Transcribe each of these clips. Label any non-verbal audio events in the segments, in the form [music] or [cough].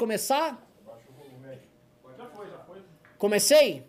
começar? Comecei?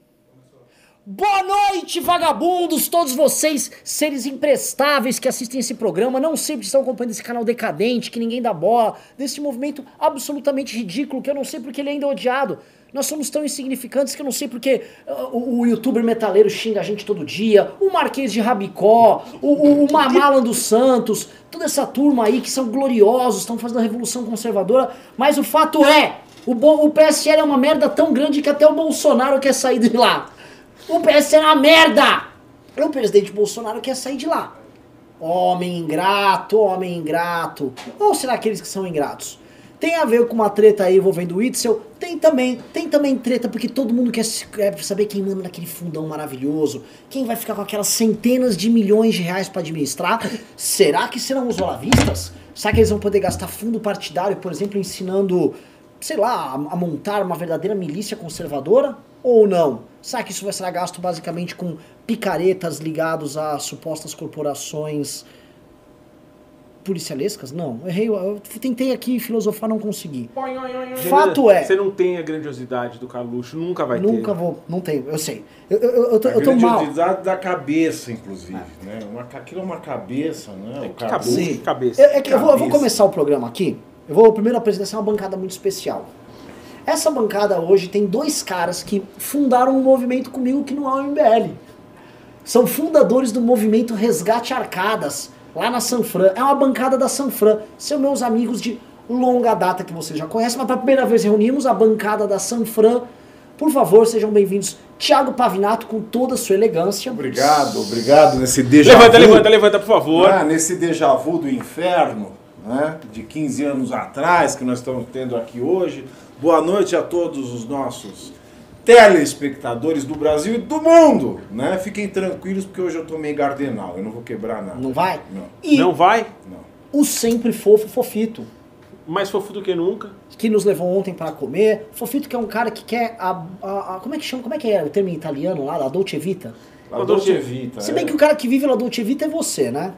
Boa noite, vagabundos, todos vocês, seres imprestáveis que assistem esse programa, não sempre estão acompanhando esse canal decadente, que ninguém dá bola, desse movimento absolutamente ridículo, que eu não sei porque ele ainda é odiado. Nós somos tão insignificantes que eu não sei porque uh, o, o youtuber metaleiro xinga a gente todo dia, o Marquês de Rabicó, o, o, o Mamalan dos Santos, toda essa turma aí que são gloriosos, estão fazendo a revolução conservadora, mas o fato é, o, o PSL é uma merda tão grande que até o Bolsonaro quer sair de lá. O PSL é uma merda! O presidente Bolsonaro quer sair de lá. Homem ingrato, homem ingrato. Ou será aqueles que são ingratos? Tem a ver com uma treta aí envolvendo o Itzel. Tem também, tem também treta porque todo mundo quer, saber quem manda naquele fundão maravilhoso. Quem vai ficar com aquelas centenas de milhões de reais para administrar. Será que serão os olavistas? Será que eles vão poder gastar fundo partidário, por exemplo, ensinando, sei lá, a montar uma verdadeira milícia conservadora? Ou não? Será que isso vai ser gasto basicamente com picaretas ligados a supostas corporações policialescas? Não, errei. Eu tentei aqui filosofar, não consegui. Fato é. Você não tem a grandiosidade do Carluxo, nunca vai nunca ter. Nunca vou, não tenho, eu sei. Eu, eu, eu, tô, a eu tô mal. grandiosidade da cabeça, inclusive. É. Né? Uma, aquilo é uma cabeça, né? É o cabeça. cabeça. É, que eu vou, eu vou começar o programa aqui. Eu vou primeiro apresentar uma bancada muito especial. Essa bancada hoje tem dois caras que fundaram um movimento comigo que não é o MBL. São fundadores do movimento Resgate Arcadas, lá na Sanfran. É uma bancada da Sanfran. São meus amigos de longa data que vocês já conhecem, mas pela primeira vez reunimos a bancada da Sanfran. Por favor, sejam bem-vindos. Tiago Pavinato, com toda a sua elegância. Obrigado, obrigado nesse déjà Levanta, vu. levanta, levanta, por favor. Ah, nesse déjà vu do inferno, né, de 15 anos atrás, que nós estamos tendo aqui hoje. Boa noite a todos os nossos telespectadores do Brasil e do mundo, né? Fiquem tranquilos porque hoje eu tô meio gardenal, eu não vou quebrar nada. Não vai? Não. E não vai? Não. o sempre fofo Fofito, Mais fofo do que nunca. que nos levou ontem para comer. Fofito que é um cara que quer a, a- a- como é que chama? Como é que é o termo em italiano lá, a Dolce Vita? La Dolce Vita. Se bem é. que o cara que vive la Dolce Vita é você, né?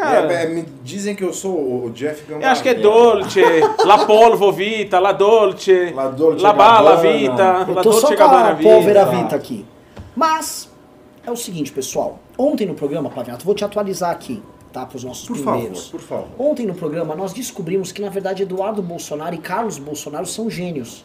Cara, É, é, me dizem que eu sou o Jeff Gambardella. eu acho que é Dolce, La Polvo Vita, La Dolce, La Dolce La Bala Gabbana. Vita, Eu La tô Dolce Gabbana Vita. Vita aqui. Mas, é o seguinte, pessoal. Ontem no programa, Pavinato, vou te atualizar aqui, tá? Para os nossos Por favor, primeiros. por favor. Ontem no programa nós descobrimos que na verdade Eduardo Bolsonaro e Carlos Bolsonaro são gênios.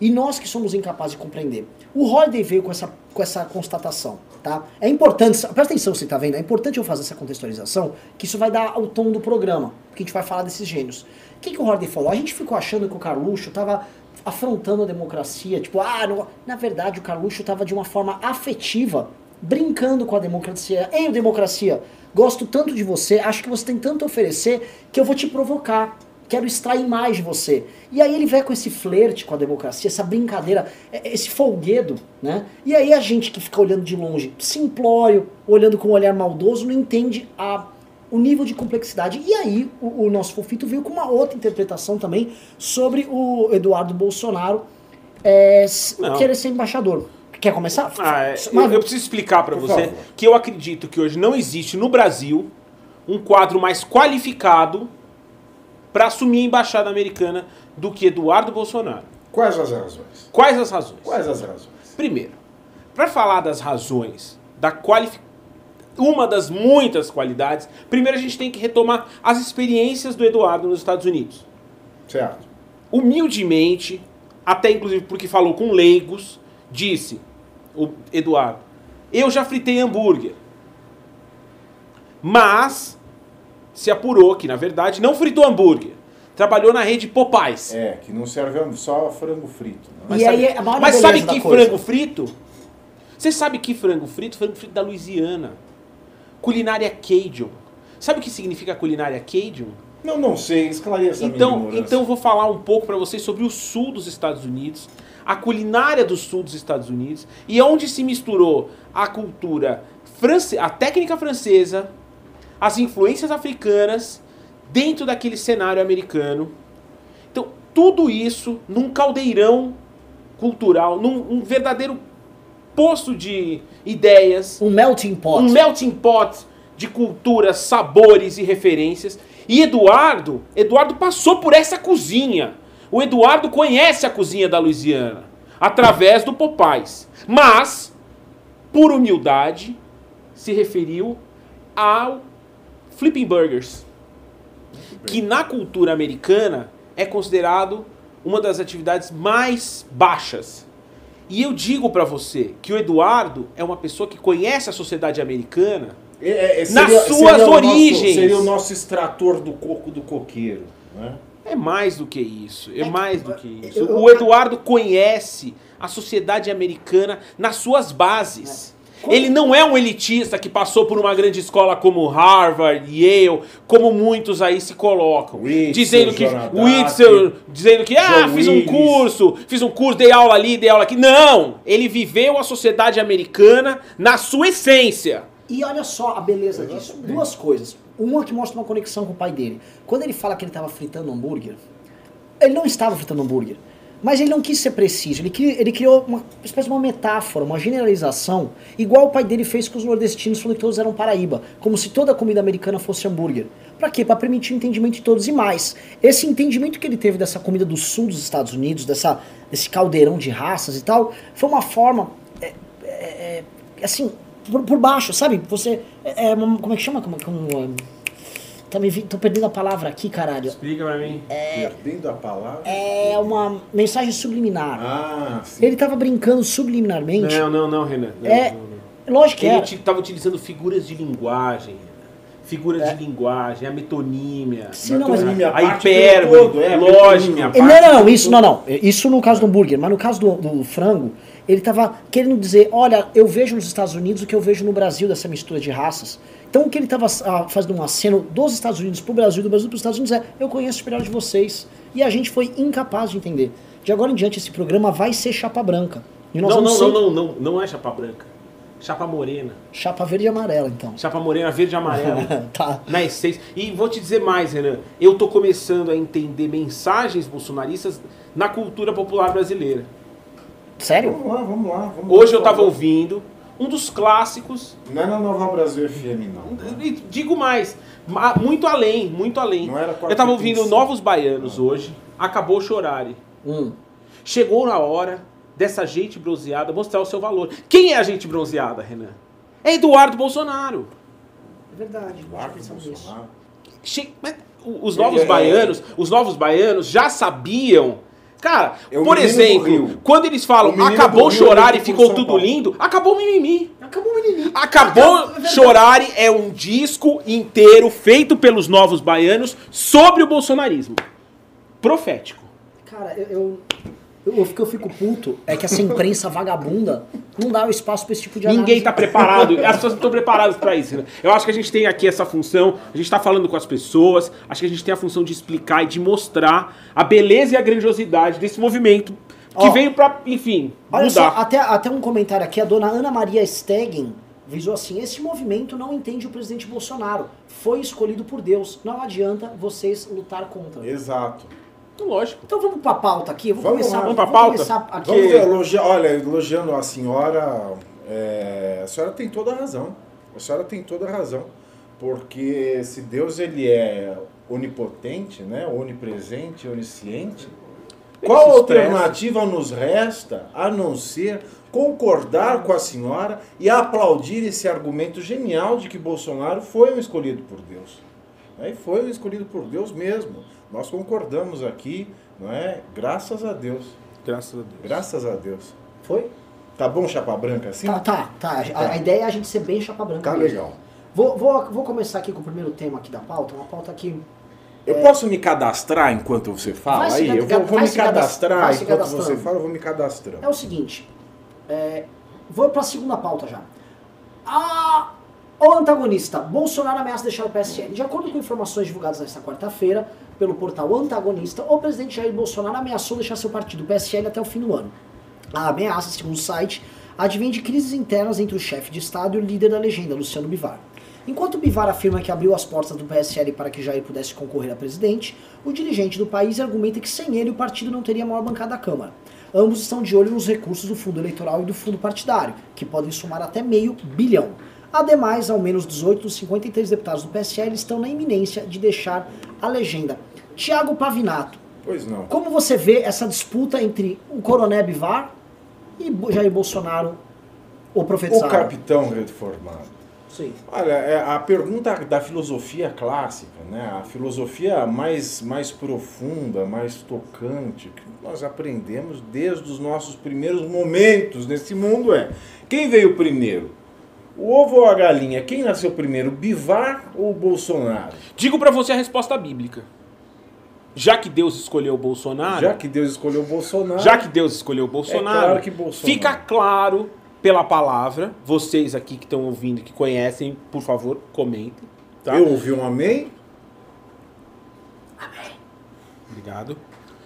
E nós que somos incapazes de compreender. O Holiday veio com essa, com essa constatação, tá? É importante, presta atenção se tá vendo, é importante eu fazer essa contextualização, que isso vai dar o tom do programa, porque a gente vai falar desses gênios. O que, que o Holiday falou? A gente ficou achando que o Carluxo tava afrontando a democracia, tipo, ah, não... na verdade o Carluxo tava de uma forma afetiva, brincando com a democracia. Ei, democracia, gosto tanto de você, acho que você tem tanto a oferecer que eu vou te provocar. Quero extrair mais de você. E aí ele vai com esse flerte com a democracia, essa brincadeira, é- esse folguedo, né? E aí a gente que fica olhando de longe, simplório, olhando com um olhar maldoso, não entende a, o nível de complexidade. E aí o, o nosso Fofito veio com uma outra interpretação também sobre o Eduardo Bolsonaro é, querer ser embaixador. Quer começar? Ah, é, Mas- eu, eu preciso explicar Por você favor. que eu acredito que hoje não existe no Brasil um quadro mais qualificado para assumir a embaixada americana do que Eduardo Bolsonaro. Quais as razões? Quais as razões? Quais as razões? Primeiro, para falar das razões da qualificação, uma das muitas qualidades, primeiro a gente tem que retomar as experiências do Eduardo nos Estados Unidos. Certo. Humildemente, até inclusive porque falou com leigos, disse o Eduardo: Eu já fritei hambúrguer. Mas se apurou que, na verdade, não fritou hambúrguer. Trabalhou na rede Popeyes. É, que não serve só frango frito. Né? Mas E sabe, aí, a mas sabe que coisa. frango frito? Você sabe que frango frito? Frango frito da Louisiana. Culinária Cajun. Sabe o que significa culinária Cajun? Não, não sei, esclareça a Então, então eu vou falar um pouco para vocês sobre o sul dos Estados Unidos, a culinária do sul dos Estados Unidos e onde se misturou a cultura france... a técnica francesa, as influências africanas dentro daquele cenário americano. Então, tudo isso num caldeirão cultural, num um verdadeiro poço de ideias, Um melting pot. um melting pot de culturas, sabores e referências. E Eduardo, Eduardo passou por essa cozinha. O Eduardo conhece a cozinha da Louisiana através do Popeyes, mas por humildade se referiu ao Flipping Burgers, que na cultura americana é considerado uma das atividades mais baixas. E eu digo pra você que o Eduardo é uma pessoa que conhece a sociedade americana É, é, Nas suas nosso- origens. seria o nosso extrator do coco do coqueiro. Né? É mais do que isso. É, É mais do que isso. eu- o Eduardo conhece a sociedade americana nas suas bases. Como- Ele não é um elitista que passou por uma grande escola como Harvard, Yale, como muitos aí se colocam. Witzel, dizendo que Witzel, dizendo que ah, John fiz um Willis. curso, fiz um curso, dei aula ali, dei aula aqui. Não, ele viveu a sociedade americana na sua essência. E olha só a beleza disso. Duas coisas. Uma que mostra uma conexão com o pai dele. Quando ele fala que ele estava fritando hambúrguer, ele não estava fritando hambúrguer. Mas ele não quis ser preciso. Ele, cri- ele criou uma espécie de uma metáfora, uma generalização, igual o pai dele fez com os nordestinos, falando que todos eram Paraíba. Como se toda a comida americana fosse hambúrguer. Pra quê? Pra permitir o entendimento de todos e mais. Esse entendimento que ele teve dessa comida do sul dos Estados Unidos, dessa, desse caldeirão de raças e tal, foi uma forma. é, é, é, assim, por, por baixo, sabe? Você. É, é como é que chama? Como, como, é, tá me, vi- tô perdendo a palavra aqui, caralho. Explica pra mim. Perdendo a palavra. É uma mensagem subliminar. Ah, sim. Ele tava brincando subliminarmente. Não, não, não, Renan. Não, É, não, não. Lógico que Ele é. estava utilizando figuras de linguagem. Figuras de linguagem, a metonímia. Sim, não, mas- A hipérbole, todo, é, lógica, É, Não, não, isso não, não. Isso no caso do hambúrguer, mas no caso do, do frango, ele tava querendo dizer, olha, eu vejo nos Estados Unidos o que eu vejo no Brasil dessa mistura de raças. Então o que ele tava ah, fazendo um aceno dos Estados Unidos pro Brasil, do Brasil pros Estados Unidos é, eu conheço o melhor de vocês. E a gente foi incapaz de entender. De agora em diante esse programa vai ser chapa branca. Não, não, não, não, não, não é chapa branca. Chapa morena. chapa verde e amarela, então. Chapa morena, verde e amarela. [laughs] tá. Na essência. E vou te dizer mais, Renan. Eu tô começando a entender mensagens bolsonaristas na cultura popular brasileira. Sério? Vamos lá, vamos lá. Vamos Hoje eu tava ouvindo um dos clássicos. Não é na Nova Brasil FM, não. e Digo mais, ma- muito além, muito além. Não era Eu tava ouvindo 4h35. Novos Baianos hoje. Acabou o chorare. Hum. Chegou na hora dessa gente bronzeada mostrar o seu valor. Quem é a gente bronzeada, Renan? É Eduardo Bolsonaro. É verdade. Eduardo. Bolsonaro. Che- Os novos é- baianos, os novos baianos já sabiam. Cara, É por exemplo, quando eles falam acabou chorar e ficou tudo Paulo. lindo, acabou o mimimi. Acabou o menininho. Acabou é verdade. chorar é um disco inteiro feito pelos novos baianos sobre o bolsonarismo. Profético. Cara, eu, eu- o que eu fico puto é que essa imprensa vagabunda não dá o espaço pra esse tipo de análise. Ninguém tá preparado, as pessoas não estão preparadas para isso. Né? Eu acho que a gente tem aqui essa função, a gente tá falando com as pessoas, acho que a gente tem a função de explicar e de mostrar a beleza e a grandiosidade desse movimento que Ó, veio pra, enfim, Olha só, mudar. até, até um comentário aqui, a dona Ana Maria Stegen visou assim, esse movimento não entende o presidente Bolsonaro, foi escolhido por Deus, não adianta vocês lutar contra. Exato. Lógico. Então vamos pra pauta aqui, eu vou Vamos começar, lá, vamos pra pauta? começar aqui. Vamos elogiar, olha, elogiando a senhora, é, a senhora tem toda a razão. A senhora tem toda a razão. Porque se Deus ele é onipotente, né, onipresente, onisciente, Ele qual alternativa nos resta a não ser concordar com a senhora e aplaudir esse argumento genial de que Bolsonaro foi um escolhido por Deus? Aí foi um escolhido por Deus mesmo. Nós concordamos aqui, não é? Graças a Deus. Graças a Deus. Graças a Deus. Foi? Tá bom chapa branca assim? Tá, tá, tá. A, a ideia é a gente ser bem chapa branca Tá mesmo. legal. Vou, vou, vou começar aqui com o primeiro tema aqui da pauta, uma pauta que Eu posso me cadastrar enquanto você fala Vai se aí? Eu vou, vou vai me se cadastrar- cadastrar vai se enquanto você fala, eu vou me cadastrando. É o seguinte, é, vou para a segunda pauta já. Ah, o antagonista, Bolsonaro ameaça deixar o PSL. De acordo com informações divulgadas nesta quarta-feira pelo portal Antagonista, o presidente Jair Bolsonaro ameaçou deixar seu partido, PSL, até o fim do ano. A ameaça, segundo o site, advém de crises internas entre o chefe de Estado e o líder da legenda, Luciano Bivar. Enquanto Bivar afirma que abriu as portas do PSL para que Jair pudesse concorrer a presidente, o dirigente do país argumenta que sem ele o partido não teria maior bancada da Câmara. Ambos estão de olho nos recursos do fundo eleitoral e do fundo partidário, que podem somar até meio bilhão. Ademais, ao menos 18 dos 53 deputados do PSL estão na iminência de deixar a legenda. Tiago Pavinato, Pois não. Como você vê essa disputa entre o Coronel Bivar e Jair Bolsonaro, o O profetizado? capitão reformado. Sim. Olha, é a pergunta da filosofia clássica, né? a filosofia mais, mais profunda, mais tocante, que nós aprendemos desde os nossos primeiros momentos nesse mundo é: quem veio primeiro? O ovo ou a galinha? Quem nasceu primeiro, Bivar ou Bolsonaro? Digo pra você a resposta bíblica. Já que Deus escolheu o Bolsonaro, Já que Deus escolheu Bolsonaro, já que Deus escolheu o Bolsonaro, É claro que Bolsonaro. fica claro pela palavra, vocês aqui que estão ouvindo, que conhecem, por favor, comentem. Tá? eu ouvi um amém, Obrigado.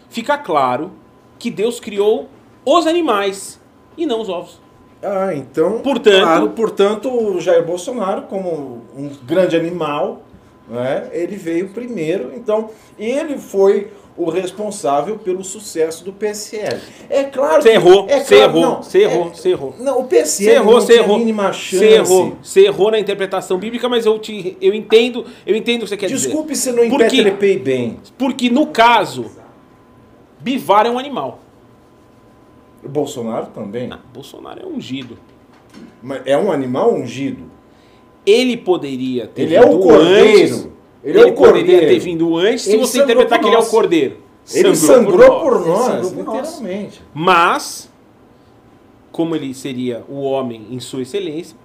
Fica claro que Deus criou os animais e não os ovos. Ah, então, Portanto- claro, portanto, o Jair Bolsonaro, como um grande animal, né, ele veio primeiro. Então, ele foi o responsável pelo sucesso do PSL. É claro Você que- errou, é você claro- errou, você errou, é- você errou. Não, o PSL errou, não você tem a errou. mínima chance. Você errou, você errou na interpretação bíblica, mas eu te eu entendo, eu entendo o que você quer dizer. Desculpe se não impetrepei bem. Porque no caso, Bivar é um animal. O Bolsonaro também. Não, Bolsonaro é ungido. Mas é um animal ungido. Ele poderia ter Ele é o vindo cordeiro. antes. Ele Ele, é o poderia cordeiro. ter vindo antes se Ele você sangrou interpretar por que ele é o nós. cordeiro. Ele sangrou por Ele nós, sangrou por nós. literalmente. Mas, como ele seria o homem em sua excelência,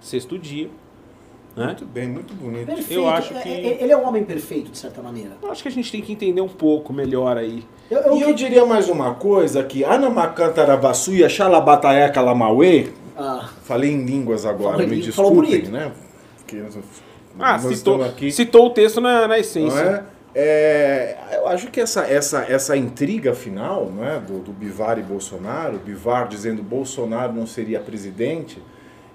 sexto dia, né? Muito bem, muito bonito. Perfeito. Eu acho que- É- é- Ele é um homem perfeito, de certa maneira. Eu acho que a gente tem que entender um pouco melhor aí. Eu, eu, E eu diria mais uma coisa, que Anamacantarabassuia Xalabataya Kalamauê, Ah, falei em línguas agora, Falou me desculpem, né? Porque Ah, citou, aqui, citou o texto na, na não essência. é? É, eu acho que essa, essa, essa intriga final não é, do, do Bivar e Bolsonaro, Bivar dizendo Bolsonaro não seria presidente,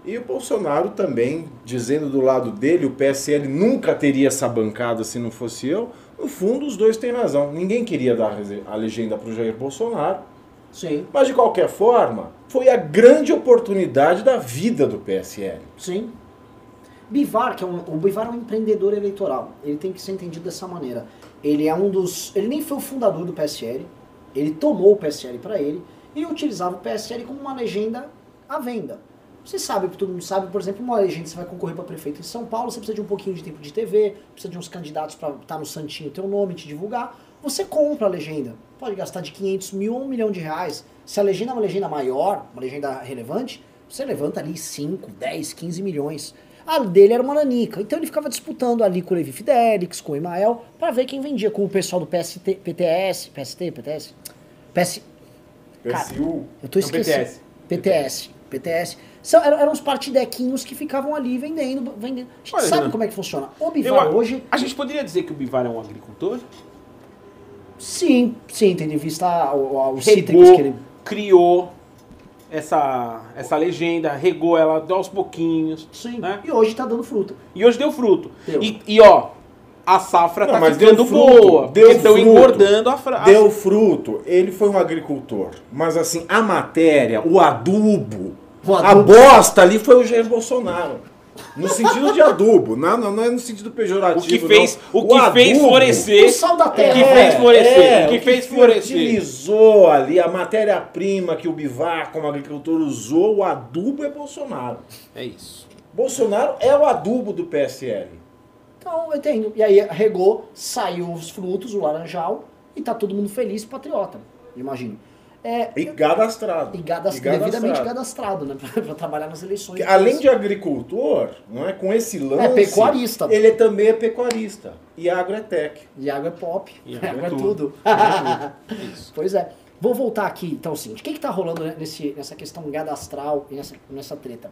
e o Bolsonaro também dizendo do lado dele, o PSL nunca teria essa bancada se não fosse eu, no fundo os dois têm razão. Ninguém queria dar a legenda para o Jair Bolsonaro, sim, mas de qualquer forma, foi a grande oportunidade da vida do PSL. sim. Bivar, que é um, o Bivar é um empreendedor eleitoral. Ele tem que ser entendido dessa maneira. Ele é um dos. Ele nem foi o fundador do PSL. Ele tomou o PSL para ele e utilizava o PSL como uma legenda à venda. Você sabe, todo mundo sabe, por exemplo, uma legenda, você vai concorrer para prefeito em São Paulo, você precisa de um pouquinho de tempo de TV, precisa de uns candidatos para estar no santinho teu nome, te divulgar. Você compra a legenda. Pode gastar de 500 mil a um milhão de reais. Se a legenda é uma legenda maior, uma legenda relevante, você levanta ali 5, 10, 15 milhões. A dele era uma nanica. Então ele ficava disputando ali com o Levi Fidelix, com o Emael, para ver quem vendia, com o pessoal do PST, PTS, PST, PTS, PS, Cara, PSU. eu tô esquecendo. PTS. PTS. PTS. São, eram, eram uns partidequinhos que ficavam ali vendendo. vendendo. A gente Olha, sabe Renan, como é que funciona. O Eu Bivar a- hoje, A gente poderia dizer que o Bivar é um agricultor? sim, sim, tendo em vista os cítricos que ele. criou essa, essa legenda, regou ela aos pouquinhos. Sim. né? E hoje tá dando fruto. E hoje deu fruto. Deu. E, e, ó, a safra Não, tá mas ficando deu fruto, boa. deu porque estão fruto. engordando a frase. Deu fruto, ele foi um agricultor. Mas assim, a matéria, o adubo, O a adubo- bosta ali foi o Jair Bolsonaro. No sentido de adubo, não, não, não é no sentido pejorativo. O que fez, não. o que fez adubo- florescer. O sal da O que terra. fez florescer. é, o que fez florescer. fertilizou ali, a matéria-prima que o Bivar, como agricultor, usou, o adubo é Bolsonaro. É isso. Bolsonaro é o adubo do PSL. Então, eu entendo. E aí regou, saiu os frutos, o laranjal, e tá todo mundo feliz patriota. Imagino. É, E cadastrado. e gadas- E devidamente cadastrado, né? [laughs] Pra, pra trabalhar nas eleições. Que, Além de agricultor, não é? com esse lance. É, pecuarista. Ele também é pecuarista. E agretec. E água é pop. E água água é é tudo. tudo. [laughs] Isso. pois é. Vou voltar aqui, então, assim. O que que tá rolando nesse, nessa questão cadastral e nessa, nessa treta?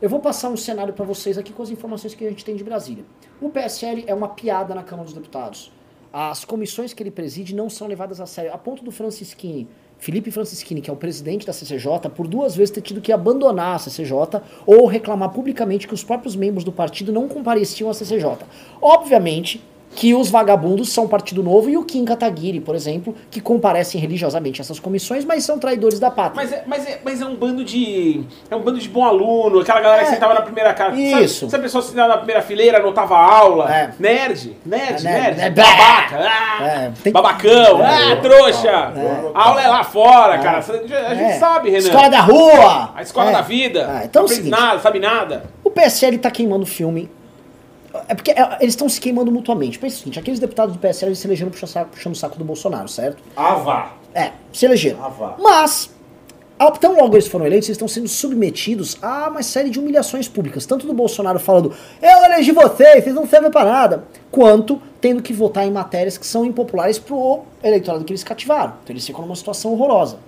Eu vou passar um cenário para vocês aqui com as informações que a gente tem de Brasília. O PSL é uma piada na Câmara dos Deputados. As comissões que ele preside não são levadas a sério. A ponto do Francischini, Felipe Francischini, que é o presidente da CCJ, por duas vezes ter tido que abandonar a CCJ ou reclamar publicamente que os próprios membros do partido não compareciam à CCJ. Obviamente que os vagabundos são Partido Novo e o Kim Kataguiri, por exemplo, que comparecem religiosamente a essas comissões, mas são traidores da pátria. Mas é, mas, é, mas é um bando de. É um bando de bom aluno, aquela galera que É. sentava na primeira cara. Isso. Sabe, sabe a pessoa que sentava na primeira fileira, anotava aula? É. Nerd, nerd, É, nerd. nerd, é, babaca. Ah, É, tem- Babacão, ah, trouxa. A aula é lá fora, cara. A gente sabe, Renan. Escola da rua! A escola da vida. Ah, então é não o aprende seguinte, nada, sabe nada. O PSL tá queimando filme. É porque é, eles estão se queimando mutuamente. Pensa o seguinte, aqueles deputados do PSL eles se elegeram puxando o saco, puxando o saco do Bolsonaro, certo? Ah, vá. É, se elegeram. Ah, vá. Mas, tão logo eles foram eleitos, eles estão sendo submetidos a uma série de humilhações públicas. Tanto do Bolsonaro falando, eu elegi vocês, vocês não servem pra nada. Quanto tendo que votar em matérias que são impopulares pro eleitorado que eles cativaram. Então eles ficam numa situação horrorosa.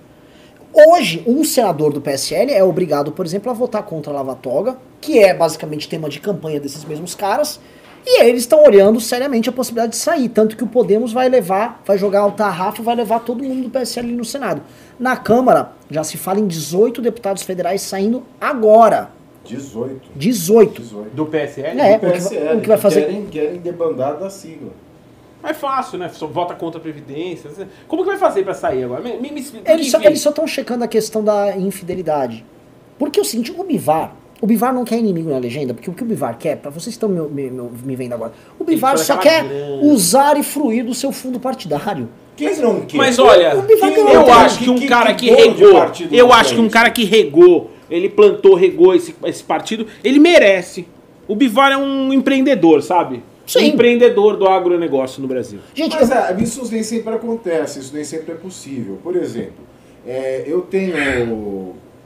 Hoje, um senador do PSL é obrigado, por exemplo, a votar contra a Lava Toga, que é basicamente tema de campanha desses mesmos caras, e eles estão olhando seriamente a possibilidade de sair, tanto que o Podemos vai levar, vai jogar o tarrafo, vai levar todo mundo do PSL no Senado. Na Câmara, já se fala em 18 deputados federais saindo agora. 18. 18. 18. Do PSL? É, Do o que vai- PSL, o que vai fazer- Querem, querem debandar da sigla. É fácil, né? Só vota contra a Previdência. Como que vai fazer pra sair agora? Me, me, me. Eles só eles só estão checando a questão da infidelidade. Porque é o seguinte, o Bivar, o Bivar não quer inimigo na legenda, porque o que o Bivar quer, pra vocês que estão me, me, me- me vendo agora, o Bivar só aquela quer grana. usar e fruir do seu fundo partidário. Quem não quer? Mas olha, O Bivar Quem não eu acho que um Que- cara que que regou, eu acho que um cara que regou, ele plantou, regou esse, esse partido, ele merece. O Bivar é um empreendedor, sabe? Sim. Um empreendedor do agronegócio no Brasil. Gente, Mas eu- é, isso nem sempre acontece, isso nem sempre é possível. Por exemplo, é, eu tenho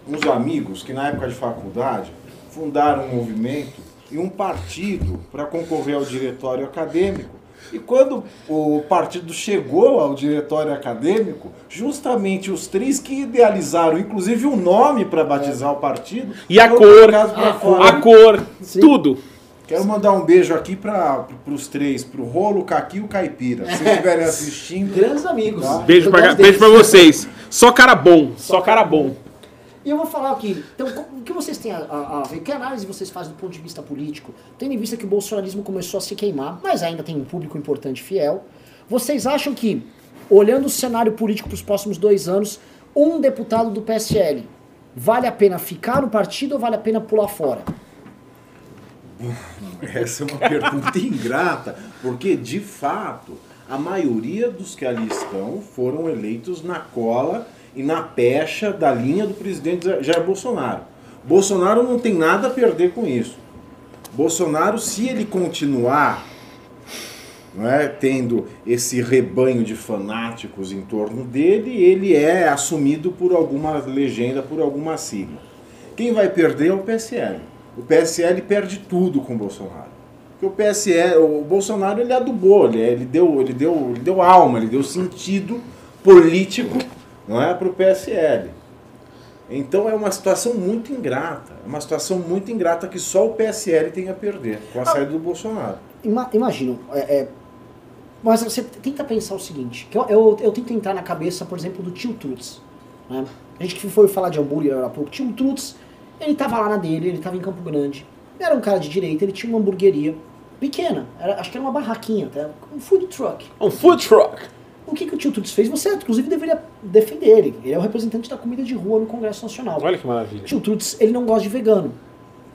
uns amigos que na época de faculdade fundaram um movimento e um partido para concorrer ao diretório acadêmico. E quando o partido chegou ao diretório acadêmico, justamente os três que idealizaram, inclusive o nome para batizar o partido, E a foram cor, fora. a cor, tudo. Quero mandar um beijo aqui para os três, pro Rolo, o Caqui e o Caipira. Se estiverem assistindo, grandes amigos. Tá. Beijo pra vocês. Só cara bom, só cara bom. E eu vou falar aqui, então, o que vocês têm a, a- a ver? Que análise vocês fazem do ponto de vista político? Tendo em vista que o bolsonarismo começou a se queimar, mas ainda tem um público importante e fiel. Vocês acham que, olhando o cenário político para os próximos dois anos, um deputado do PSL vale a pena ficar no partido ou vale a pena pular fora? [laughs] essa é uma pergunta ingrata, porque de fato a maioria dos que ali estão foram eleitos na cola e na pecha da linha do presidente Jair Bolsonaro. Bolsonaro não tem nada a perder com isso. Bolsonaro, se ele continuar não é, tendo esse rebanho de fanáticos em torno dele, ele é assumido por alguma legenda, por alguma sigla. Quem vai perder é o PSL. O PSL perde tudo com o Bolsonaro. Porque o PSL, o Bolsonaro ele adubou, ele, ele, deu, ele, deu, ele deu alma, ele deu sentido político não é, para o PSL. Então é uma situação muito ingrata. É uma situação muito ingrata que só o PSL tem a perder com a saída do Bolsonaro. Ima, imagino, é, é, mas você tenta pensar o seguinte, eu, eu, eu tento entrar na cabeça, por exemplo, do tio Trutz. Né? A gente que foi falar de hambúrguer há pouco. Tio Trutz, ele tava lá na dele, ele tava em Campo Grande. Ele era um cara de direita, ele tinha uma hamburgueria pequena, era- acho que era uma barraquinha, até, um food truck. Um food truck. O que, que o tio Trutz fez? Você, inclusive, deveria defender ele. Ele é o representante da comida de rua no Congresso Nacional. Olha que maravilha. O tio Trutz, ele não gosta de vegano.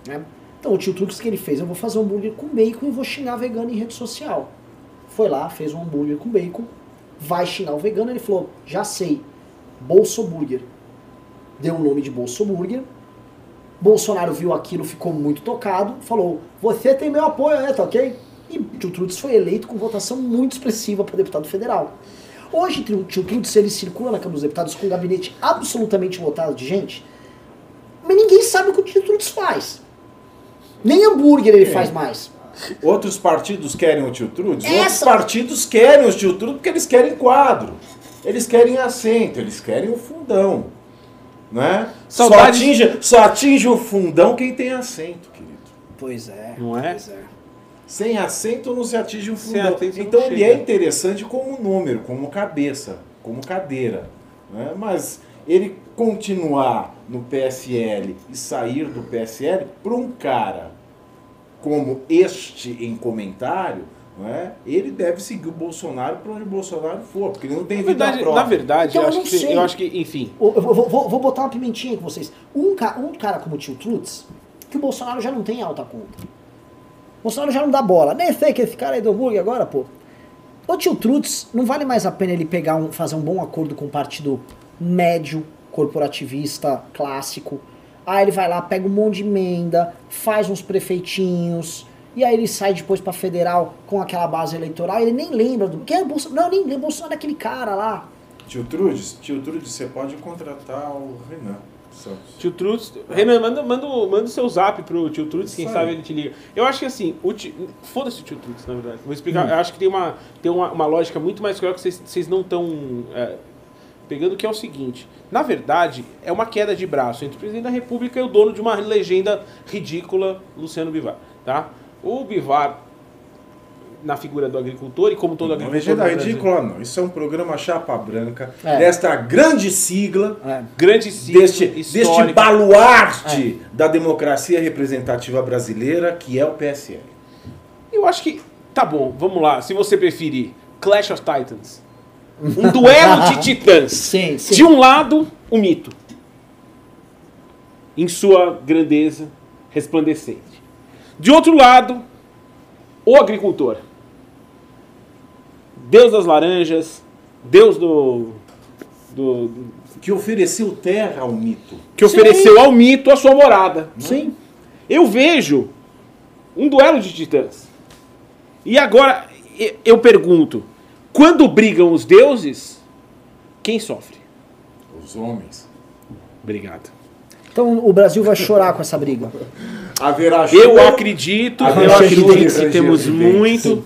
Né? Então o tio Trutz, o que ele fez? Eu vou fazer um hambúrguer com bacon e vou xingar vegano em rede social. Foi lá, fez um hambúrguer com bacon, vai xingar o vegano, ele falou, já sei, Bolso Burger. Deu o nome de Bolso Burger. Bolsonaro viu aquilo, ficou muito tocado, falou, você tem meu apoio, né, tá ok? E o tio Trutz foi eleito com votação muito expressiva para deputado federal. Hoje, o tio Trutz, ele circula na Câmara dos Deputados com um gabinete absolutamente lotado de gente, mas ninguém sabe o que o tio Trutz faz. Nem hambúrguer ele É. faz mais. Outros partidos querem o tio Trudes? Essa- Outros partidos querem o tio Trudes porque eles querem quadro. Eles querem assento, eles querem o fundão. Né? Só, atinge, só atinge o fundão quem tem assento, querido. Pois é. Não é? Pois é. Sem assento não se atinge o fundão. Então ele chega. é interessante como número, como cabeça, como cadeira. né? Mas ele continuar no PSL e sair do PSL, para um cara como este em comentário, é? ele deve seguir o Bolsonaro para onde o Bolsonaro for, porque ele não tem Na vida verdade, própria. na verdade Então, eu, acho não que, sei. eu acho que, enfim. Eu vou, vou- vou- vou botar uma pimentinha com vocês. Um, ca- um cara como o tio Trutz, que o Bolsonaro já não tem alta conta. O Bolsonaro já não dá bola. Nem sei que esse cara aí do hambúrguer agora, pô. O tio Trutz, não vale mais a pena ele pegar um, fazer um bom acordo com um partido médio, corporativista, clássico. Aí ele vai lá, pega um monte de emenda, faz uns prefeitinhos, e aí ele sai depois pra federal com aquela base eleitoral, ele nem lembra do. Quem é o Bolsonaro? Não, nem lembra. O Bolsonaro é aquele cara lá. Tio Trudes, tio Trudes, você pode contratar o Renan Santos. Tio Trutz. Renan, manda, manda, o- manda o seu zap pro tio Trutz, quem sabe ele te liga. Eu acho que assim, foda-se o tio Trutz, na verdade. Vou explicar. Eu acho que tem uma, tem uma, uma lógica muito mais clara que vocês, vocês não estão pegando, que é o seguinte. Na verdade, é uma queda de braço entre o presidente da República e o dono de uma legenda ridícula, Luciano Bivar. Tá? O Bivar, na figura do agricultor, e como todo Não, agricultor. no Brasil- ridícula não. Isso é um programa chapa branca É. desta grande sigla, É. Grande sigla deste, deste baluarte da democracia representativa brasileira, que é o PSL. Eu acho que. Tá bom, vamos lá. Se você preferir, Clash of Titans. Um duelo de [laughs] titãs. Sim, sim. De um lado, o mito. Em sua grandeza resplandecente. De outro lado, o agricultor. Deus das laranjas, Deus do. do Que ofereceu terra ao mito. que Sim. ofereceu ao mito a sua morada. Sim. Eu vejo um duelo de titãs. E agora eu pergunto: quando brigam os deuses, quem sofre? Os homens. Obrigado. Então o Brasil vai chorar com essa briga. Haverá Eu acredito, Haverá eu acredito que temos muito.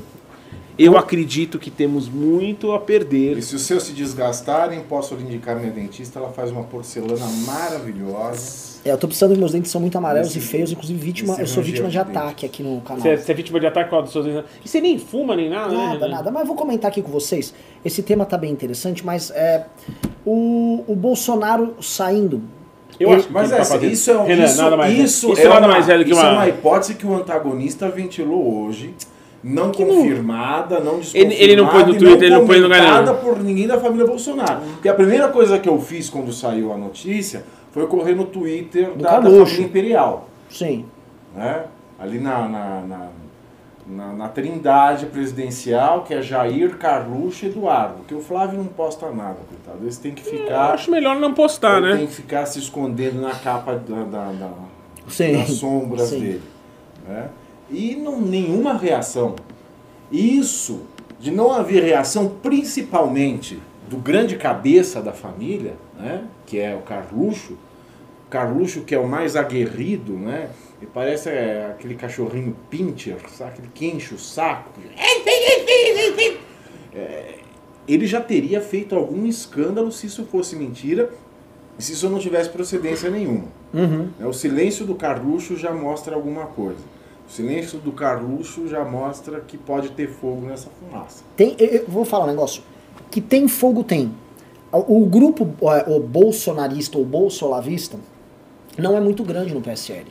Eu acredito que temos muito a perder. E se os seus se desgastarem, posso lhe indicar minha dentista. Ela faz uma porcelana maravilhosa. É, eu tô precisando, meus dentes são muito amarelos Esse- e feios, inclusive vítima, eu sou vítima de ataque aqui no canal. Você é, você é vítima de ataque com a dos seus E você nem fuma nem nada, né? Nada, nada. Mas eu vou comentar aqui com vocês. Esse tema tá bem interessante, mas é, o, o Bolsonaro saindo. Eu Ele- acho que Mas ele tá essa, fazendo. isso é, um- Renan, isso, nada mais isso, isso é nada uma, mais velho que isso uma. é uma hipótese que o antagonista ventilou hoje, não Que não- confirmada, não Ele- desconfirmada ele não põe no Twitter, ele não põe em lugar nenhum. por ninguém da família Bolsonaro. Porque a primeira coisa que eu fiz quando saiu a notícia foi correr no Twitter da, da família Imperial. Sim. né? Ali na, na, na, na- na trindade presidencial, que é Jair, Carluxo e Eduardo. Que o Flávio não posta nada, coitado. Eles têm que Eu ficar... acho melhor não postar, né? tem que ficar se escondendo na capa da, da, da- Sim. das sombras Sim. dele. né? E não, nenhuma reação. Isso, de não haver reação, principalmente do grande cabeça da família, né? que é o Carluxo, Carluxo que é o mais aguerrido, né? E parece é, aquele cachorrinho pincher, sabe? Aquele que enche o saco. É, ele já teria feito algum escândalo se isso fosse mentira e se isso não tivesse procedência nenhuma. Uhum. né? O silêncio do Carluxo já mostra alguma coisa. O silêncio do Carluxo já mostra que pode ter fogo nessa fumaça. Tem, eu, vou falar um negócio. Que tem fogo, tem. O, o grupo é, o bolsonarista ou bolsolavista não é muito grande no PSL.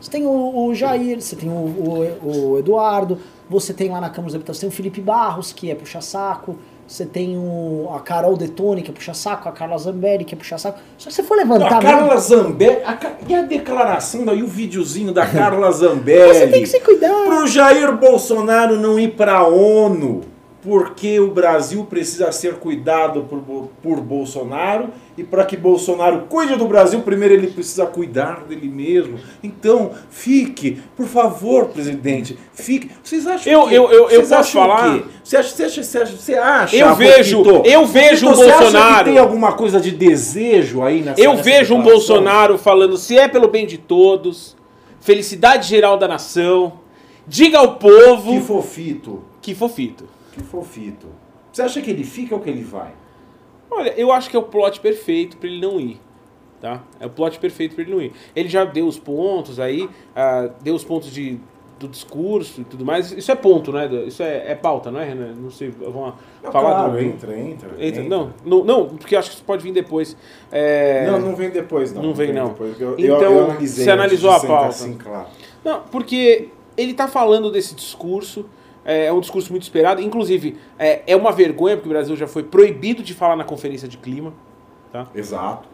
Você tem o, o Jair, você tem o, o- o Eduardo, você tem lá na Câmara dos Deputados, tem o Felipe Barros, que é puxa-saco, você tem o, a Carol Detone, que é puxa-saco, a Carla Zambelli, que é puxa-saco. Só que se você for levantar... a Carla Zambelli. a e a declaração daí, o videozinho da Carla [laughs] Zambelli? Você tem que se cuidar. Pro Jair Bolsonaro não ir pra ONU, porque o Brasil precisa ser cuidado por, por Bolsonaro e para que Bolsonaro cuide do Brasil, primeiro ele precisa cuidar dele mesmo. Então, fique, por favor, presidente, fique. Vocês acham Eu- que eu- eu- eu posso falar? o quê? Você acha, você acha, você acha, você acha Eu vejo- Paquito, eu vejo Paquito, o você acha Bolsonaro- que tem alguma coisa de desejo aí nessa Eu nessa vejo um declaração? Bolsonaro falando se é pelo bem de todos, felicidade geral da nação, diga ao povo Que fofito, que fofito. Que fofito. Você acha que ele fica ou que ele vai? Olha, eu acho que é o plot perfeito pra ele não ir. Tá? É o plot perfeito pra ele não ir. Ele já deu os pontos aí, ah, deu os pontos de, do discurso e tudo mais. Isso é ponto, né? Isso é, é pauta, não é, Renan? Não sei, vamos Não, falar claro, do. entra, entra, Entra- entra. Não, não, não, porque acho que isso pode vir depois. É, Não, não vem depois, não. Não vem, não. depois. Eu, Então, eu, eu analisei você analisou a pauta. Assim, claro. Não, porque ele tá falando desse discurso É, é um discurso muito esperado. Inclusive, é, é uma vergonha, porque o Brasil já foi proibido de falar na conferência de clima. Tá? Exato.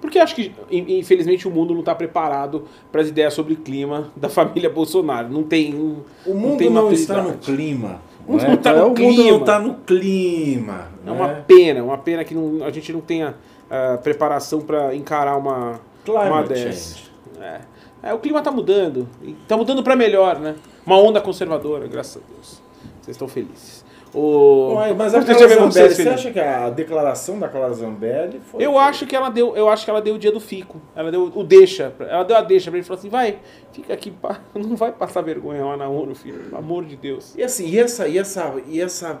Porque acho que, in- infelizmente, o mundo não está preparado para as ideias sobre clima da família Bolsonaro. Não tem. um- O mundo tem não, está no clima. O mundo né? não tá no o mundo clima. não está no clima. É uma né? pena, uma pena que não- a gente não tenha ah, preparação para encarar uma, uma Climate dessa. change. É. É, o clima tá mudando. E Tá mudando para melhor, né? Uma onda conservadora, graças a Deus. Vocês estão felizes. O... Ué, Mas a vocês Zambelli, você acha que a declaração da Carla Zambelli foi... Eu acho que ela deu, eu acho que ela deu o dia do fico. Ela deu o deixa, ela deu a deixa pra ele falou assim: "Vai, fica aqui, pá, [laughs] não vai passar vergonha lá na ONU, filho, pelo amor de Deus". E assim, e essa, e essa, e essa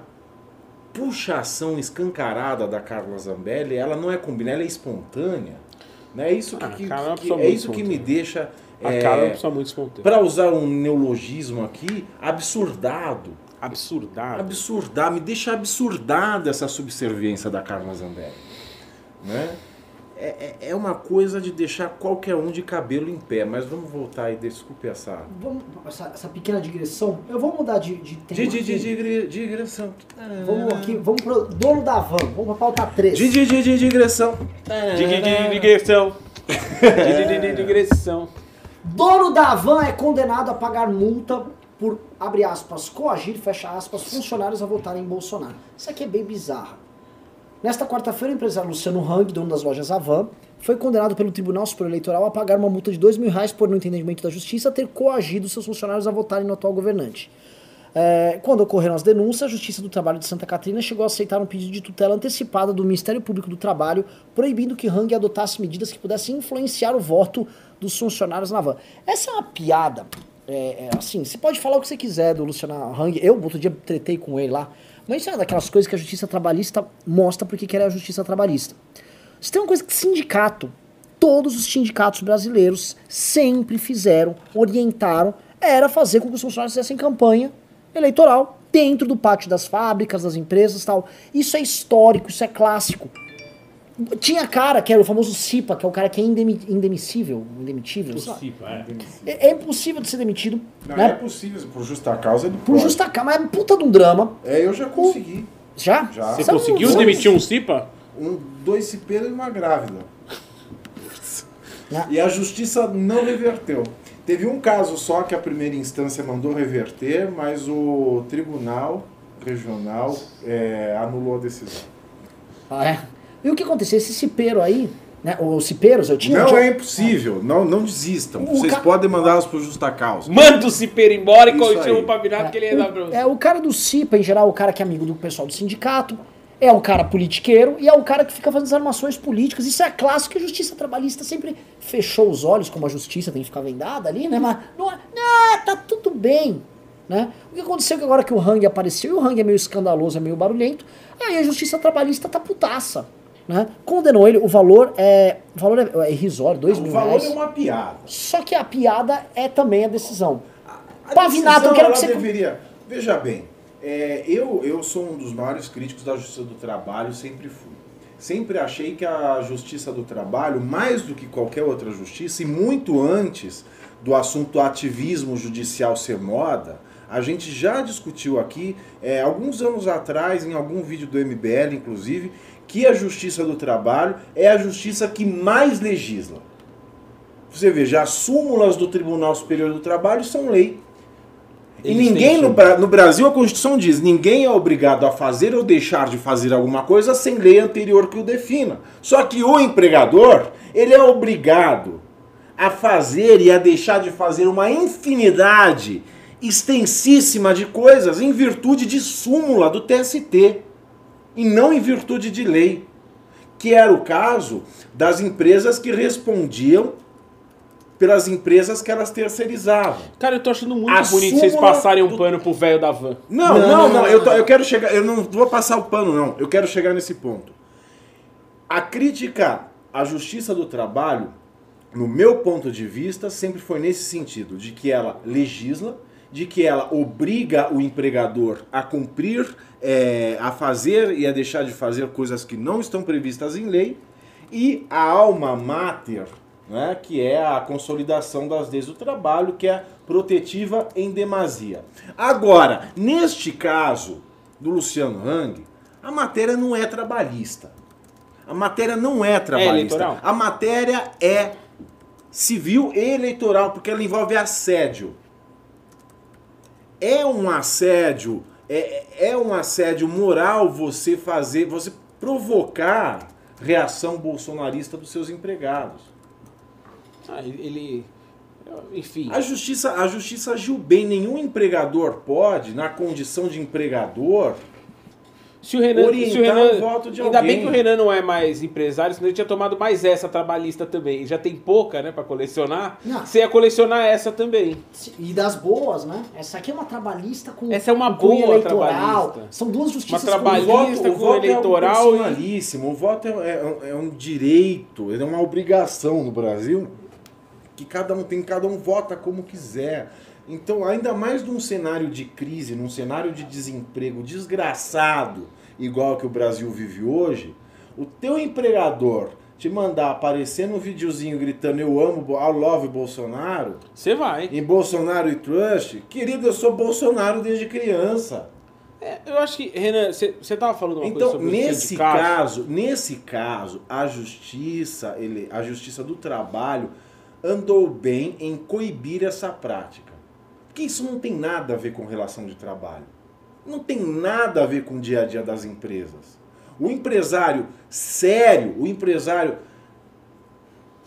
puxação escancarada da Carla Zambelli, ela não é combinada, ela é espontânea. Né? É isso que, Ah, que- é que- é isso que me deixa, A é, cara é uma pessoa muito espontânea. para usar um neologismo aqui, absurdado. Absurdado. Absurdar, me deixa absurdada essa subserviência da Carla Zambelli. Né? É, é, é uma coisa de deixar qualquer um de cabelo em pé, mas vamos voltar aí, desculpe essa. Vamos, essa, essa pequena digressão. Eu vou mudar de, de tema. De, de, de, digre- digressão. Vamos aqui, vamos pro dono da van. Vamos pra pauta 3. De, de, de, de digressão. De, de, de, digressão. De, [laughs] de, de, de, digressão. Dono da van é condenado a pagar multa por, abre aspas, coagir, fecha aspas, funcionários a votarem em Bolsonaro. Isso aqui é bem bizarro. Nesta quarta-feira, o empresário Luciano Hang, dono das lojas Avan, foi condenado pelo Tribunal Superior Eleitoral a pagar uma multa de dois mil reais por, no entendimento da justiça, ter coagido seus funcionários a votarem no atual governante. É, quando ocorreram as denúncias, a Justiça do Trabalho de Santa Catarina chegou a aceitar um pedido de tutela antecipada do Ministério Público do Trabalho, proibindo que Hang adotasse medidas que pudessem influenciar o voto dos funcionários na van. Essa é uma piada. É, é, assim, você pode falar o que você quiser do Luciano Hang. Eu, outro dia, tretei com ele lá. Mas isso é daquelas coisas que a Justiça Trabalhista mostra porque que a Justiça Trabalhista. Isso tem uma coisa que sindicato, todos os sindicatos brasileiros sempre fizeram, orientaram, era fazer com que os funcionários fizessem campanha eleitoral dentro do pátio das fábricas, das empresas e tal. Isso é histórico, isso é clássico. Tinha cara que era o famoso CIPA, que é o cara que é indemi indemissível, indemitível, sei lá. Possível, é. É, é impossível de ser demitido, Não, né? é possível, por justa causa ele Por pode. justa causa, mas é puta de um drama. É, eu já consegui. Já? Já. Você Sabe conseguiu um- demitir um CIPA? Um, dois cipeiros e uma grávida. E a justiça não reverteu. Teve um caso só que a primeira instância mandou reverter, mas o tribunal regional é, anulou a decisão. Ah, é. E o que aconteceu? Esse cipeiro aí, né? Os cipeiros, eu tinha. Não tinha- é impossível, não, não desistam. O Vocês ca- podem mandá-los por justa causa. Manda o cipeiro embora e continua o Pavinato que ele ia dar pra o, você. é, o cara do CIPA, em geral, o cara que é amigo do pessoal do sindicato, é um cara politiqueiro e é o cara que fica fazendo as armações políticas. Isso é clássico que a justiça trabalhista sempre fechou os olhos, como a justiça tem que ficar vendada ali, né? Mas não, é- não tá tudo bem. Né? O que aconteceu é que agora que o Hang apareceu, e o Hang é meio escandaloso, é meio barulhento, aí a justiça trabalhista tá putaça. Né? Condenou ele, o valor é. O valor é, é irrisório, dois O mil valor reais. é uma piada. Só que a piada é também a decisão. A Pavinato, decisão, eu quero que você- deveria. Veja bem, é, eu, eu sou um dos maiores críticos da Justiça do Trabalho, sempre fui. Sempre achei que a Justiça do Trabalho, mais do que qualquer outra justiça, e muito antes do assunto ativismo judicial ser moda, a gente já discutiu aqui, é, alguns anos atrás, em algum vídeo do MBL, inclusive, que a Justiça do Trabalho é a justiça que mais legisla. Você veja, as súmulas do Tribunal Superior do Trabalho são lei. E ninguém no, no Brasil, a Constituição diz: ninguém é obrigado a fazer ou deixar de fazer alguma coisa sem lei anterior que o defina. Só que o empregador, ele é obrigado a fazer e a deixar de fazer uma infinidade extensíssima de coisas em virtude de súmula do TST e não em virtude de lei. Que era o caso das empresas que respondiam pelas empresas que elas terceirizavam. Cara, eu tô achando muito A bonito vocês passarem um do- pano pro velho da van. Não, não, não, eu, tô- eu quero chegar, eu não vou passar o pano, não. Eu quero chegar nesse ponto. A crítica à justiça do trabalho, no meu ponto de vista, sempre foi nesse sentido, de que ela legisla, de que ela obriga o empregador a cumprir, é, a fazer e a deixar de fazer coisas que não estão previstas em lei, e a alma mater, né, que é a consolidação das leis do trabalho, que é protetiva em demasia. Agora, neste caso do Luciano Hang, a matéria não é trabalhista. A matéria não é trabalhista. eleitoral? a matéria é civil e eleitoral, porque ela envolve assédio. É um assédio, é, é um assédio moral você fazer, você provocar reação bolsonarista dos seus empregados. Ah, ele-. Enfim. A justiça, a justiça agiu bem. Nenhum empregador pode, na condição de empregador, Se o Renan. se o Renan o voto de ainda bem que o Renan não é mais empresário, senão ele tinha tomado mais essa trabalhista também. Já tem pouca, né, pra colecionar. Não. Você ia colecionar essa também. E das boas, né? Essa aqui é uma trabalhista com Essa é uma boa eleitoral. trabalhista. São duas justiças Uma trabalhista com Lista o com voto eleitoral é e-. O voto é, é- é um direito, é uma obrigação no Brasil que cada um tem, cada um vota como quiser. Então, ainda mais num cenário de crise, num cenário de desemprego desgraçado, igual que o Brasil vive hoje, o teu empregador te mandar aparecer no videozinho gritando eu amo, I love Bolsonaro, Você vai. em Bolsonaro e Trust, querido, eu sou Bolsonaro desde criança. É, eu acho que, Renan, você tava falando uma coisa Então, sobre o nesse caso, nesse caso, a justiça, ele, a justiça do trabalho andou bem em coibir essa prática. Porque isso não tem nada a ver com relação de trabalho. Não tem nada a ver com o dia a dia das empresas. O empresário sério, o empresário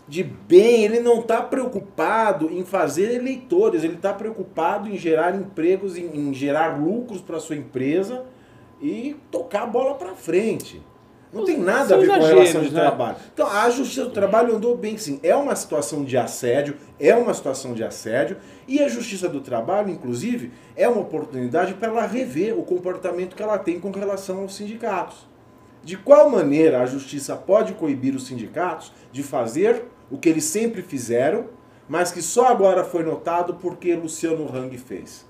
de bem, ele não está preocupado em fazer eleitores, ele está preocupado em gerar empregos, em, em gerar lucros para sua empresa e tocar a bola para frente. Não tem nada a ver com a relação de né? trabalho. Então, a Justiça do Trabalho andou bem sim. É uma situação de assédio, é uma situação de assédio, e a Justiça do Trabalho, inclusive, é uma oportunidade para ela rever o comportamento que ela tem com relação aos sindicatos. De qual maneira a justiça pode coibir os sindicatos de fazer o que eles sempre fizeram, mas que só agora foi notado porque Luciano Hang fez.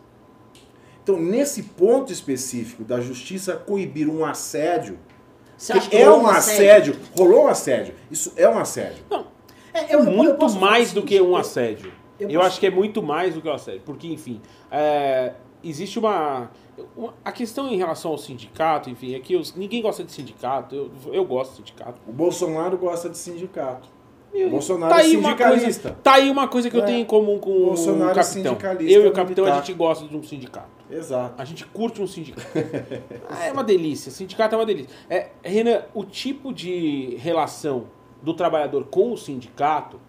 Então, nesse ponto específico da justiça coibir um assédio, Você acha que é um assédio, rolou um assédio, isso é um assédio. Não, É, é eu- eu- eu muito posso falar mais do que um eu- assédio. Eu, eu posso- acho que é muito mais do que um assédio. Porque, enfim, é, existe uma, uma- A questão em relação ao sindicato, enfim, é que os- ninguém gosta de sindicato. Eu, eu gosto de sindicato. O Bolsonaro gosta de sindicato. Eu- Bolsonaro é uma sindicalista. coisa, tá aí uma coisa que eu É. tenho em comum com Bolsonaro o é capitão. sindicalista eu e o capitão, a militar. gente gosta de um sindicato. Exato. A gente curte um sindicato. [laughs] Ah, é uma delícia. Sindicato é uma delícia. É, Renan, o tipo de relação do trabalhador com o sindicato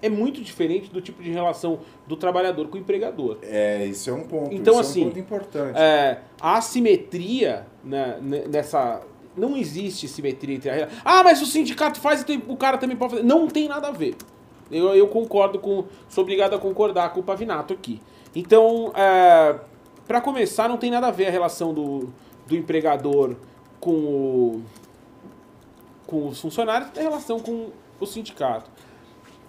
é muito diferente do tipo de relação do trabalhador com o empregador. É, isso é um ponto. Então, isso assim, é um ponto importante. É, a assimetria né, ne- nessa. Não existe simetria entre a. Ah, mas o sindicato faz, então o cara também pode fazer. Não tem nada a ver. Eu, eu concordo com. Sou obrigado a concordar com o Pavinato aqui. Então, é, para começar, não tem nada a ver a relação do, do empregador com o, com os funcionários, tem relação com o sindicato.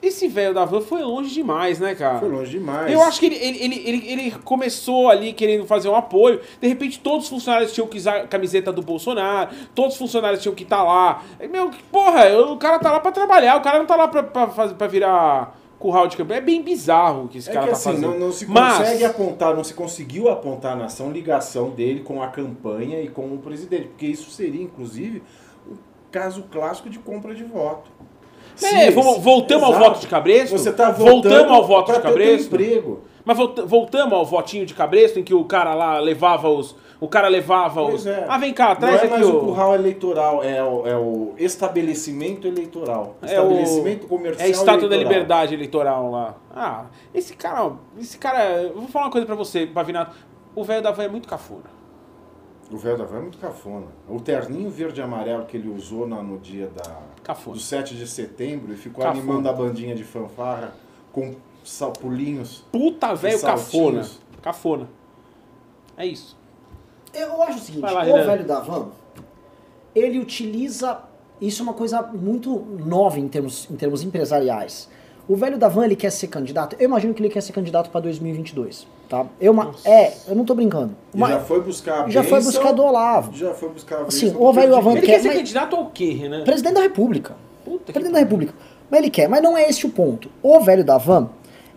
Esse velho da van foi longe demais, né, cara? Foi longe demais. Eu acho que ele, ele, ele, ele, começou ali querendo fazer um apoio. De repente, todos os funcionários tinham que usar a camiseta do Bolsonaro. Todos os funcionários tinham que estar lá. Meu, porra, o cara tá lá pra trabalhar. O cara não tá lá pra, pra, pra virar curral de campanha. É bem bizarro o que esse É cara que tá assim, fazendo. não, não se Mas- consegue apontar, não se conseguiu apontar na ação ligação dele com a campanha e com o presidente, porque isso seria, inclusive, o caso clássico de compra de voto. É, vamos- voltamos ao Exato. voto de Cabresto? Você tá voltando voltamos ao voto de Cabresto? Mas volta- voltamos ao votinho de Cabresto, em que o cara lá levava os. O cara levava Pois os. é. Ah, vem cá, traz não é aqui mais o. o curral eleitoral, é o, é o estabelecimento eleitoral. É o- estabelecimento comercial É a estátua da eleitoral. liberdade eleitoral lá. Ah, esse cara, esse cara, vou falar uma coisa pra você, Pavinato. O velho da van é muito cafona. O velho da van é muito cafona. O terninho verde e amarelo que ele usou na- no dia da, Cafona. do 7 de setembro e ficou Cafona. animando a bandinha de fanfarra com sal- pulinhos. Puta velho cafona. Cafona. É isso. Eu acho o seguinte, lá, o Renan. velho da van, ele utiliza. Isso é uma coisa muito nova em termos, em termos empresariais. O velho da van, ele quer ser candidato. Eu imagino que ele quer ser candidato para 2022. Tá? Eu, é, eu não tô brincando. Uma- já foi buscar a já foi buscar do Olavo. Já foi buscar a Assim, bênção o velho da van Ele quer ser mas- candidato ao quê, Renan? Presidente da República. Puta que Presidente da República. Mas ele quer, mas não é esse o ponto. O velho da van,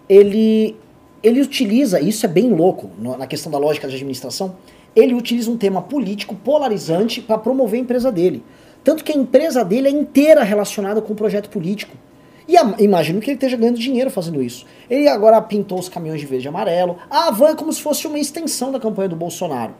ele ele utiliza, isso é bem louco na questão da lógica de administração, ele utiliza um tema político polarizante para promover a empresa dele. Tanto que a empresa dele é inteira relacionada com o projeto político. E a- imagino que ele esteja ganhando dinheiro fazendo isso. Ele agora pintou os caminhões de verde e amarelo. A Van é como se fosse uma extensão da campanha do Bolsonaro.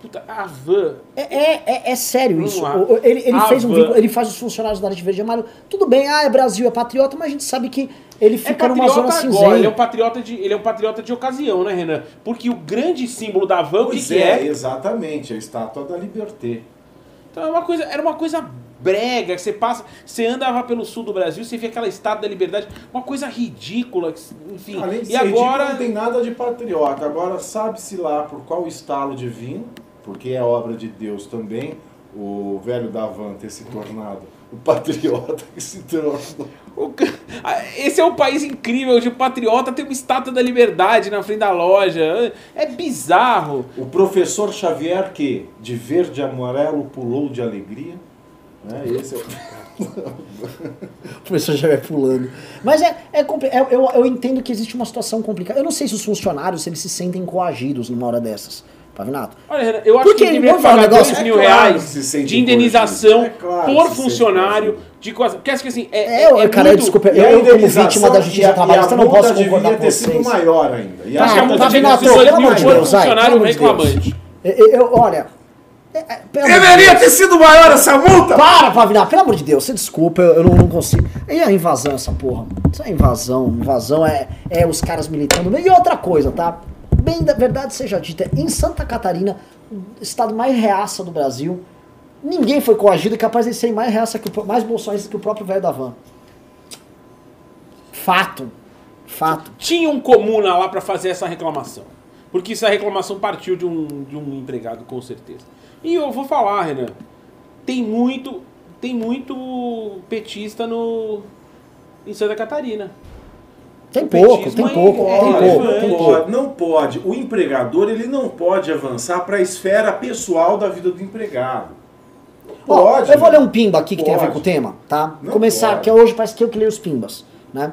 Puta, a van. É, é, é- é sério Vamos isso. lá. Ele, ele fez um vínculo- ele faz os funcionários da área de verde e amarelo. Tudo bem, ah, é Brasil, é patriota, mas a gente sabe que ele É fica numa patriota zona agora, cinzenta. ele é um patriota de, ele é um patriota de ocasião, né, Renan? Porque o grande símbolo da van, Pois que é, é? exatamente, a estátua da Liberté. Então é uma coisa, era uma coisa brega, que você passa, você andava pelo sul do Brasil, você via aquela estátua da liberdade, uma coisa ridícula, que- enfim. Além de e ser ridículo, agora não tem nada de patriota. Agora sabe-se lá por qual estalo divino, porque é obra de Deus também, o velho da Van ter se tornado o patriota que se tornou. esse é um país incrível, onde o patriota tem uma estátua da liberdade na frente da loja. É bizarro. O professor Xavier que de verde e amarelo pulou de alegria. Né? Esse é o... [laughs] O professor já vai pulando. Mas é, é, é- eu, eu entendo que existe uma situação complicada. Eu não sei se os funcionários eles se sentem coagidos numa hora dessas. Pavinato. Olha, Renan, eu acho Porque que ele deveria um pagar negócio- 2 mil É claro reais de indenização coagido. É claro por funcionário. De coisa, porque acho que assim, é, É, é, eu- é cara, muito- desculpa, eu, eu como vítima da justiça a- trabalhista e a não posso multa concordar devia com ter sido vocês. maior ainda. E Tá, acho que que a multa tá ser pelo 18 mil amor de por Deus, vai, funcionário reclamante. Eu, eu- olha. é- é, Deveria ter sido maior essa multa! Para, Pavinato, pelo amor de Deus, você desculpa, eu, eu não, não consigo. E a invasão, essa porra? Isso é invasão. Invasão é, é os caras militando. E outra coisa, tá? Bem da verdade seja dita, em Santa Catarina, o estado mais reaça do Brasil, ninguém foi coagido e capaz de ser mais reaça que o, mais bolsonarista que o próprio velho da van. Fato. Fato. Tinha um comuna lá pra fazer essa reclamação. Porque essa reclamação partiu de um, de um empregado, com certeza. E eu vou falar, Renan. Tem muito, tem muito petista no, em Santa Catarina. Tem pouco, tem é- pouco, é tem pouco, relevante. tem não pouco. pode, não pode. O empregador ele não pode avançar para a esfera pessoal da vida do empregado. Ó, Pode. eu vou ler um pimba aqui que tem a ver Pode. com o tema, tá? Não Começar, pode. que hoje parece que eu que leio os pimbas, né?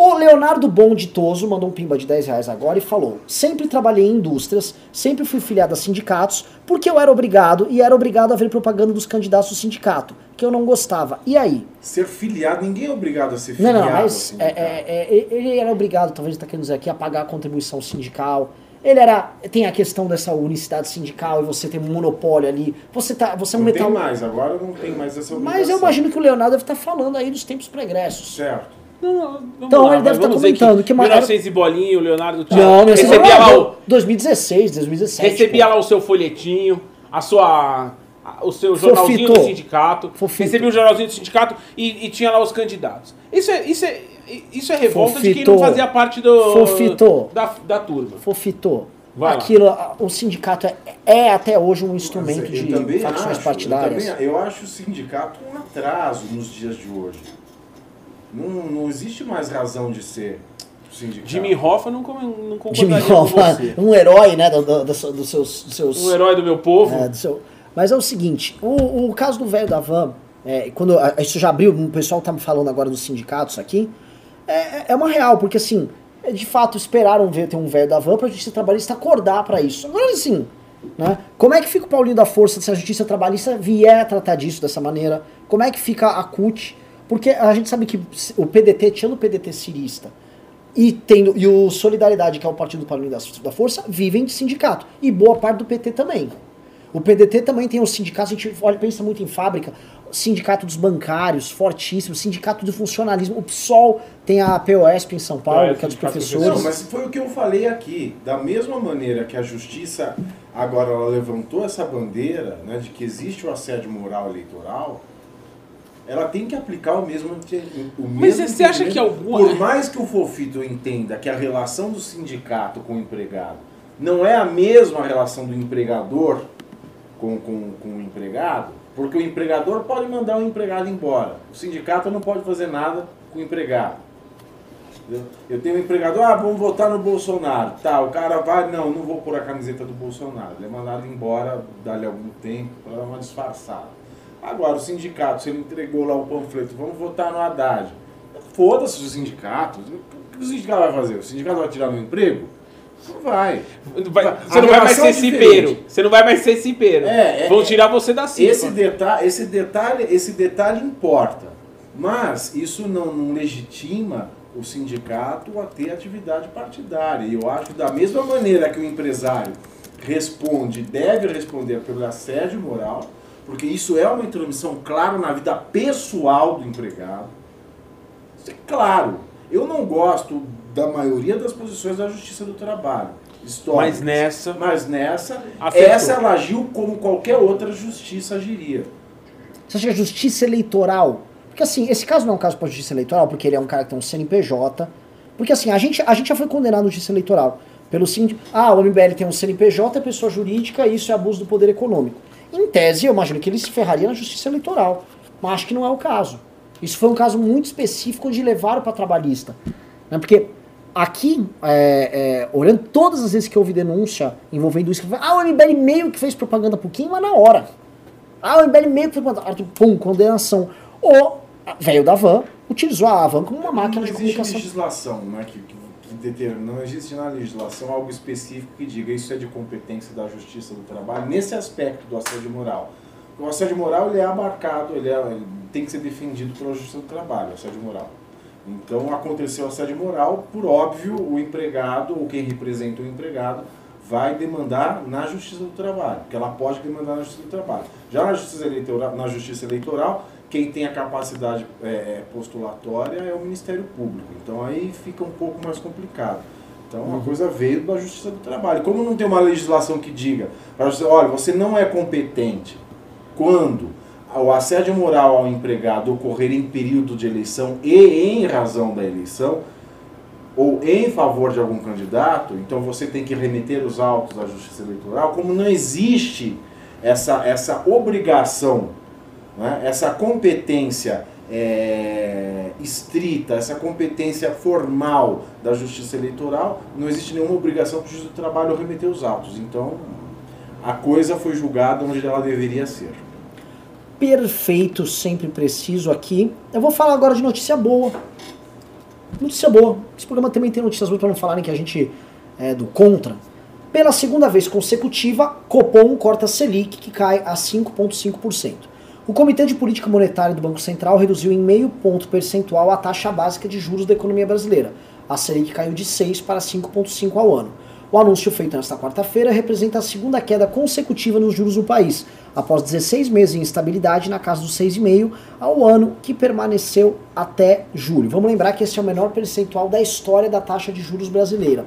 O Leonardo Bonditoso mandou um pimba de 10 reais agora e falou: Sempre trabalhei em indústrias, sempre fui filiado a sindicatos, porque eu era obrigado e era obrigado a ver propaganda dos candidatos do sindicato, que eu não gostava. E aí? Ser filiado, ninguém é obrigado a ser Não, filiado. não, mas assim, é, é, é, ele era obrigado, talvez ele tá querendo dizer aqui, a pagar a contribuição sindical. Ele era. Tem a questão dessa unicidade sindical e você tem um monopólio ali. Você, tá, você é um Não metal. tem mais, agora não tem mais essa obrigação. Mas eu imagino que o Leonardo deve estar falando aí dos tempos pregressos. Certo. Não, não, Então, lá, ele deve dizer comentando que mais- 1900 e bolinho, o Leonardo tinha- Não, não, recebia é lá o, 2016, 2017. recebia pô. lá o seu folhetinho, a sua a- o seu jornalzinho Fofito. do sindicato, Fofito. recebia o jornalzinho do sindicato e, e tinha lá os candidatos. Isso é isso é isso é revolta de quem Fofito. não fazia parte do Fofito. da, da turma. Fofito. Vai. Aquilo, o sindicato é, é até hoje um instrumento eu de facções acho, partidárias. Eu, também, eu acho o sindicato um atraso nos dias de hoje. Não, não existe mais razão de ser o sindicato. Jimmy Hoffa não, com- não Jimmy Hoffa, você. um herói, né, do- do- do- dos seus... dos seus Um herói do meu povo. É, do seu- Mas é o seguinte, o, o caso do velho da van, é, quando isso já abriu, o pessoal tá me falando agora dos sindicatos aqui, é, é uma real, porque assim, é, de fato esperaram ver ter um velho da van pra justiça trabalhista acordar pra isso. Agora assim, né, como é que fica o Paulinho da Força se a justiça trabalhista vier a tratar disso dessa maneira? Como é que fica a CUT? Porque a gente sabe que o PDT, tirando o PDT cirista, e, tendo, e o Solidariedade, que é o partido do Paulinho da, da Força, vivem de sindicato. E boa parte do PT também. O PDT também tem os sindicatos, a gente olha, pensa muito em fábrica, sindicato dos bancários, fortíssimo, sindicato do funcionalismo. O PSOL tem a POSP em São Paulo, POSP, que é dos Sindicato dos professores. Não, mas foi o que eu falei aqui. Da mesma maneira que a justiça agora ela levantou essa bandeira né, de que existe o assédio moral eleitoral, ela tem que aplicar o mesmo. O Mas mesmo você acha que alguma- Por mais que o Fofito entenda que a relação do sindicato com o empregado não é a mesma relação do empregador com, com, com o empregado, porque o empregador pode mandar o empregado embora. O sindicato não pode fazer nada com o empregado. Entendeu? Eu tenho um empregador, ah, vamos votar no Bolsonaro. Tá, o cara vai, não, não vou pôr a camiseta do Bolsonaro. Ele é mandado embora dali algum tempo para dar uma disfarçada. Agora, o sindicato, se ele entregou lá o panfleto, vamos votar no Haddad. Foda-se o sindicato. O que o sindicato vai fazer? O sindicato vai tirar meu emprego? Não vai. Vai- A você não vai mais ser é cipeiro. Você não vai mais ser cipeiro. É, é, Vão é. tirar você da cipa. Esse detalhe, esse detalhe, esse detalhe importa. Mas isso não, não legitima o sindicato a ter atividade partidária. E eu acho que da mesma maneira que o empresário responde, deve responder pelo assédio moral, porque isso é uma intromissão, claro, na vida pessoal do empregado. Isso é claro. Eu não gosto da maioria das posições da Justiça do Trabalho. históricas. Mas nessa. Mas nessa, Acertou. essa ela agiu como qualquer outra justiça agiria. Você acha que a justiça eleitoral. Porque assim, esse caso não é um caso para justiça eleitoral, porque ele é um cara que tem um CNPJ. Porque assim, a gente, a gente já foi condenado na justiça eleitoral. Pelo seguinte, ah, o MBL tem um CNPJ, é pessoa jurídica, isso é abuso do poder econômico. Em tese, eu imagino que ele se ferraria na justiça eleitoral. Mas acho que não é o caso. Isso foi um caso muito específico onde levaram para trabalhista. Né? Porque aqui, é, é, olhando todas as vezes que houve denúncia envolvendo isso, ah, o MBL meio que fez propaganda pro Kim, mas na hora. Ah, o MBL meio que fez propaganda. Pum, condenação. Ou, velho da van, utilizou a van como uma máquina não de existe comunicação. legislação, né, que, que, que não existe na legislação algo específico que diga isso é de competência da Justiça do Trabalho nesse aspecto do assédio moral. O assédio moral ele é abarcado, ele, é- ele tem que ser defendido pela Justiça do Trabalho, assédio moral. Então aconteceu assédio moral, por óbvio, o empregado ou quem representa o empregado vai demandar na Justiça do Trabalho, porque ela pode demandar na Justiça do Trabalho. Já na Justiça Eleitoral, na Justiça Eleitoral quem tem a capacidade é, é, postulatória é o Ministério Público. Então aí fica um pouco mais complicado. Então a coisa veio da Justiça do Trabalho. Como não tem uma legislação que diga, olha, você não é competente quando o assédio moral ao empregado ocorrer em período de eleição e em razão da eleição, ou em favor de algum candidato, então você tem que remeter os autos à Justiça Eleitoral, como não existe essa, essa obrigação, né, essa competência é, estrita, essa competência formal da Justiça Eleitoral, não existe nenhuma obrigação para o juiz do trabalho remeter os autos. Então, a coisa foi julgada onde ela deveria ser. perfeito, sempre preciso aqui. Eu vou falar agora de notícia boa. Notícia boa. Esse programa também tem notícias boas para não falarem que a gente é do contra. Pela segunda vez consecutiva, Copom corta Selic, que cai a 5,5%. O Comitê de Política Monetária do Banco Central reduziu em meio ponto percentual a taxa básica de juros da economia brasileira. A Selic caiu de 6 para 5,5 ao ano. O anúncio feito nesta quarta-feira representa a segunda queda consecutiva nos juros do país, após 16 meses de instabilidade na casa dos 6,5 ao ano, que permaneceu até julho. Vamos lembrar que esse é o menor percentual da história da taxa de juros brasileira.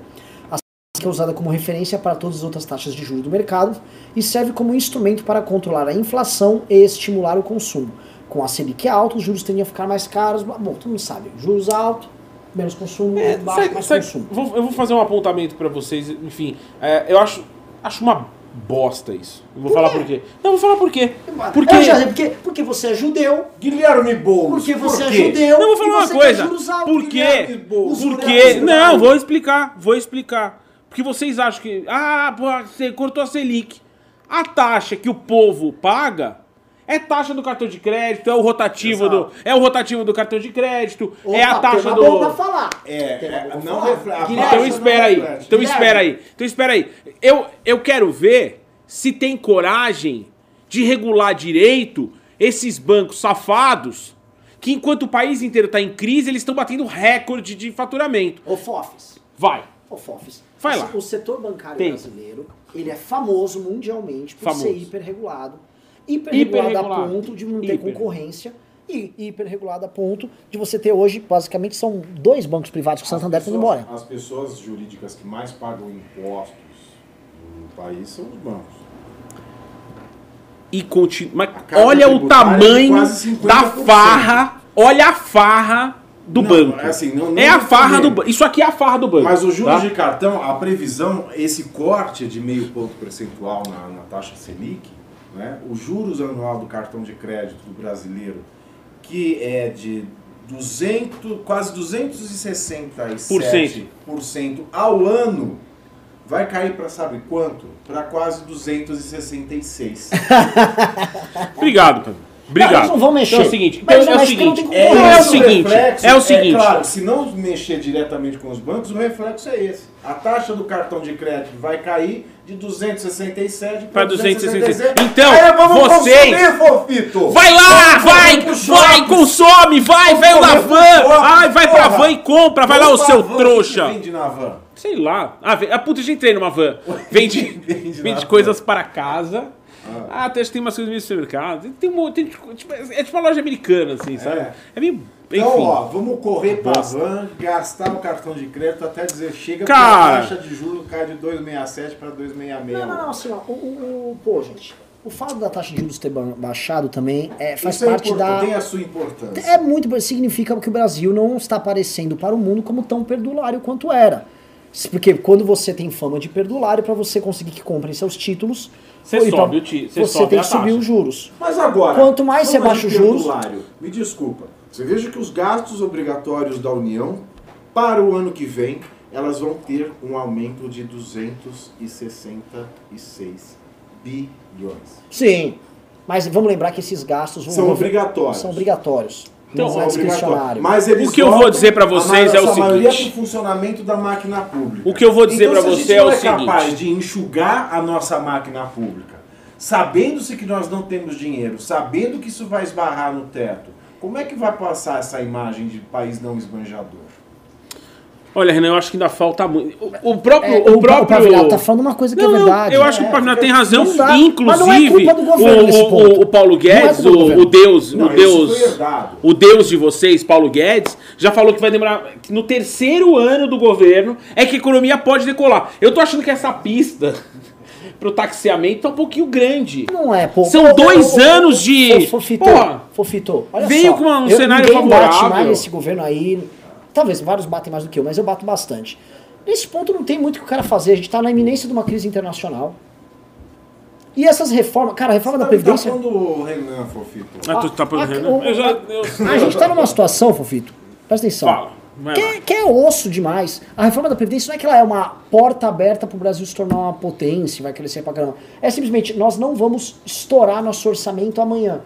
Selic é usada como referência para todas as outras taxas de juros do mercado e serve como instrumento para controlar a inflação e estimular o consumo. Com a Selic alta, os juros tendem a ficar mais caros. Bom, todo mundo sabe, juros altos, menos consumo, É, baixo, mais consumo. vou- eu vou fazer um apontamento pra vocês. Enfim, é, eu acho, acho uma bosta isso. Eu vou falar por quê. Não, vou falar por quê. Porque. Eu já sei, porque, porque você é judeu, Guilherme Boulos, porque você por é judeu. Não, vou e falar uma você coisa. Por quê? Por quê? Não, vou explicar. Vou explicar. Porque vocês acham que. Ah, você cortou a Selic. A taxa que o povo paga. É taxa do cartão de crédito, é o rotativo do, Exato. é o rotativo do cartão de crédito, é a Opa, taxa do bom pra falar. É, é, pra não falar. reflete- Então espera não aí. reflete. Então Guilherme. espera aí. Então espera aí. Eu, eu quero ver se tem coragem de regular direito esses bancos safados que enquanto o país inteiro está em crise, eles estão batendo recorde de faturamento. Ô Fofes, Vai. ô Fofes. Vai lá. O setor bancário Tem. brasileiro, ele é famoso mundialmente por Famoso. ser hiperregulado. Hiperregulado a ponto de não ter Hiper. concorrência e hiperregulado a ponto de você ter hoje, basicamente, são dois bancos privados que o Santander está indo embora. As pessoas jurídicas que mais pagam impostos no país são os bancos. E continua. Mas olha o é tamanho 50%. da farra. Olha a farra do Não, banco. é assim, não- não é a farra do banco. Isso aqui é a farra do banco. Mas os juros tá? de cartão, a previsão, esse corte de meio ponto percentual na, na taxa Selic, né, os juros anual do cartão de crédito do brasileiro, que é de 200, quase 267% ao ano, vai cair para sabe quanto? Para quase 266. [laughs] Obrigado, Pedro. Obrigado. Não, eles não vão mexer. Então é o seguinte, Mas então é o acho que não seguinte, tem é, é o seguinte, reflexo, é o seguinte. claro, se não mexer diretamente com os bancos, o reflexo é esse. A taxa do cartão de crédito vai cair de 267 Pra para 266. Então, vamos vocês- consumir, Fofito. Vai lá, Vamos vai, vai, consome, vai, correr pro van. Ai, vai pra van e compra, vai lá o seu trouxa. o que Vende na van. Sei lá. Ah, ve- ah, puta, eu já entrei numa van. [laughs] Vende, [laughs] Vende vende na coisas para casa. Ah, até tem umas coisas no supermercado. Tem, um monte, tem, tipo, é tipo uma loja americana, assim, sabe? É. É, meio. Enfim. Então, ó, vamos correr pra van, gastar o cartão de crédito até dizer chega, porque Cara. a taxa de juros cai de 2,67 para 2,66. Não, não, não, assim, ó, o, o, o- pô, gente, o fato da taxa de juros ter ba- baixado também é, faz Isso é parte da... tem a sua importância. É muito, significa que o Brasil não está aparecendo para o mundo como tão perdulário quanto era. Porque quando você tem fama de perdulário, para você conseguir que comprem seus títulos, Você ou sobe o ti- você você sobe tem que subir os juros. Mas agora, Quanto mais você baixa os juros- Me desculpa. Você veja que os gastos obrigatórios da União para o ano que vem, elas vão ter um aumento de 266 bilhões. Sim, mas vamos lembrar que esses gastos vão- São obrigatórios. São obrigatórios. Então, não é discricionário. Mas eles O que eu vou dizer pra vocês a é o maioria seguinte. pro funcionamento da máquina pública. O que eu vou dizer então, pra se a você gente é não o é capaz seguinte. de enxugar a nossa máquina pública, sabendo-se que nós não temos dinheiro, sabendo que isso vai esbarrar no teto, como é que vai passar essa imagem de país não esbanjador? Olha, Renan, eu acho que ainda falta muito. O, o próprio. É, o, o, próprio... o Pavinato tá falando uma coisa que Não, é não, verdade. eu acho que o É, Pavinato tem fica- razão. dá. Mas Inclusive, não é culpa do governo o, nesse o- ponto. o Paulo Não é Guedes, culpa do o, Deus, Não, o Deus, o Deus de vocês, Paulo Guedes, já falou que vai demorar. Que no terceiro ano do governo é que a economia pode decolar. Eu tô achando que essa pista [laughs] pro taxiamento tá um pouquinho grande. Não é, pô. São Ô, ô, dois ô, ô, anos ô, de- Fofito, Porra. Fofito, olha Veio só. com um eu, cenário ninguém bate favorável. mais nesse governo aí. Talvez vários batem mais do que eu, mas eu bato bastante. Nesse ponto não tem muito o que o cara fazer. A gente tá na iminência de uma crise internacional. E essas reformas. Cara, a reforma da Tá Previdência. falando do Renan, Fofito. Ah, tu tá por a- Renan? o- Eu já. eu- A gente tá numa situação, Fofito. Presta atenção. Fala. Que, é- que é osso demais. A reforma da Previdência não é que ela é uma porta aberta para o Brasil se tornar uma potência, vai crescer pra caramba. É simplesmente, nós não vamos estourar nosso orçamento amanhã.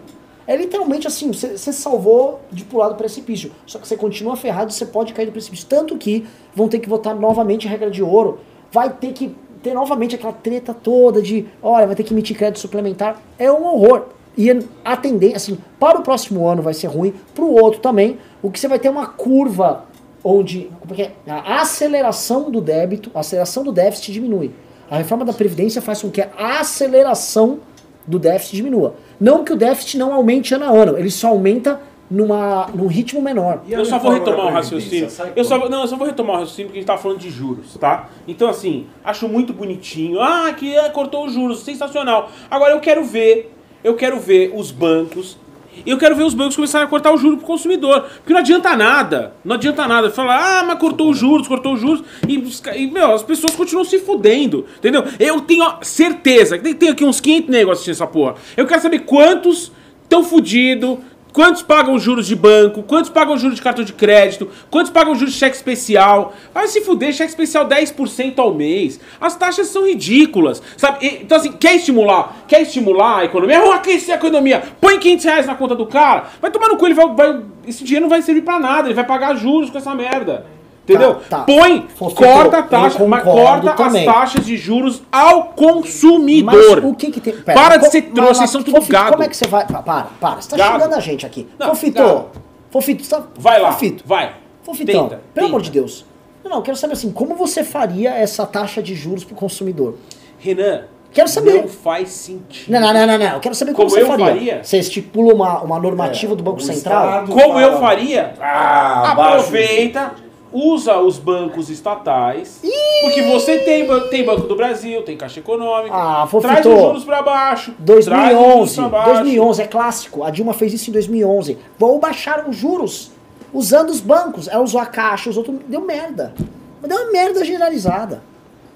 É literalmente assim, você salvou de pular do precipício. Só que você continua ferrado você pode cair do precipício. Tanto que vão ter que votar novamente regra de ouro. Vai ter que ter novamente aquela treta toda de, olha, vai ter que emitir crédito suplementar. É um horror. E a tendência, assim, para o próximo ano vai ser ruim, para o outro também. O que você vai ter é uma curva onde porque a aceleração do débito, a aceleração do déficit diminui. A reforma da Previdência faz com que a aceleração do déficit diminua. Não que o déficit não aumente ano a ano, ele só aumenta numa, num ritmo menor. Eu só vou retomar o raciocínio. Eu só, não, eu só vou retomar o raciocínio porque a gente tá falando de juros, tá? Então, assim, acho muito bonitinho. Ah, que é, cortou os juros, sensacional. Agora eu quero ver, eu quero ver os bancos. Eu quero ver os bancos começarem a cortar o juro pro consumidor. Porque não adianta nada. Não adianta nada. Falar, ah, mas cortou os juros, cortou os juros. E, e, meu, as pessoas continuam se fudendo. Entendeu? Eu tenho certeza. Tem, tem aqui uns 500 negros assistindo essa porra. Eu quero saber quantos estão fudidos. Quantos pagam juros de banco? Quantos pagam juros de cartão de crédito? Quantos pagam juros de cheque especial? Vai se fuder, cheque especial 10% ao mês. As taxas são ridículas, sabe? Então assim, quer estimular? Quer estimular a economia? Vamos aquecer a economia. Põe 500 reais na conta do cara. Vai tomar no cu, ele vai, vai- esse dinheiro não vai servir pra nada. Ele vai pagar juros com essa merda. Entendeu? Tá, tá. Põe, Fofito, corta a taxa, mas corta também. as taxas de juros ao consumidor. Mas o que que tem... Pera, Para de ser trouxa, vocês são tudo Fofito, gado. Como é que você vai... pa- Para, para, você tá Gado. xingando a gente aqui. Não, Fofito, gado. Fofito, você tá... Vai lá, Fofito, vai. Fofitão, Tenta, pelo amor tenta. de Deus. Não, não, eu quero saber assim, como você faria essa taxa de juros pro consumidor? Renan, Quero saber. não faz sentido. Não, não, não, não, não. Eu quero saber como, Como você eu faria. faria? Você estipula uma, uma normativa É, do Banco Central? Estado- Como eu faria? Ah, Aproveita, usa os bancos estatais, porque você tem, tem Banco do Brasil, tem Caixa Econômica, Ah, Fofito. traz os juros pra baixo. traz os juros 2011, pra baixo. 2011 é clássico. A Dilma fez isso em 2011. Vou baixar os juros usando os bancos. Ela usou a Caixa, os outros. Deu merda. Deu uma merda generalizada.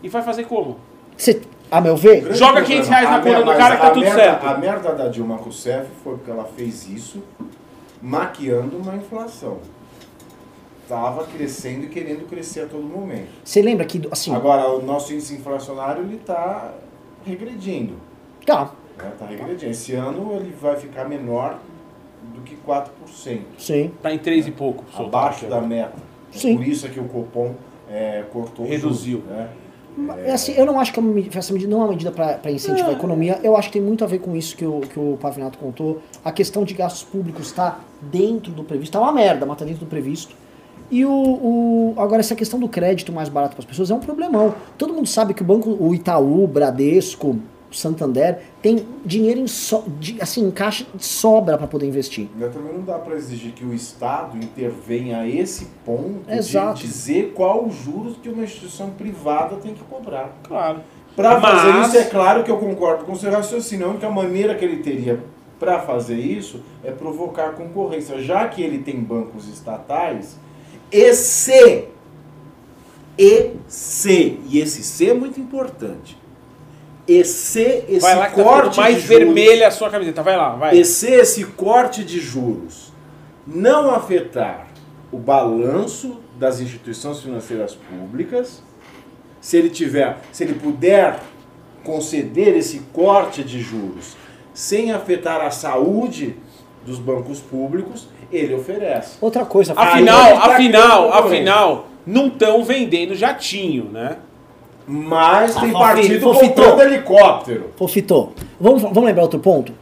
E vai fazer como? Você, a meu ver, Joga problema. 500 reais na conta do cara que tá tudo merda- certo. A merda da Dilma Rousseff foi porque ela fez isso maquiando uma inflação. Tava crescendo e querendo crescer a todo momento. você lembra que, assim, Agora, o nosso índice inflacionário ele está regredindo. tá, Está regredindo. Esse ano ele vai ficar menor do que 4%. Sim. Tá em três e pouco. Abaixo da meta. É Sim. Por isso é que o Copom é, cortou Reduziu. juros, né? É assim, eu não acho que é essa medida não é uma medida para incentivar a economia. Eu acho que tem muito a ver com isso que o, que o Pavinato contou. A questão de gastos públicos está dentro do previsto. Tá uma merda, mas tá dentro do previsto. E o, o- agora essa questão do crédito mais barato para as pessoas é um problemão. Todo mundo sabe que o banco, o Itaú, Bradesco, Santander tem dinheiro em so, de- assim, em caixa de sobra para poder investir. Mas também não dá para exigir que o Estado intervenha a esse ponto Exato. de dizer qual os juros que uma instituição privada tem que cobrar. Claro. Para Mas- fazer isso, é claro que eu concordo com o seu raciocínio. A única maneira que ele teria para fazer isso é provocar concorrência, já que ele tem bancos estatais, e se, e se, e esse se é muito importante, e se esse vai lá que tá corte ficando mais de juros, vermelha a sua camiseta. Vai lá, vai. e se esse corte de juros não afetar o balanço das instituições financeiras públicas, se ele tiver, se ele puder conceder esse corte de juros sem afetar a saúde dos bancos públicos, ele oferece. Outra coisa, Afinal, tá afinal, afinal, não estão vendendo jatinho, né? Mas tem Ah, partido fofitou. comprando helicóptero. Fofito, vamos, vamos lembrar outro ponto?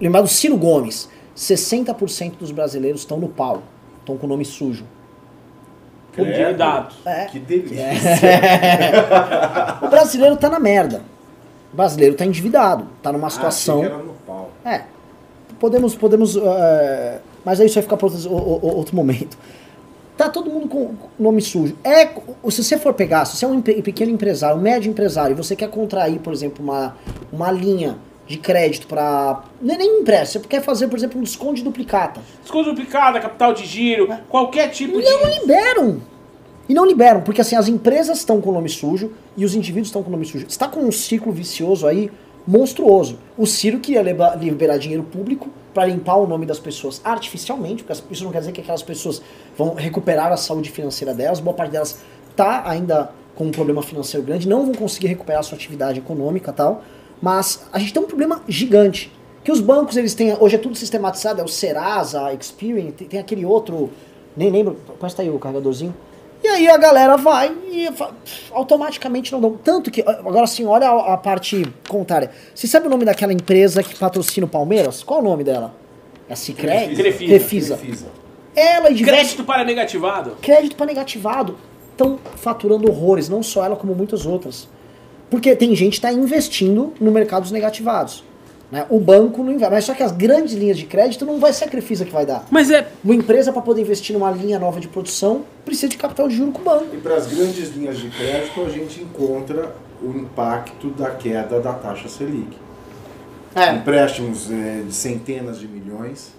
Lembrar do Ciro Gomes. 60% dos brasileiros estão no pau. Estão com o nome sujo. Endividados. É. Que delícia. [laughs] O brasileiro tá na merda. O brasileiro tá endividado. Tá numa Ah, situação. era no pau. É. Podemos. podemos é, mas aí isso vai ficar para outro, outro momento. Tá todo mundo com nome sujo. É, se você for pegar, se você é um pequeno empresário, um médio empresário, e você quer contrair, por exemplo, uma, uma linha de crédito para. Não é nem empréstimo, você quer fazer, por exemplo, um desconto de duplicata. Desconto duplicada, capital de giro, qualquer tipo de. Não liberam. E não liberam, porque assim, as empresas estão com o nome sujo e os indivíduos estão com o nome sujo. Está com um ciclo vicioso aí monstruoso. O Ciro queria liberar dinheiro público para limpar o nome das pessoas artificialmente, porque isso não quer dizer que aquelas pessoas vão recuperar a saúde financeira delas, boa parte delas tá ainda com um problema financeiro grande, não vão conseguir recuperar a sua atividade econômica tal, mas a gente tem um problema gigante, que os bancos, eles têm, hoje é tudo sistematizado, é o Serasa, a Experian, tem, tem aquele outro, nem lembro, parece que tá aí o carregadorzinho, e aí a galera vai e automaticamente não dão. Tanto que, agora assim, olha a, a parte contrária. Você sabe o nome daquela empresa que patrocina o Palmeiras? Qual o nome dela? É a Cicred? Crefisa. Crefisa. Ela e diversos Crédito para negativado. crédito para negativado estão faturando horrores, não só ela, como muitas outras. Porque tem gente que está investindo no mercado dos negativados. Né? O banco não investe. Mas só que as grandes linhas de crédito não vai ser a Crefisa que vai dar. Mas é. Uma empresa, para poder investir numa linha nova de produção, precisa de capital de juro com o banco. E para as grandes linhas de crédito, a gente encontra o impacto da queda da taxa Selic. É. Empréstimos eh, de centenas de milhões,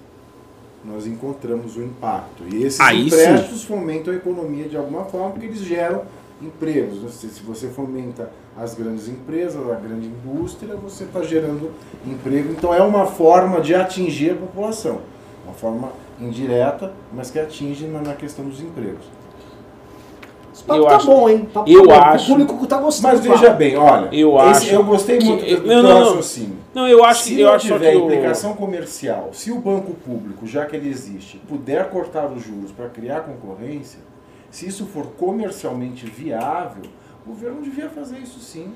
nós encontramos o impacto. E esses sim. empréstimos fomentam a economia de alguma forma, porque eles geram empregos. Se você fomenta as grandes empresas, a grande indústria, você está gerando emprego. Então é uma forma de atingir a população. Uma forma indireta, mas que atinge na, na questão dos empregos. Esse papo Eu tá acho- bom, hein? Papo eu tá bom. acho- O público tá gostando. Mas veja bem, olha, Eu esse- acho eu gostei que- muito do, do não, não, não. raciocínio. Não, eu acho se que eu não acho tiver que o. implicação comercial, se o banco público, já que ele existe, puder cortar os juros para criar concorrência, se isso for comercialmente viável, o governo devia fazer isso sim.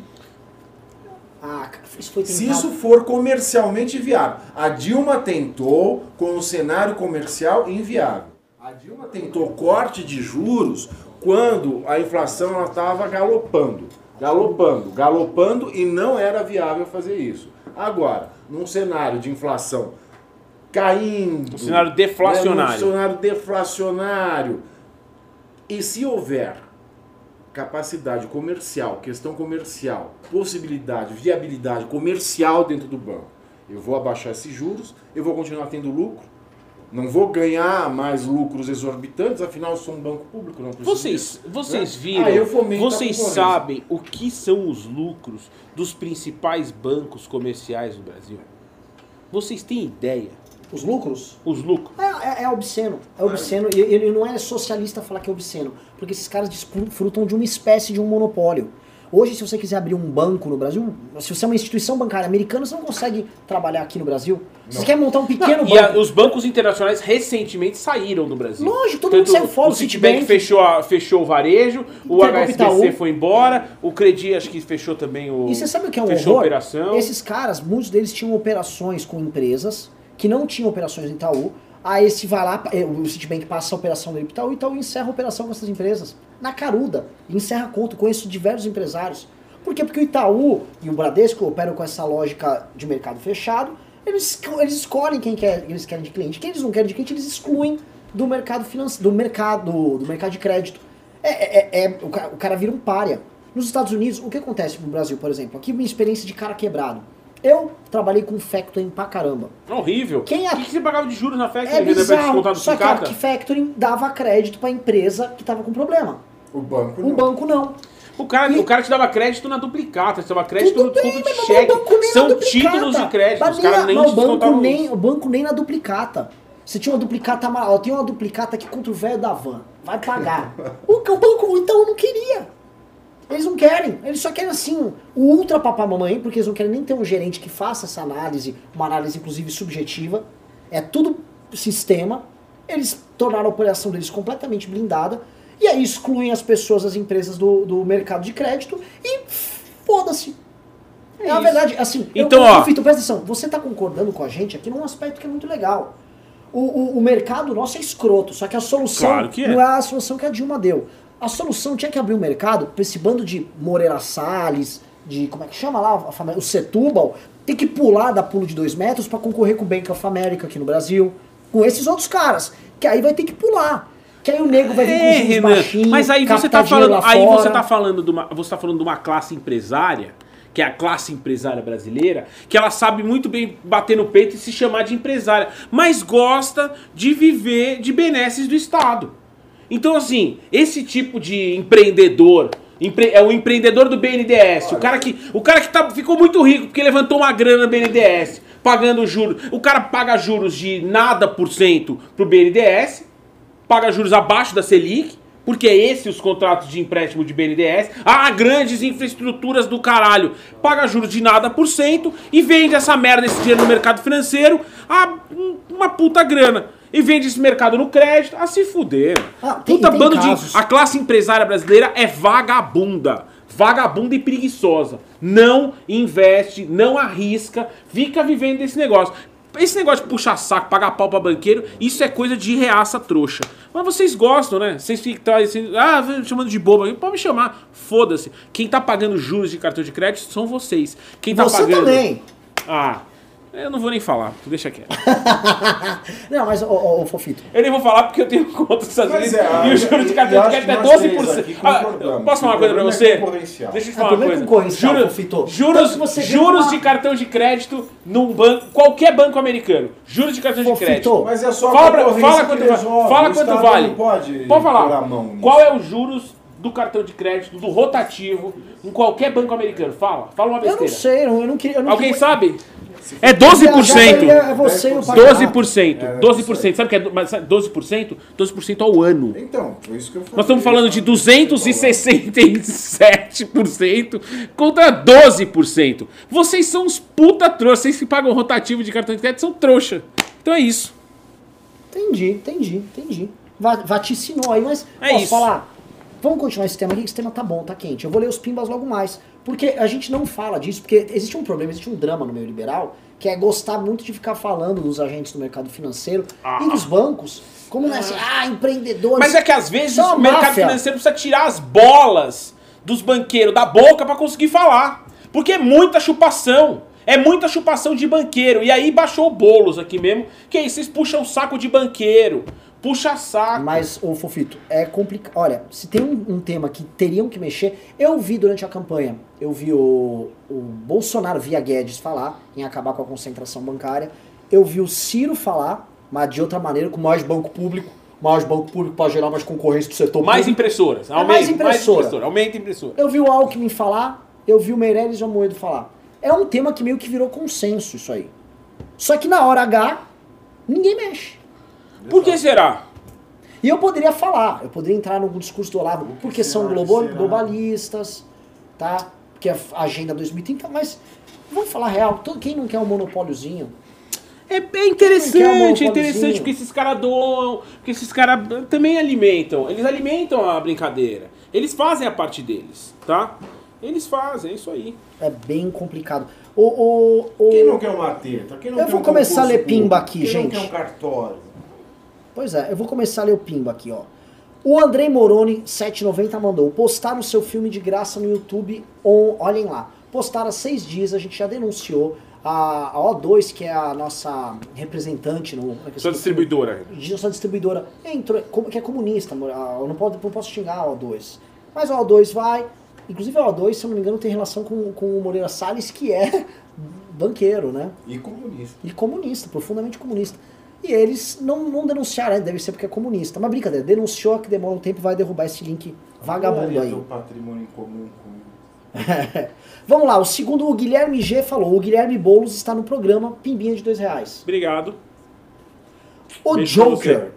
Ah, isso foi Se isso for comercialmente viável. A Dilma tentou com o cenário comercial inviável. A Dilma tentou corte de juros quando a inflação estava galopando. Galopando, galopando e não era viável fazer isso. Agora, num cenário de inflação caindo. Um cenário né, deflacionário. num cenário deflacionário. E se houver capacidade comercial, questão comercial, possibilidade, viabilidade comercial dentro do banco. Eu vou abaixar esses juros, eu vou continuar tendo lucro, não vou ganhar mais lucros exorbitantes, afinal eu sou um banco público, não preciso Vocês, disso, vocês né? viram? Aí eu vocês sabem o que são os lucros dos principais bancos comerciais do Brasil? Vocês têm ideia? Os lucros? Os lucros? É, é, é obsceno. É obsceno. E ele não é socialista falar que é obsceno. Porque esses caras desfrutam de uma espécie de um monopólio. Hoje, se você quiser abrir um banco no Brasil, se você é uma instituição bancária americana, você não consegue trabalhar aqui no Brasil. Se você quer montar um pequeno Não, e a- banco. os bancos internacionais recentemente saíram do Brasil. Lógico, todo mundo saiu fora, O o Citibank fechou, a- fechou o varejo, o HSBC foi embora, o Credi acho que fechou também o. E você sabe o que é um fechou a horror? operação. Esses caras, muitos deles tinham operações com empresas que não tinham operações no Itaú. Aí esse vai lá, eh, o Citibank passa a operação dele pro Itaú e Itaú encerra a operação com essas empresas. Na caruda. Encerra a conta. Conheço diversos empresários. Por quê? Porque o Itaú e o Bradesco operam com essa lógica de mercado fechado. Eles, eles escolhem quem quer, eles querem de cliente. Quem eles não querem de cliente, eles excluem do mercado financeiro, do mercado, do mercado de crédito. É, é- é- o, cara, o cara vira um párea. Nos Estados Unidos, o que acontece no Brasil, por exemplo? Aqui minha experiência de cara quebrado. Eu trabalhei com factoring pra caramba. Horrível. Quem a- O que, que você pagava de juros na festa? É bizarro, só que a factoring dava crédito pra empresa que tava com problema. O banco O não. banco não. O cara, o cara te dava crédito na duplicata, te dava crédito Tudo no desconto de cheque. o banco nem na São títulos de crédito. Mas Os caras nem mas te o banco nem, o banco nem na duplicata. Você tinha uma duplicata amarela, eu tenho uma duplicata aqui contra o velho da van. Vai pagar. [laughs] o, que o banco então não queria. Eles não querem. Eles só querem assim, o ultra papamamãe, porque eles não querem nem ter um gerente que faça essa análise, uma análise inclusive subjetiva. É tudo sistema. Eles tornaram a operação deles completamente blindada. E aí excluem as pessoas, as empresas do, do mercado de crédito e foda-se. É, a isso. verdade, assim, Então, eu, ó. Fito, presta atenção, você tá concordando com a gente aqui num aspecto que é muito legal. O, o, o mercado nosso é escroto, só que a solução Claro que é. não é a solução que a Dilma deu. A solução tinha que abrir o mercado pra esse bando de Moreira Salles, de. como é que chama lá? O Setúbal, tem que pular da pulo de dois metros pra concorrer com o Bank of America aqui no Brasil. Com esses outros caras. Que aí vai ter que pular. Que aí o nego vai vir com É, juros Renan, mas aí você tá falando, aí fora. você tá falando de uma, você tá falando de uma classe empresária, que é a classe empresária brasileira, que ela sabe muito bem bater no peito e se chamar de empresária, mas gosta de viver de benesses do Estado. Então assim, esse tipo de empreendedor empre- é o empreendedor do BNDES, o cara que, o cara que tá, ficou muito rico porque levantou uma grana no BNDES, pagando juros. O cara paga juros de nada por cento pro BNDES, paga juros abaixo da Selic, porque é esse os contratos de empréstimo de BNDES. Ah, grandes infraestruturas do caralho. Paga juros de nada por cento e vende essa merda, esse dinheiro no mercado financeiro a um- uma puta grana. E vende esse mercado no crédito a se fuder. Ah, tem- puta tem bando casos. de. A classe empresária brasileira é vagabunda. Vagabunda e preguiçosa. Não investe, não arrisca, fica vivendo desse negócio. Esse negócio de puxar saco, pagar pau pra banqueiro, isso é coisa de reaça trouxa. Mas vocês gostam, né? Vocês ficam assim, ah, chamando de boba. Pode me chamar, foda-se. Quem tá pagando juros de cartão de crédito são vocês. Quem tá Você pagando. também. Ah, eu não vou nem falar, deixa quieto. [laughs] Não, mas, ô, ô, ô, Fofito, Eu nem vou falar porque eu tenho [laughs] conta dos Estados Unidos é, e o juro de cartão de crédito é que nós três 12%. aqui Ah, posso falar uma coisa pra O você? é. Deixa eu te Ah, falar uma coisa. Juros, Fofito. juros, vê juros uma- de cartão de crédito num banco, qualquer banco americano. Juros de cartão de Fofito. crédito. Mas é só Fala, pra- fala que quanto, resolve. fala O quanto vale. pode Pode falar. mão. Qual é os juros do cartão de crédito, do rotativo, em qualquer banco americano? Fala, fala uma eu não besteira. sei, eu não, eu não queria. eu não Alguém queria- sabe? É 12%. É você e o 12%. É, 12%. Sabe o que é do- mas sabe 12%? 12% ao ano. Então, foi isso que eu falei. Nós estamos falando de 267% contra 12%. Vocês são uns puta trouxa. Vocês que pagam rotativo de cartão de crédito são trouxa. Então é isso. Entendi, entendi, entendi. Va- Vaticinou aí, mas É posso isso. falar? Vamos continuar esse tema aqui, que esse tema tá bom, tá quente. Eu vou ler os pimbas logo mais. Porque a gente não fala disso, porque existe um problema, existe um drama no meio liberal, que é gostar muito de ficar falando dos agentes do mercado financeiro e dos bancos, como né, assim, ah, empreendedores. Mas é que às vezes o mercado máfia. financeiro precisa tirar as bolas dos banqueiros da boca pra conseguir falar. Porque é muita chupação. É muita chupação de banqueiro. E aí baixou o bolos aqui mesmo. Que aí vocês puxam o saco de banqueiro. Puxa saco. Mas, ô Fofito, é complicado. Olha, se tem um, um tema que teriam que mexer, eu vi durante a campanha, eu vi o, o Bolsonaro via Guedes falar em acabar com a concentração bancária, eu vi o Ciro falar, mas de outra maneira, com mais banco público, mais banco público para gerar mais concorrência do setor Mais público. impressoras. É mais Aumenta, impressora. Aumenta impressora. Eu vi o Alckmin falar, eu vi o Meirelles e o Amoedo falar. É um tema que meio que virou consenso isso aí. Só que na hora H, ninguém mexe. Por que será? E eu poderia falar, eu poderia entrar no discurso do Olavo, porque são será? globo- Será? globalistas, tá? Porque é a agenda 2030, mas vamos falar real, todo, quem não quer um monopóliozinho? É bem Quem interessante, é interessante porque esses caras doam, porque esses caras também alimentam. Eles alimentam a brincadeira. Eles fazem a parte deles, tá? Eles fazem, é isso aí. É bem complicado. O, o, o... Quem não quer uma teta? Quem não Eu quer vou um começar a ler pimba aqui, Quem gente. não quer um cartório? Pois é, eu vou começar a ler o pimba aqui, ó. O Andrei Moroni, 790, mandou. Postaram seu filme de graça no YouTube. On, olhem lá. Postaram há seis dias, a gente já denunciou. A, a O2, que é a nossa representante no. Sua do distribuidora. nossa distribuidora, entrou, como- que é comunista, ah, eu não, pode, não posso xingar a O2. Mas a O2 vai. Inclusive a O2, se eu não me engano, tem relação com, com o Moreira Salles, que é [laughs] banqueiro, né? E comunista. e comunista, profundamente comunista. E eles não, não denunciaram, né? deve ser porque é comunista. Mas brincadeira, denunciou que demora um tempo vai derrubar esse link vagabundo aí. patrimônio em comum com... [laughs] Vamos lá, o segundo, o Guilherme G falou. O Guilherme Boulos está no programa Pimbinha de dois reais. Obrigado. O Beijo Joker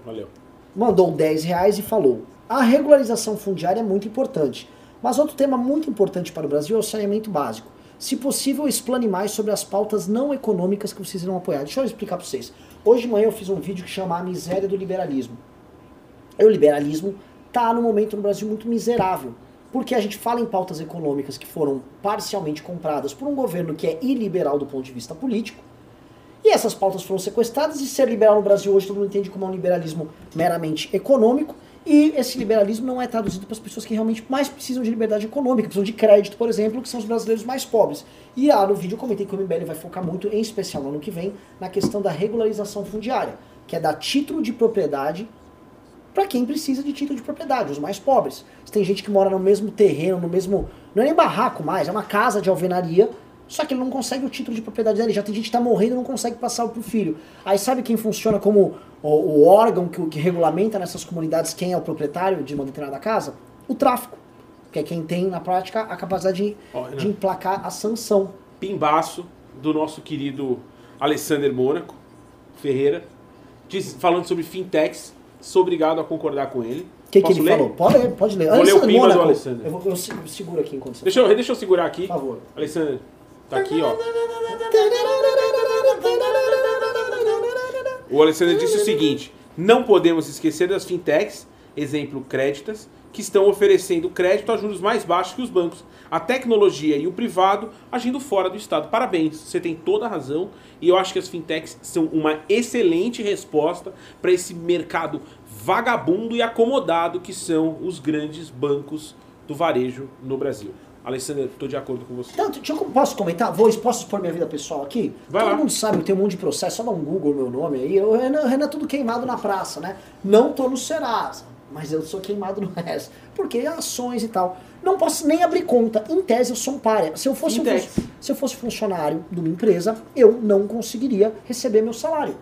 mandou 10 reais e falou: A regularização fundiária é muito importante, mas outro tema muito importante para o Brasil é o saneamento básico. Se possível, explane mais sobre as pautas não econômicas que vocês irão apoiar. Deixa eu explicar para vocês. Hoje de manhã eu fiz um vídeo que chama A Miséria do Liberalismo. E o liberalismo está no momento no Brasil muito miserável. Porque a gente fala em pautas econômicas que foram parcialmente compradas por um governo que é iliberal do ponto de vista político, e essas pautas foram sequestradas, e ser liberal no Brasil hoje todo mundo entende como um liberalismo meramente econômico, e esse liberalismo não é traduzido para as pessoas que realmente mais precisam de liberdade econômica, precisam de crédito, por exemplo, que são os brasileiros mais pobres. E lá no vídeo eu comentei que o MBL vai focar muito, em especial no ano que vem, na questão da regularização fundiária, que é dar título de propriedade para quem precisa de título de propriedade, os mais pobres. Se tem gente que mora no mesmo terreno, no mesmo. Não é nem barraco mais, é uma casa de alvenaria, só que ele não consegue o título de propriedade dele. Já tem gente que está morrendo e não consegue passar pro filho. Aí sabe quem funciona como o, o órgão que, que regulamenta nessas comunidades quem é o proprietário de uma determinada casa? O tráfico. Que é quem tem, na prática, a capacidade de, Renan. de emplacar a sanção. Pimbaço do nosso querido Alessander Mônaco Ferreira, diz- falando sobre fintechs. Sou obrigado a concordar com ele. O que, que ele ler? falou? Pode ler, pode ler. Vou ler o Alessandro pimba do Mônaco, Alessandro. Eu, vou, eu se- seguro aqui enquanto você Deixa eu, deixa eu segurar aqui. Por favor. Alessander, tá aqui, ó. O Alessandro disse o seguinte: não podemos esquecer das fintechs, exemplo créditas, que estão oferecendo crédito a juros mais baixos que os bancos. A tecnologia e o privado agindo fora do Estado. Parabéns, você tem toda a razão. E eu acho que as fintechs são uma excelente resposta para esse mercado vagabundo e acomodado que são os grandes bancos do varejo no Brasil. Alessandro, estou de acordo com você. Então, deixa eu, posso comentar? Vou, posso expor minha vida pessoal aqui? Vai Todo lá. mundo sabe que tem um monte de processo, só dá um Google meu nome aí. O Renan, Renan é tudo queimado na praça, né? Não tô no Serasa, mas eu sou queimado no [laughs] resto. Porque ações e tal. Não posso nem abrir conta. Em tese, eu sou um párea. Se eu fosse, um se eu fosse funcionário de uma empresa, eu não conseguiria receber meu salário.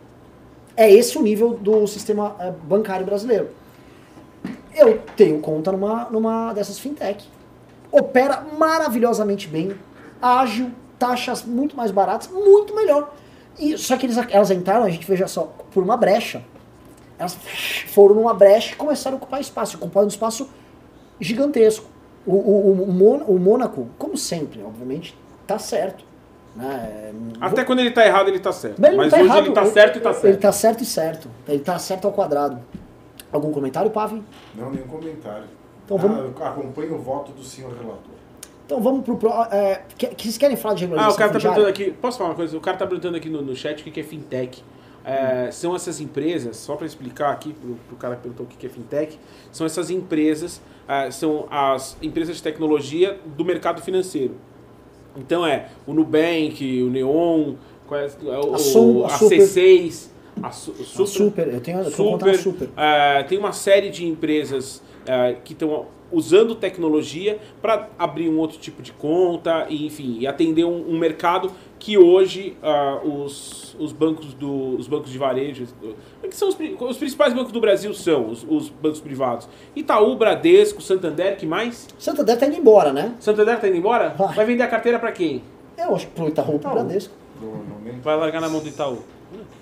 É esse o nível do sistema eh, bancário brasileiro. Eu tenho conta numa, numa dessas fintech. Opera maravilhosamente bem, ágil, taxas muito mais baratas, muito melhor. E, só que eles, elas entraram, a gente veja só, por uma brecha. Elas foram numa brecha e começaram a ocupar espaço, ocuparam um espaço gigantesco. O, o, o, Mon- o Mônaco, como sempre, obviamente, tá certo. Né? Até quando ele tá errado, ele tá certo. Mas ele Mas tá hoje errado, ele tá certo e tá certo. Ele tá certo e certo. Ele tá certo ao quadrado. Algum comentário, Pavi? Não, nenhum comentário. Então Ah, vamos- eu acompanho o voto do senhor relator. Então vamos pro. pro é, que, que vocês querem falar de Ah, regularização o cara tá perguntando aqui. Posso falar uma coisa? O cara tá perguntando aqui no, no chat o que que é fintech. É, São essas empresas, só para explicar aqui pro, pro cara que perguntou o que que é fintech, são essas empresas, é, são as empresas de tecnologia do mercado financeiro. Então é o Nubank, o Neon, qual é, é o, A o- a a Super. C6, a, Su- A Supra. super, eu tenho, eu Super, super. é, tem uma série de empresas é, que estão usando tecnologia para abrir um outro tipo de conta e enfim e atender um, um mercado que hoje ah, os, os bancos do os bancos de varejo que são os, os principais bancos do Brasil são os, os bancos privados Itaú Bradesco Santander que mais Santander tá indo embora, né? Santander tá indo embora Vai. vai vender a carteira para quem Eu acho que pro Itaú, pro Itaú. Bradesco. Provavelmente. vai largar na mão do Itaú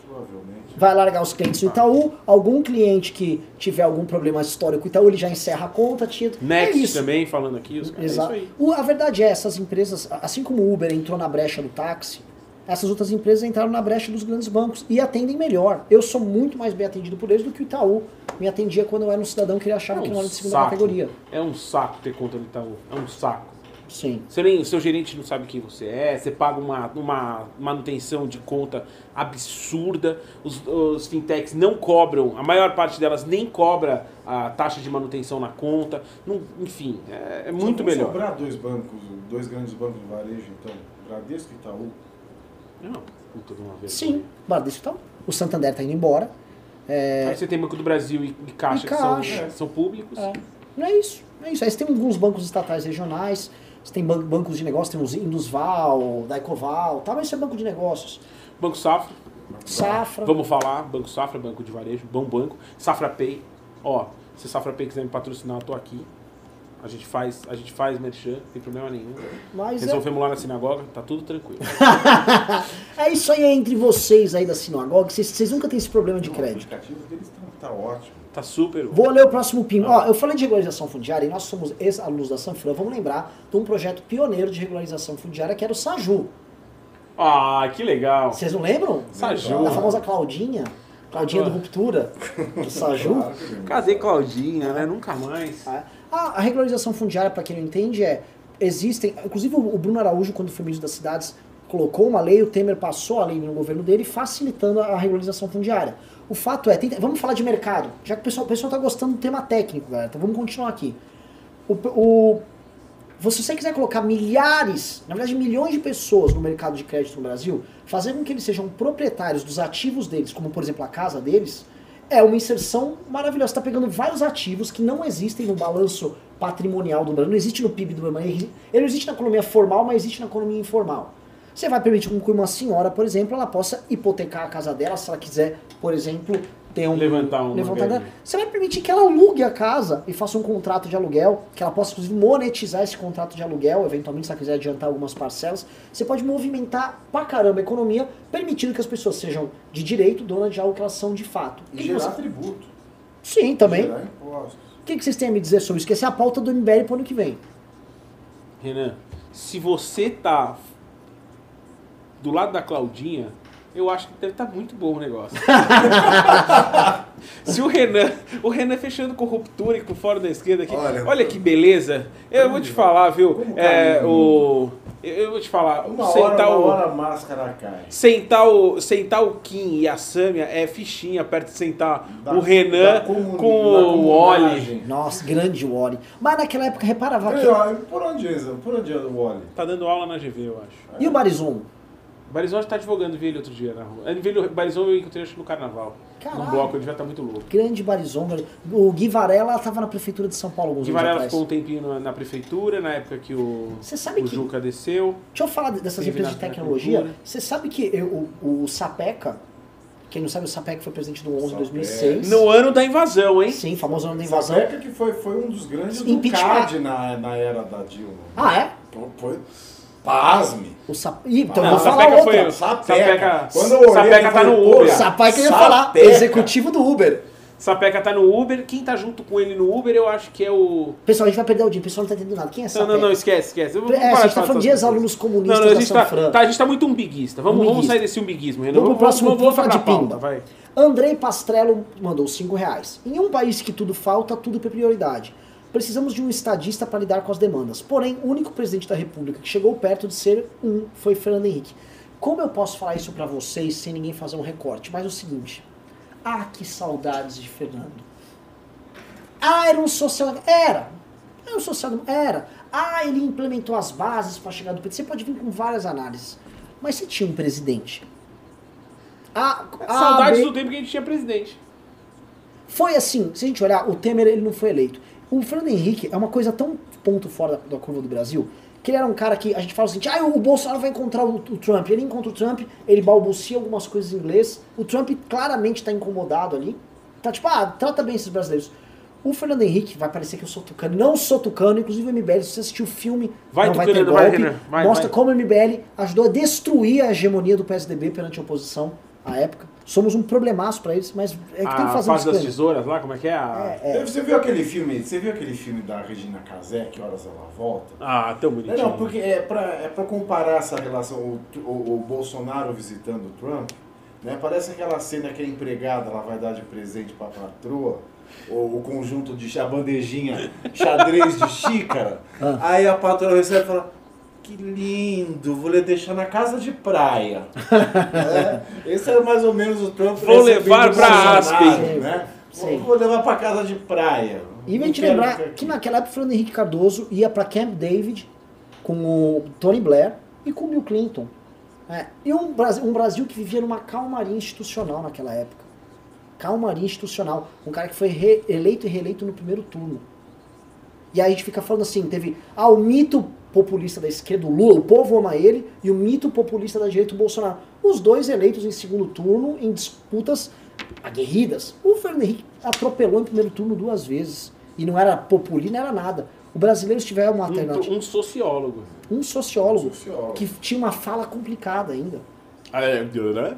Provavelmente. Vai largar os clientes do Itaú. Algum cliente que tiver algum problema histórico com o Itaú, ele já encerra a conta. Tira. Next é isso. também, falando aqui. Os caras, é isso Exato. O- a verdade é, essas empresas, assim como o Uber entrou na brecha do táxi, essas outras empresas entraram na brecha dos grandes bancos e atendem melhor. Eu sou muito mais bem atendido por eles do que o Itaú me atendia quando eu era um cidadão que ele achava que não era de segunda saco. categoria. É um saco ter conta no Itaú. É um saco. Sim. Você nem, o seu gerente não sabe quem você é, você paga uma, uma manutenção de conta absurda, os, os fintechs não cobram, a maior parte delas nem cobra a taxa de manutenção na conta, não- enfim, é, é muito melhor. sobrar dois bancos, dois grandes bancos de varejo, então. Bradesco e Itaú. Não, puta de uma vez. Sim. Bradesco Itaú. O Santander tá indo embora. É, Aí você tem Banco do Brasil e, e Caixa, E que são, Caixa. são públicos. É. Não é isso. Não é isso. Aí você tem alguns bancos estatais regionais, você tem ban- bancos de negócios, tem os Indusval, Daicoval, tá? mas isso é banco de negócios. Banco Safra, Safra. vamos falar, Banco Safra, Banco de Varejo, bom banco. Safra Pay, ó, se Safra Pay quiser me patrocinar, eu tô aqui. A gente faz, a gente faz merchan, não tem problema nenhum. Mas é, Resolvemos lá na sinagoga, tá tudo tranquilo. [laughs] é isso aí entre vocês aí da sinagoga. Vocês, vocês nunca têm esse problema de O crédito. aplicativo deles tá, tá ótimo. Tá super. Vou ler o próximo PIN. Ó, eu falei de regularização fundiária e nós somos ex-alunos da Sanfran. Vamos lembrar de um projeto pioneiro de regularização fundiária que era o Saju. Ah, que legal. Vocês não lembram? Saju. Da famosa Claudinha. Claudinha do Ruptura. Do Saju. Casei Claudinha, né? Nunca mais. É. A, a regularização fundiária, para quem não entende, é. Existem. Inclusive, o Bruno Araújo, quando foi ministro das cidades, colocou uma lei, o Temer passou a lei no governo dele, facilitando a regularização fundiária. O fato é, tenta- vamos falar de mercado, já que o pessoal, o pessoal tá gostando do tema técnico, galera, então vamos continuar aqui. O, o, se você quiser colocar milhares, na verdade milhões de pessoas no mercado de crédito no Brasil, fazer com que eles sejam proprietários dos ativos deles, como por exemplo a casa deles, é uma inserção maravilhosa. Você está pegando vários ativos que não existem no balanço patrimonial do Brasil, não existe no PIB do Brasil, ele não existe na economia formal, mas existe na economia informal. Você vai permitir com que uma senhora, por exemplo, ela possa hipotecar a casa dela, se ela quiser, por exemplo, ter um. Levantar uma levantar grana. Você vai permitir que ela alugue a casa e faça um contrato de aluguel, que ela possa, inclusive, monetizar esse contrato de aluguel, eventualmente, se ela quiser adiantar algumas parcelas. Você pode movimentar pra caramba a economia, permitindo que as pessoas sejam de direito, dona de algo que elas são de fato. E gerar você- tributo. Sim, também. Gerar impostos. O que que vocês têm a me dizer sobre isso? Que essa é a pauta do MBL pro ano que vem. Renan, se você tá do lado da Claudinha, eu acho que deve estar muito bom o negócio. [laughs] se o Renan, o Renan fechando com ruptura e com fora da esquerda aqui, olha, Olha, que beleza. Eu vou te falar, viu? É, o eu vou te falar, Uma sentar hora, uma o hora a máscara cai. sentar o sentar o Kim e a Sâmia é fichinha perto de sentar Da- o Renan com da o Oli. comunagem. Nossa, grande Wally. Mas naquela época, reparava que... Por onde é, por onde é o Oli? Tá dando aula na GV, eu acho. E o Barizon? Barizon tá advogando, vi ele outro dia na rua. Ele veio, o Barizon eu encontrei acho, no carnaval. Caralho. Num bloco, ele já tá muito louco. Grande Barizon. O Gui Varela estava na prefeitura de São Paulo alguns O anos Varela atrás. ficou um tempinho na, na prefeitura, na época que o, Você sabe o que- Juca desceu. Deixa eu falar dessas empresas de tecnologia. Você sabe que eu- o, o Sapeca, quem não sabe, o Sapeca foi presidente do 11 de Sapeca. 2006. No ano da invasão, hein? Sim, famoso ano da invasão. Sapeca que foi, foi um dos grandes do Impeachment. CAD na, na era da Dilma. Ah, é? Foi- Foi, pasme. O Sap... Ih, então Ah, eu vou o falar outra. foi- Sapeca. Sapeca- Quando eu olhei, Sapeca tá no Uber. Sapeca eu ia falar, executivo do Uber. Sapeca tá no Uber. Quem tá junto com ele no Uber, eu acho que é o. Pessoal, a gente vai perder o dia, o pessoal não tá entendendo nada. Quem é Não, Sapeca? não, não, esquece, esquece. Eu vou É, parar a gente tá falando de ex-alunos comunistas Não, não, a da gente, tá, Sanfran. tá, a gente tá muito umbiguista. Vamos, vamos Umbiguista. sair desse umbiguismo, Renan. Vamos pro próximo, vamos, vamos vamos falar de pauta, pimba. vai. Andrei Pastrello mandou 5 reais. Em um país que tudo falta, tudo tem prioridade. Precisamos de um estadista para lidar com as demandas. Porém, o único presidente da República que chegou perto de ser um foi Fernando Henrique. Como eu posso falar isso pra vocês sem ninguém fazer um recorte? Mas é o seguinte. Ah, que saudades de Fernando. Ah, era um social... Era. Era um social... Era. Ah, ele implementou as bases para chegar do PT. Você pode vir com várias análises. Mas você tinha um presidente. Ah, Saudades ah, do tempo que a gente tinha presidente. foi assim, se a gente olhar, o Temer ele não foi eleito. O Fernando Henrique é uma coisa tão ponto fora da, da curva do Brasil, que ele era um cara que a gente fala assim, ah, o Bolsonaro vai encontrar o, o Trump. Ele encontra o Trump, ele balbucia algumas coisas em inglês. O Trump claramente tá incomodado ali. Tá tipo, ah, trata bem esses brasileiros. O Fernando Henrique, vai parecer que eu sou tucano. Não sou tucano, inclusive o MBL, se você assistiu o filme, Vai, não vai ter vai, golpe, Renan, vai, mostra vai. como o MBL ajudou a destruir a hegemonia do PSDB perante a oposição à época. Somos um problemaço pra eles, mas é que tem que A fazer um fase das tesouras lá, como é que é? A... É, Você viu aquele filme? Você viu aquele filme da Regina Casé, Que Horas Ela Volta? Ah, tão bonitinho. Não, não, porque é pra, é pra comparar essa relação, o, o, o Bolsonaro visitando o Trump, né? Parece aquela cena que a empregada ela vai dar de presente pra patroa, o, o conjunto de a bandejinha xadrez de xícara, Ah. aí a patroa recebe e fala, que lindo, vou lhe deixar na casa de praia. É, esse era mais ou menos o Trump Vou levar Bolsonaro, Aspen. Né? Sei. Vou, levar pra casa de praia. E vem te lembrar que naquela época o Fernando Henrique Cardoso ia pra Camp David com o Tony Blair e com o Bill Clinton. É, e um Brasil, um Brasil que vivia numa calmaria institucional naquela época. Calmaria institucional. Um cara que foi re- eleito e reeleito no primeiro turno. E aí a gente fica falando assim, teve ah, o mito populista da esquerda, o Lula, o povo ama ele, e o mito populista da direita, o Bolsonaro. Os dois eleitos em segundo turno em disputas aguerridas. O Fernando Henrique atropelou em primeiro turno duas vezes. E não era populista, não era nada. O brasileiro se tiver uma alternativa. Um, um sociólogo. Um sociólogo, Sociólogo. que tinha uma fala complicada ainda. Ah, é, né?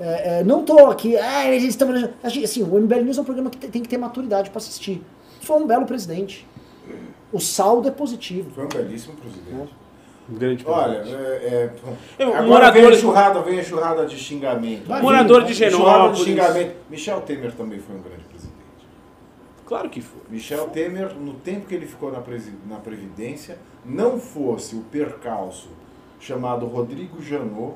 É, é, não tô aqui, ah, eles estão. Assim, assim, o MBL News é um programa que te- tem que ter maturidade para assistir. Foi um belo presidente. O saldo é positivo. Foi um belíssimo presidente. Um grande Olha, presidente. é, é, Eu- agora moradores- vem a enxurrada, vem a enxurrada de xingamento. Vai Morador de. Enxurrada de Genópolis. xingamento. Michel Temer também foi um grande presidente. Claro que foi. Michel Temer, no tempo que ele ficou na, presi- na Previdência, não fosse o percalço chamado Rodrigo Janot,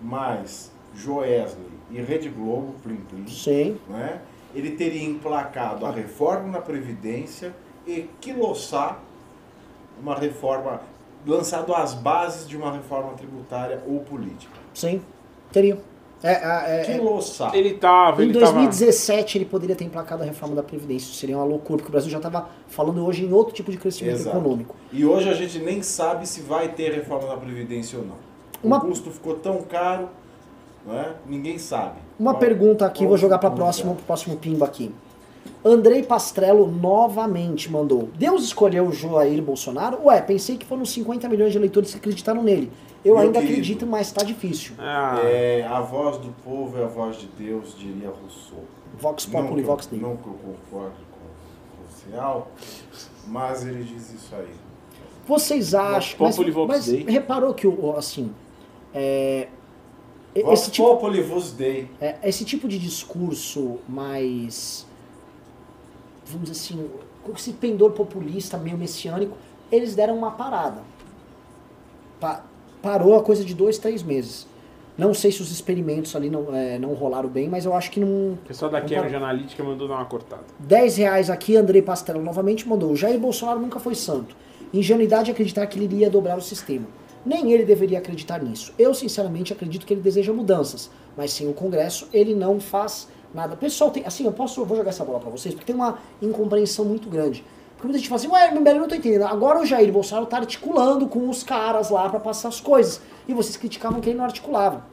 mais Joesley e Rede Globo, Plim Plim, Sim. né? ele teria emplacado a reforma na Previdência e quiloçar uma reforma, lançado as bases de uma reforma tributária ou política. Sim. Teria. É, é, é, Quiloçar. Ele tava. em Ele tava... 2017 ele poderia ter emplacado a reforma da Previdência. Isso seria uma loucura, porque o Brasil já estava falando hoje em outro tipo de crescimento Exato. econômico. E hoje a gente nem sabe se vai ter reforma da Previdência ou não. Uma- O custo ficou tão caro, né? ninguém sabe. Uma Qual- pergunta aqui, vou jogar para custo próximo, é? próximo pimba aqui. Andrei Pastrello novamente mandou. Deus escolheu o Jair Bolsonaro? Ué, pensei que foram 50 milhões de eleitores que acreditaram nele. Eu Meu ainda querido. acredito, mas tá difícil. Ah, É, a voz do povo é a voz de Deus, diria Rousseau. Vox Não Populi, que, Vox eu, Dei. não que eu concordo com o Cial, mas ele diz isso aí. Vocês acham. Vox Mas, Populi, Vox mas Dei. reparou que, o- assim. É, Vox esse, tipo, Populi vos dei. é, esse tipo de discurso mais. Vamos dizer assim. Com esse pendor populista meio messiânico, eles deram uma parada. Pa- parou a coisa de dois, três meses. Não sei se os experimentos ali não, é, não rolaram bem, mas eu acho que não. o pessoal da Cambridge. Analytica mandou dar uma cortada. 10 reais aqui, Andrei Pastrello novamente mandou. O Jair Bolsonaro nunca foi santo. Ingenuidade acreditar que ele iria dobrar o sistema. Nem ele deveria acreditar nisso. Eu, sinceramente, acredito que ele deseja mudanças. Mas sem o Congresso, ele não faz nada. Pessoal, tem, assim, eu posso, eu vou jogar essa bola pra vocês, porque tem uma incompreensão muito grande. Porque muita gente fala assim, ué, Mbele, eu não tô entendendo. Agora o Jair Bolsonaro tá articulando com os caras lá pra passar as coisas. E vocês criticavam que ele não articulava.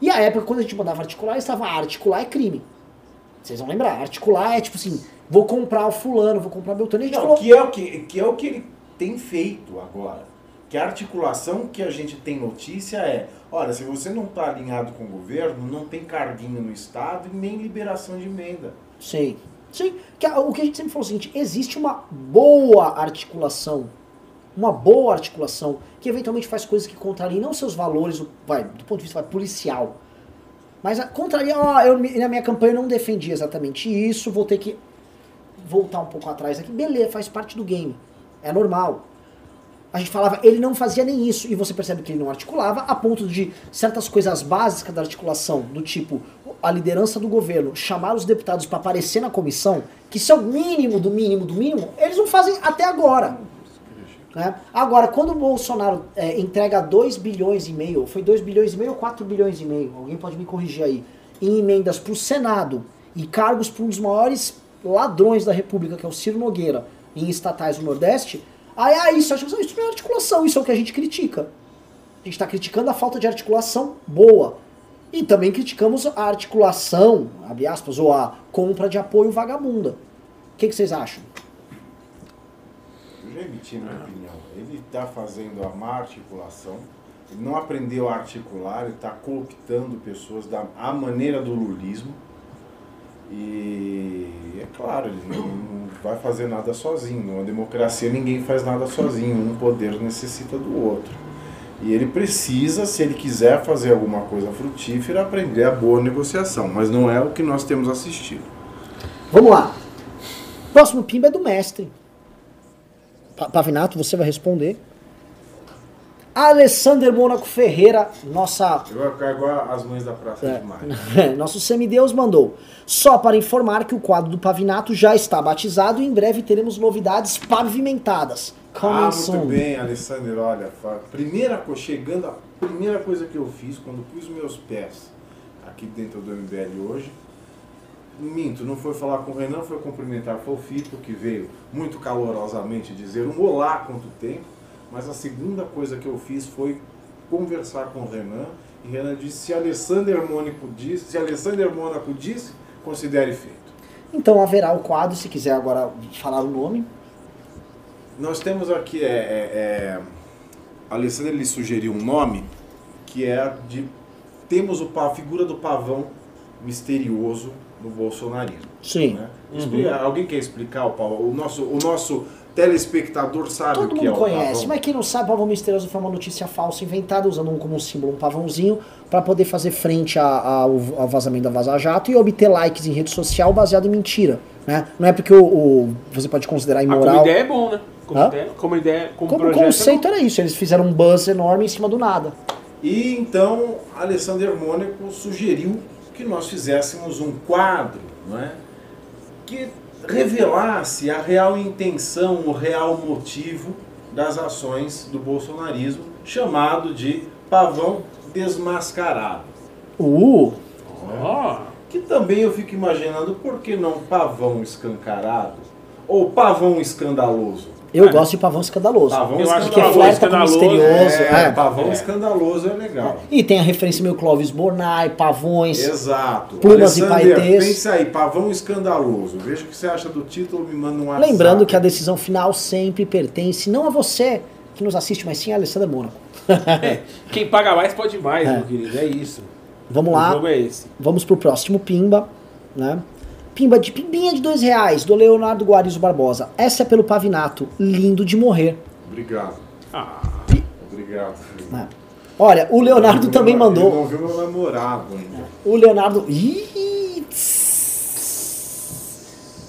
E a época, quando a gente mandava articular, eles estavam, ah, articular é crime. Vocês vão lembrar, articular é tipo assim, vou comprar o fulano, vou comprar o Beltrano. E a gente Não, falou, que é, o que, que é o que ele tem feito agora. Que a articulação que a gente tem notícia é, olha, se você não está alinhado com o governo, não tem carguinho no Estado e nem liberação de emenda. sim, sim. O que a gente sempre falou é o seguinte, existe uma boa articulação, uma boa articulação, que eventualmente faz coisas que contrariam não seus valores, vai, do ponto de vista vai, policial, mas contraria, ó, eu me- na minha campanha eu não defendi exatamente isso, vou ter que voltar um pouco atrás aqui. Beleza, faz parte do game. É normal. A gente falava, ele não fazia nem isso. E você percebe que ele não articulava, a ponto de certas coisas básicas da articulação, do tipo a liderança do governo, chamar os deputados para aparecer na comissão, que isso é o mínimo do mínimo do mínimo, eles não fazem até agora. Né? Agora, quando o Bolsonaro é, entrega 2 bilhões e meio, foi 2 bilhões e meio ou 4 bilhões e meio, alguém pode me corrigir aí, em emendas para o Senado e cargos para um dos maiores ladrões da República, que é o Ciro Nogueira, em estatais do Nordeste, aí, aí isso, acho que isso não é articulação, isso é o que a gente critica. A gente está criticando a falta de articulação boa. E também criticamos a articulação, abre aspas, ou a compra de apoio vagabunda. O que, que vocês acham? Eu já emiti minha opinião. Ele está fazendo a má articulação, Ele não aprendeu a articular, ele está cooptando pessoas da a maneira do lulismo. E é claro, ele não, não vai fazer nada sozinho. Numa democracia ninguém faz nada sozinho, um poder necessita do outro. E ele precisa, se ele quiser fazer alguma coisa frutífera, aprender a boa negociação. Mas não é o que nós temos assistido. Vamos lá. Próximo pimba é do mestre. Pa- Pavinato, você vai responder. Alessander Mônaco Ferreira, nossa Eu igual as mães da Praça É. de Maio. [laughs] Nosso semideus mandou. Só para informar que o quadro do Pavinato já está batizado e em breve teremos novidades pavimentadas. Coming Ah, muito bem, Alessandro. Olha, primeira coisa, chegando, a primeira coisa que eu fiz quando pus meus pés aqui dentro do MBL hoje, minto, não foi falar com o Renan, foi cumprimentar foi o Fito, que veio muito calorosamente dizer um olá quanto tempo, mas a segunda coisa que eu fiz foi conversar com o Renan, e Renan disse, se Alessander Mônaco disse, se Alessander Mônaco disse, considere feito. Então haverá o quadro, se quiser agora falar o nome. Nós temos aqui, é, é, é, a Alessandra ele sugeriu um nome que é de. Temos o, a figura do pavão misterioso no bolsonarismo. Sim. né? Explica- Alguém quer explicar o pavão? O nosso, o nosso telespectador sabe Todo o que é mundo o conhece, pavão. mas quem não sabe, pavão misterioso foi uma notícia falsa inventada usando um, como um símbolo um pavãozinho para poder fazer frente a- a- ao, vazamento da Vaza Jato e obter likes em rede social baseado em mentira. Né? Não é porque o, o- você pode considerar Ah, como imoral. ideia é bom, né? Como Hã? ideia, como ideia, como, Como projeto. é conceito era isso, eles fizeram um buzz enorme em cima do nada. E então Alessander Mônaco sugeriu que nós fizéssemos um quadro não é? que revelasse a real intenção, o real motivo das ações do bolsonarismo, chamado de pavão desmascarado. Uh, Ó, Que também eu fico imaginando por que não pavão escancarado ou pavão escandaloso. Eu É. gosto de pavão escandaloso. Pavão Eu acho que pavão com escandaloso, misterioso. É, é. pavão É. escandaloso é legal. E tem a referência meio Clóvis Bornai, pavões. Exato. Plumas e paetês. Pense aí, pavão escandaloso. Veja o que você acha do título, me manda um WhatsApp. Lembrando que a decisão final sempre pertence não a você que nos assiste, mas sim a Alessandra Mônaco. é, quem paga mais pode mais, É. meu querido. É isso. Vamos O lá, jogo é esse. vamos pro próximo Pimba, né? Pimba de pimbinha de dois reais, do Leonardo Guarizo Barbosa. Essa é pelo Pavinato, lindo de morrer. Obrigado. Ah, Obrigado. filho. né? Olha, o Leonardo também não- Ele mandou. não viu meu namorado ainda. O Leonardo. Ih, tss.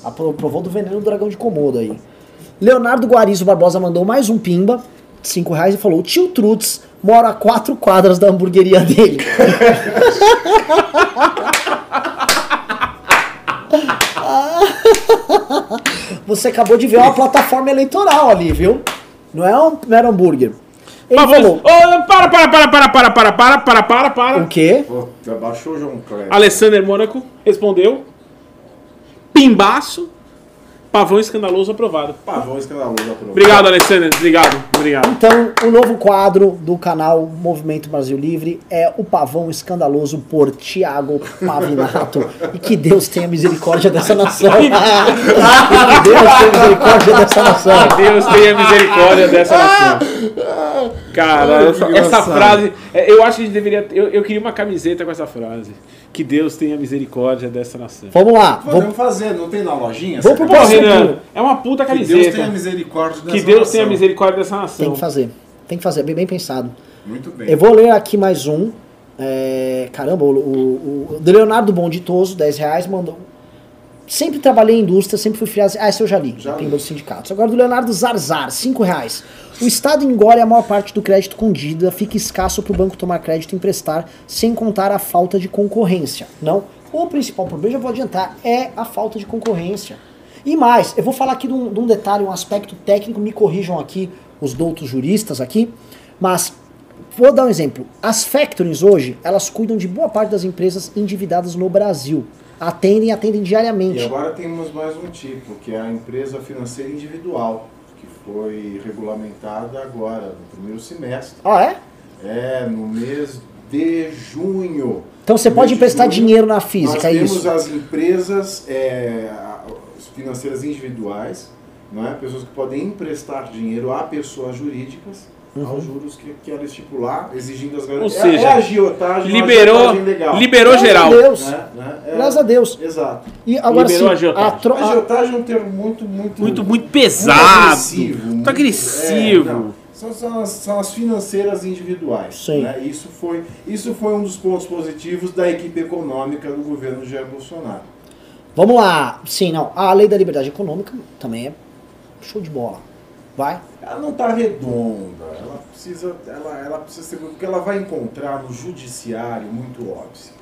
Apro- Provou do veneno do dragão de Komodo aí. Leonardo Guarizo Barbosa mandou mais um pimba, de 5 reais, e falou: Tio Trutz mora a quatro quadras da hamburgueria dele. [laughs] Você acabou de ver uma plataforma eleitoral ali, viu? Não é um mero hambúrguer. Ele Pavão- falou: para, para, para, para, para, para, para, para, para, para. O quê? Pô, abaixou o João Cléber. Alessander Mônaco respondeu. Pimbaço. Pavão escandaloso aprovado. Pavão escandaloso aprovado. Obrigado, Alessander. Obrigado. Obrigado. Então, o novo quadro do canal Movimento Brasil Livre é o Pavão Escandaloso por Tiago Pavinato. e [laughs] que Deus tenha misericórdia dessa nação. que Deus tenha misericórdia dessa nação. Deus tenha misericórdia dessa nação. Cara, Ai, essa, que essa frase. é, Eu acho que a gente deveria. Eu, eu queria uma camiseta com essa frase. Que Deus tenha misericórdia dessa nação. Vamos lá. Podemos Vamos, fazer, não tem na lojinha? Vamos pro próximo. É uma puta Que Deus camiseta. tenha misericórdia dessa Que Deus nação. tenha misericórdia dessa nação. tem que fazer. Tem que fazer, bem, bem pensado. Muito bem. Eu vou ler aqui mais um. É, caramba, o, o, o do Leonardo Bonditoso, 10 reais, mandou. Sempre trabalhei em indústria, sempre fui filiado. Ah, esse eu já li, Já li. dos sindicatos. Agora do Leonardo Zarzar, 5 reais. O Estado engole a maior parte do crédito com dívida, fica escasso para o banco tomar crédito e emprestar, sem contar a falta de concorrência. Não. O principal problema, já vou adiantar, é a falta de concorrência. E mais, eu vou falar aqui de um, de um detalhe, um aspecto técnico, me corrijam aqui os doutos juristas aqui, mas vou dar um exemplo. As factories hoje, elas cuidam de boa parte das empresas endividadas no Brasil. Atendem, atendem E diariamente. agora temos mais um tipo, que é a empresa financeira individual, que foi regulamentada agora, no primeiro semestre. Ah, é? É, no mês de junho. Então você pode emprestar junho, dinheiro na física, Nós é temos isso? as empresas é, financeiras individuais, não é? pessoas que podem emprestar dinheiro a pessoas jurídicas aos juros que, que ela estipular, exigindo as Ou garantias. seja, é, a agiotagem, Liberou, legal. liberou Graças geral. a Deus. Né? Né? É, Graças a Deus. Exato. E agora Liberou sim, a agiotagem. a tro- a- Agiotagem é um termo muito, muito... Muito, muito muito pesado. agressivo. Muito agressivo. é, são, são as, são as financeiras individuais. Sim. né? Isso, foi, isso foi um dos pontos positivos da equipe econômica do governo Jair Bolsonaro. Vamos lá. Sim, não. A lei da liberdade econômica também é show de bola. Vai. Ela não está redonda, ela precisa, ela, ela precisa ser. Porque ela vai encontrar no judiciário muito óbvio.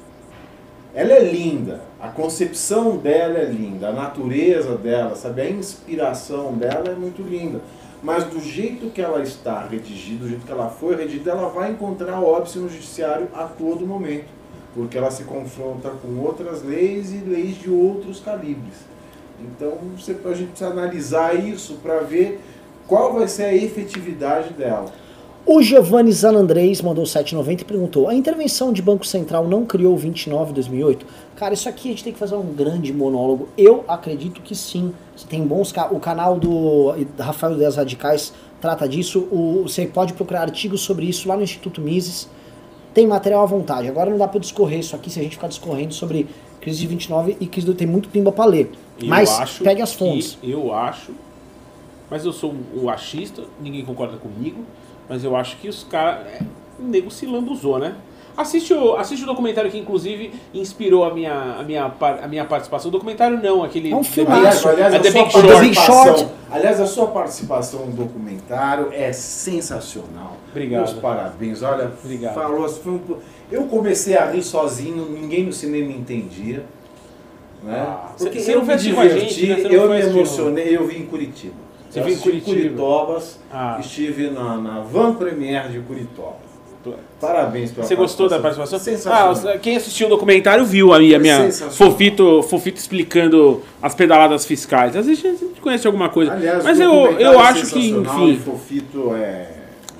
Ela é linda, a concepção dela é linda, a natureza dela, sabe, a inspiração dela é muito linda. Mas do jeito que ela está redigida, do jeito que ela foi redigida, ela vai encontrar óbice no judiciário a todo momento. Porque ela se confronta com outras leis e leis de outros calibres. Então você, a gente precisa analisar isso para ver qual vai ser a efetividade dela. O Giovanni Zanandrés mandou 7,90 e perguntou: a intervenção de Banco Central não criou o 29 em 2008? Cara, isso aqui a gente tem que fazer um grande monólogo. Eu acredito que sim. Você tem bons. O canal do Rafael Ideias Radicais trata disso. O- você pode procurar artigos sobre isso lá no Instituto Mises. Tem material à vontade. Agora não dá pra discorrer isso aqui se a gente ficar discorrendo sobre crise de 29 e crise do. Tem muito pimba pra ler. Eu Mas pegue as fontes. eu acho, mas eu sou o achista, ninguém concorda comigo, mas eu acho que os caras. É, o nego se lambuzou, né? Assiste o, assiste o documentário que, inclusive, inspirou a minha, a minha, a minha participação. O documentário não, aquele. É um. Big- Aliás, aliás, é a The sua Big Short. The Big participação- Short. aliás, a sua participação no documentário é sensacional. Obrigado. Meus parabéns. Olha, Obrigado. falou assim, foi um Eu comecei a rir sozinho, ninguém no cinema entendia. Né? Ah, Porque cê- cê eu não me a diverti, gente, né? Eu me emocionei, eu vim em Curitiba. Você Eu viu em Curitiba? Curitobas, Ah. estive na, na Van Premier de Curitiba. Parabéns pela Você gostou da participação? Sensacional. Ah, quem assistiu o documentário viu a minha, a minha fofito, fofito explicando as pedaladas fiscais. Às vezes a gente conhece alguma coisa. Aliás, Mas o eu, eu é acho que, e enfim. Fofito é...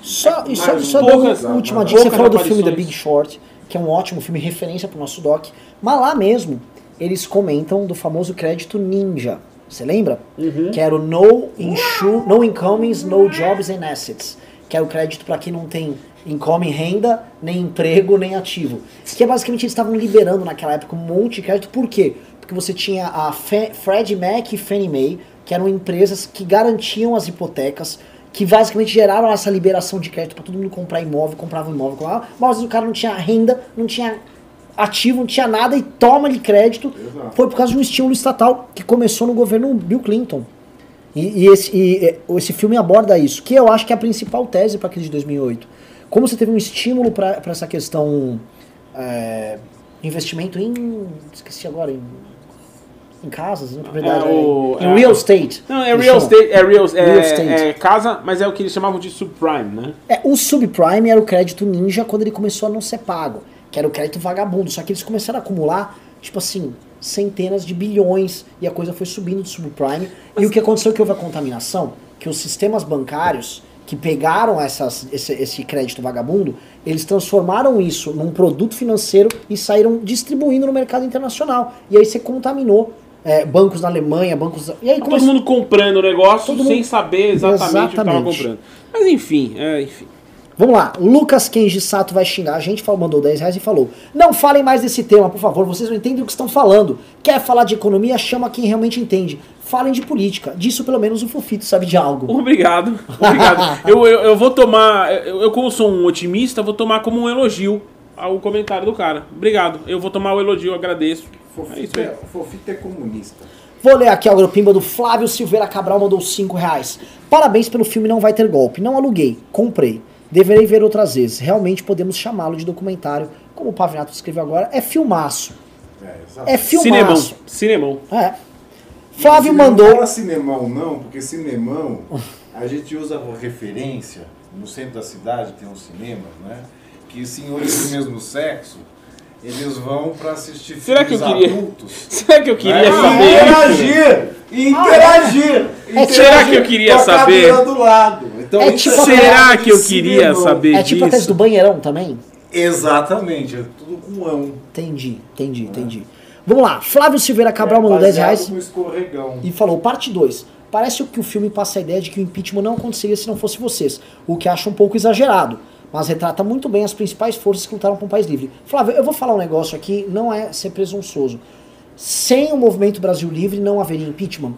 Só, e só, só poucas- uma última dica, você falou do filme The aparições. Big Short, que é um ótimo filme, referência pro nosso doc, mas lá mesmo eles comentam do famoso crédito ninja. Você lembra? Uhum. Que era o No, insure, no Incomings, No Jobs and Assets. Que era o crédito para quem não tem income, renda, nem emprego, nem ativo. Que é basicamente eles estavam liberando naquela época um monte de crédito. Por quê? Porque você tinha a Fe- Freddie Mac e Fannie Mae, que eram empresas que garantiam as hipotecas, que basicamente geraram essa liberação de crédito para todo mundo comprar imóvel, comprava um imóvel, comprava, mas o cara não tinha renda, não tinha ativo, não tinha nada e toma de crédito. Exato. Foi por causa de um estímulo estatal que começou no governo Bill Clinton. E, e esse, e, esse filme aborda isso, que eu acho que é a principal tese para a crise de 2008. Como você teve um estímulo para essa questão é, investimento em esqueci agora em, em casas, em propriedade, É, o- em é, real estate. Não, é real estate, é real, é, Real estate. é casa, mas é o que eles chamavam de subprime, né? É, o subprime era o crédito ninja quando ele começou a não ser pago, que era o crédito vagabundo. Só que eles começaram a acumular, tipo assim, centenas de bilhões e a coisa foi subindo de subprime. E o que aconteceu é que houve a contaminação, que os sistemas bancários que pegaram essas, esse, esse crédito vagabundo, eles transformaram isso num produto financeiro e saíram distribuindo no mercado internacional. E aí você contaminou é, bancos na Alemanha, bancos. E aí Todo mundo comprando o negócio Todo sem mundo- saber exatamente, o que estava Exatamente. comprando. Mas enfim, é, enfim. Vamos lá, Lucas Kenji Sato vai xingar a gente, falou, mandou 10 reais e falou: Não falem mais desse tema, por favor, vocês não entendem o que estão falando. Quer falar de economia, chama quem realmente entende. Falem de política. Disso pelo menos o Fofito sabe de algo. Obrigado, [laughs] obrigado. eu, eu, eu vou tomar, eu, eu como sou um otimista, vou tomar como um elogio ao comentário do cara. Obrigado, eu vou tomar o elogio, eu agradeço. É isso Fofito aí. é, Fofito é comunista. Vou ler aqui a agropimba do Flávio Silveira Cabral, mandou 5 reais. Parabéns pelo filme Não Vai Ter Golpe. Não aluguei, comprei. Deverei ver outras vezes. Realmente podemos chamá-lo de documentário. Como o Pavinato escreveu agora, é filmaço. É, exato. É Cinemão, filmaço. cinemão. É. Flávio Não mandou. fala cinemão não, porque cinemão a gente usa como referência, no centro da cidade tem uns cinemas, né? Que senhores do mesmo sexo, eles vão para assistir Será que filmes eu queria- adultos. [laughs] Será que eu queria né? saber? E interagir! E interagir! É, será que eu queria saber? do lado. Então, É tipo a- Será que eu queria cinemão. saber É tipo a tese do banheirão também? Exatamente, é tudo com ão. Entendi, entendi, entendi. Vamos lá, Flávio Silveira Cabral mandou 10 É Baseado reais e falou, parte 2. Parece que o filme passa a ideia de que o impeachment não aconteceria se não fosse vocês, o que acho um pouco exagerado, mas retrata muito bem as principais forças que lutaram para um país livre. Flávio, eu vou falar um negócio aqui, não é ser presunçoso. Sem o movimento Brasil Livre não haveria impeachment.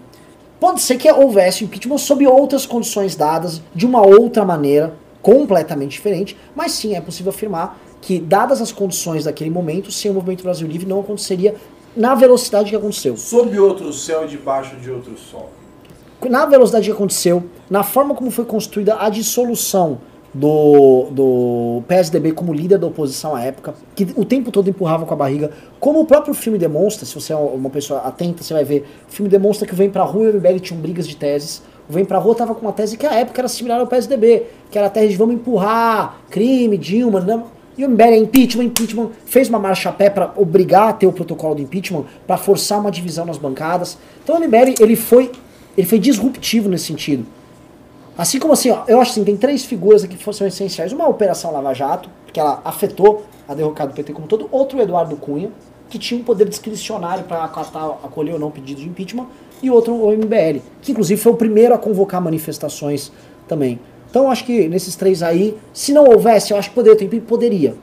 Pode ser que houvesse impeachment sob outras condições dadas, de uma outra maneira, completamente diferente, mas sim é possível afirmar que, dadas as condições daquele momento, sem o movimento Brasil Livre não aconteceria na velocidade que aconteceu. Sob outro céu e debaixo de outro sol. Na velocidade que aconteceu, na forma como foi construída a dissolução do, do PSDB como líder da oposição à época, que o tempo todo empurrava com a barriga, como o próprio filme demonstra, se você é uma pessoa atenta, você vai ver, o filme demonstra que o Vem Pra Rua e o MBL tinham brigas de teses, o Vem Pra Rua tava com uma tese que à época era similar ao PSDB, que era a tese de vamos empurrar, crime, Dilma, e o MBL é impeachment, impeachment, fez uma marcha a pé para obrigar a ter o protocolo do impeachment, para forçar uma divisão nas bancadas. Então o MBL ele foi, ele foi disruptivo nesse sentido. Assim como assim, ó, eu acho assim, tem três figuras aqui que são essenciais. Uma é a Operação Lava Jato, que ela afetou a derrocada do PT como todo. Outro, o Eduardo Cunha, que tinha um poder discricionário para acolher ou não pedido de impeachment. E outro, o MBL, que inclusive foi o primeiro a convocar manifestações também. Então acho que nesses três aí, se não houvesse, eu acho que poderia poderia.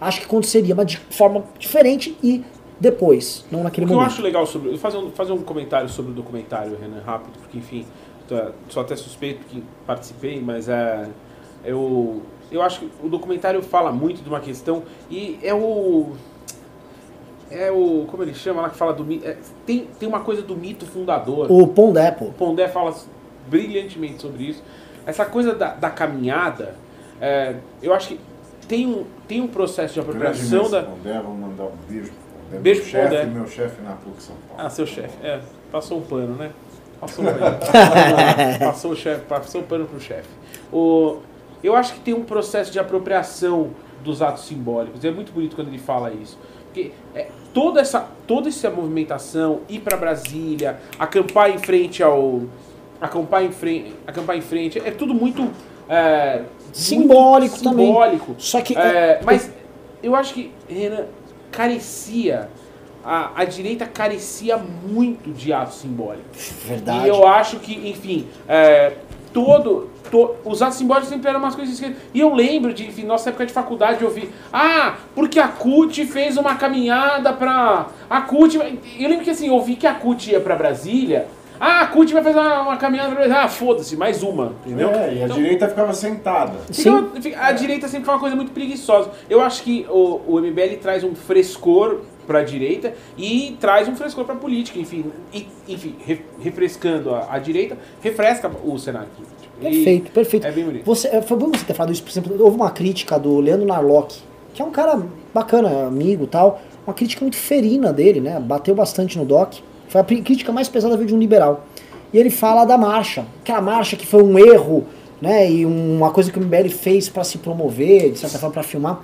Acho que aconteceria, mas de forma diferente e depois, não naquele O que eu momento. acho legal sobre. eu Fazer um, fazer um comentário sobre o documentário, Renan, rápido, porque, enfim, sou até suspeito que participei, mas é. Eu, eu acho que o documentário fala muito de uma questão e é o. É o. Como ele chama lá que fala do mito. é, tem, tem uma coisa do mito fundador. O Pondepo. O Pondé fala brilhantemente sobre isso. Essa coisa da, da caminhada, é, eu acho que tem um, tem um processo de apropriação da. Pondé, vou mandar um beijo pro Pondé. Beijo meu Pondé. chefe, meu chefe na PUC São Paulo. Ah, seu chefe. É, passou um pano, né? Passou um pano. [laughs] passou, o chefe, passou o pano pro chefe. O, eu acho que tem um processo de apropriação dos atos simbólicos. É muito bonito quando ele fala isso. Porque é, toda, essa, toda essa movimentação, ir para Brasília, acampar em frente ao. Acampar em frente, acampar em frente, é tudo muito. é, Simbólico muito também. simbólico. Só que É, mas eu acho que, Renan, carecia. A, a direita carecia muito de ato simbólico. Verdade. E eu acho que, enfim, é, todo, to- os atos simbólicos sempre eram umas coisas esquisitas. E eu lembro de, enfim, nossa época de faculdade, eu ouvi, ah, porque a CUT fez uma caminhada pra. A CUT. vai-" Eu lembro que assim, eu ouvi que a CUT ia pra Brasília. Ah, a CUT vai fazer uma, uma caminhada. Ah, foda-se, mais uma, entendeu? É, e a Então, direita ficava sentada. Sim. Fica- a direita sempre foi uma coisa muito preguiçosa. Eu acho que o, o MBL traz um frescor para a direita e traz um frescor para a política, enfim, e- enfim, re- refrescando a, a direita, refresca o cenário. E Perfeito, perfeito. É bem bonito. Você, é, foi bom você ter falado isso, por exemplo, houve uma crítica do Leandro Narlock, que é um cara bacana, amigo e tal, uma crítica muito ferina dele, né? Bateu bastante no doc. Foi a crítica mais pesada veio de um liberal. E ele fala da marcha, aquela marcha que foi um erro, né? E uma coisa que o MBL fez para se promover, de certa forma para filmar.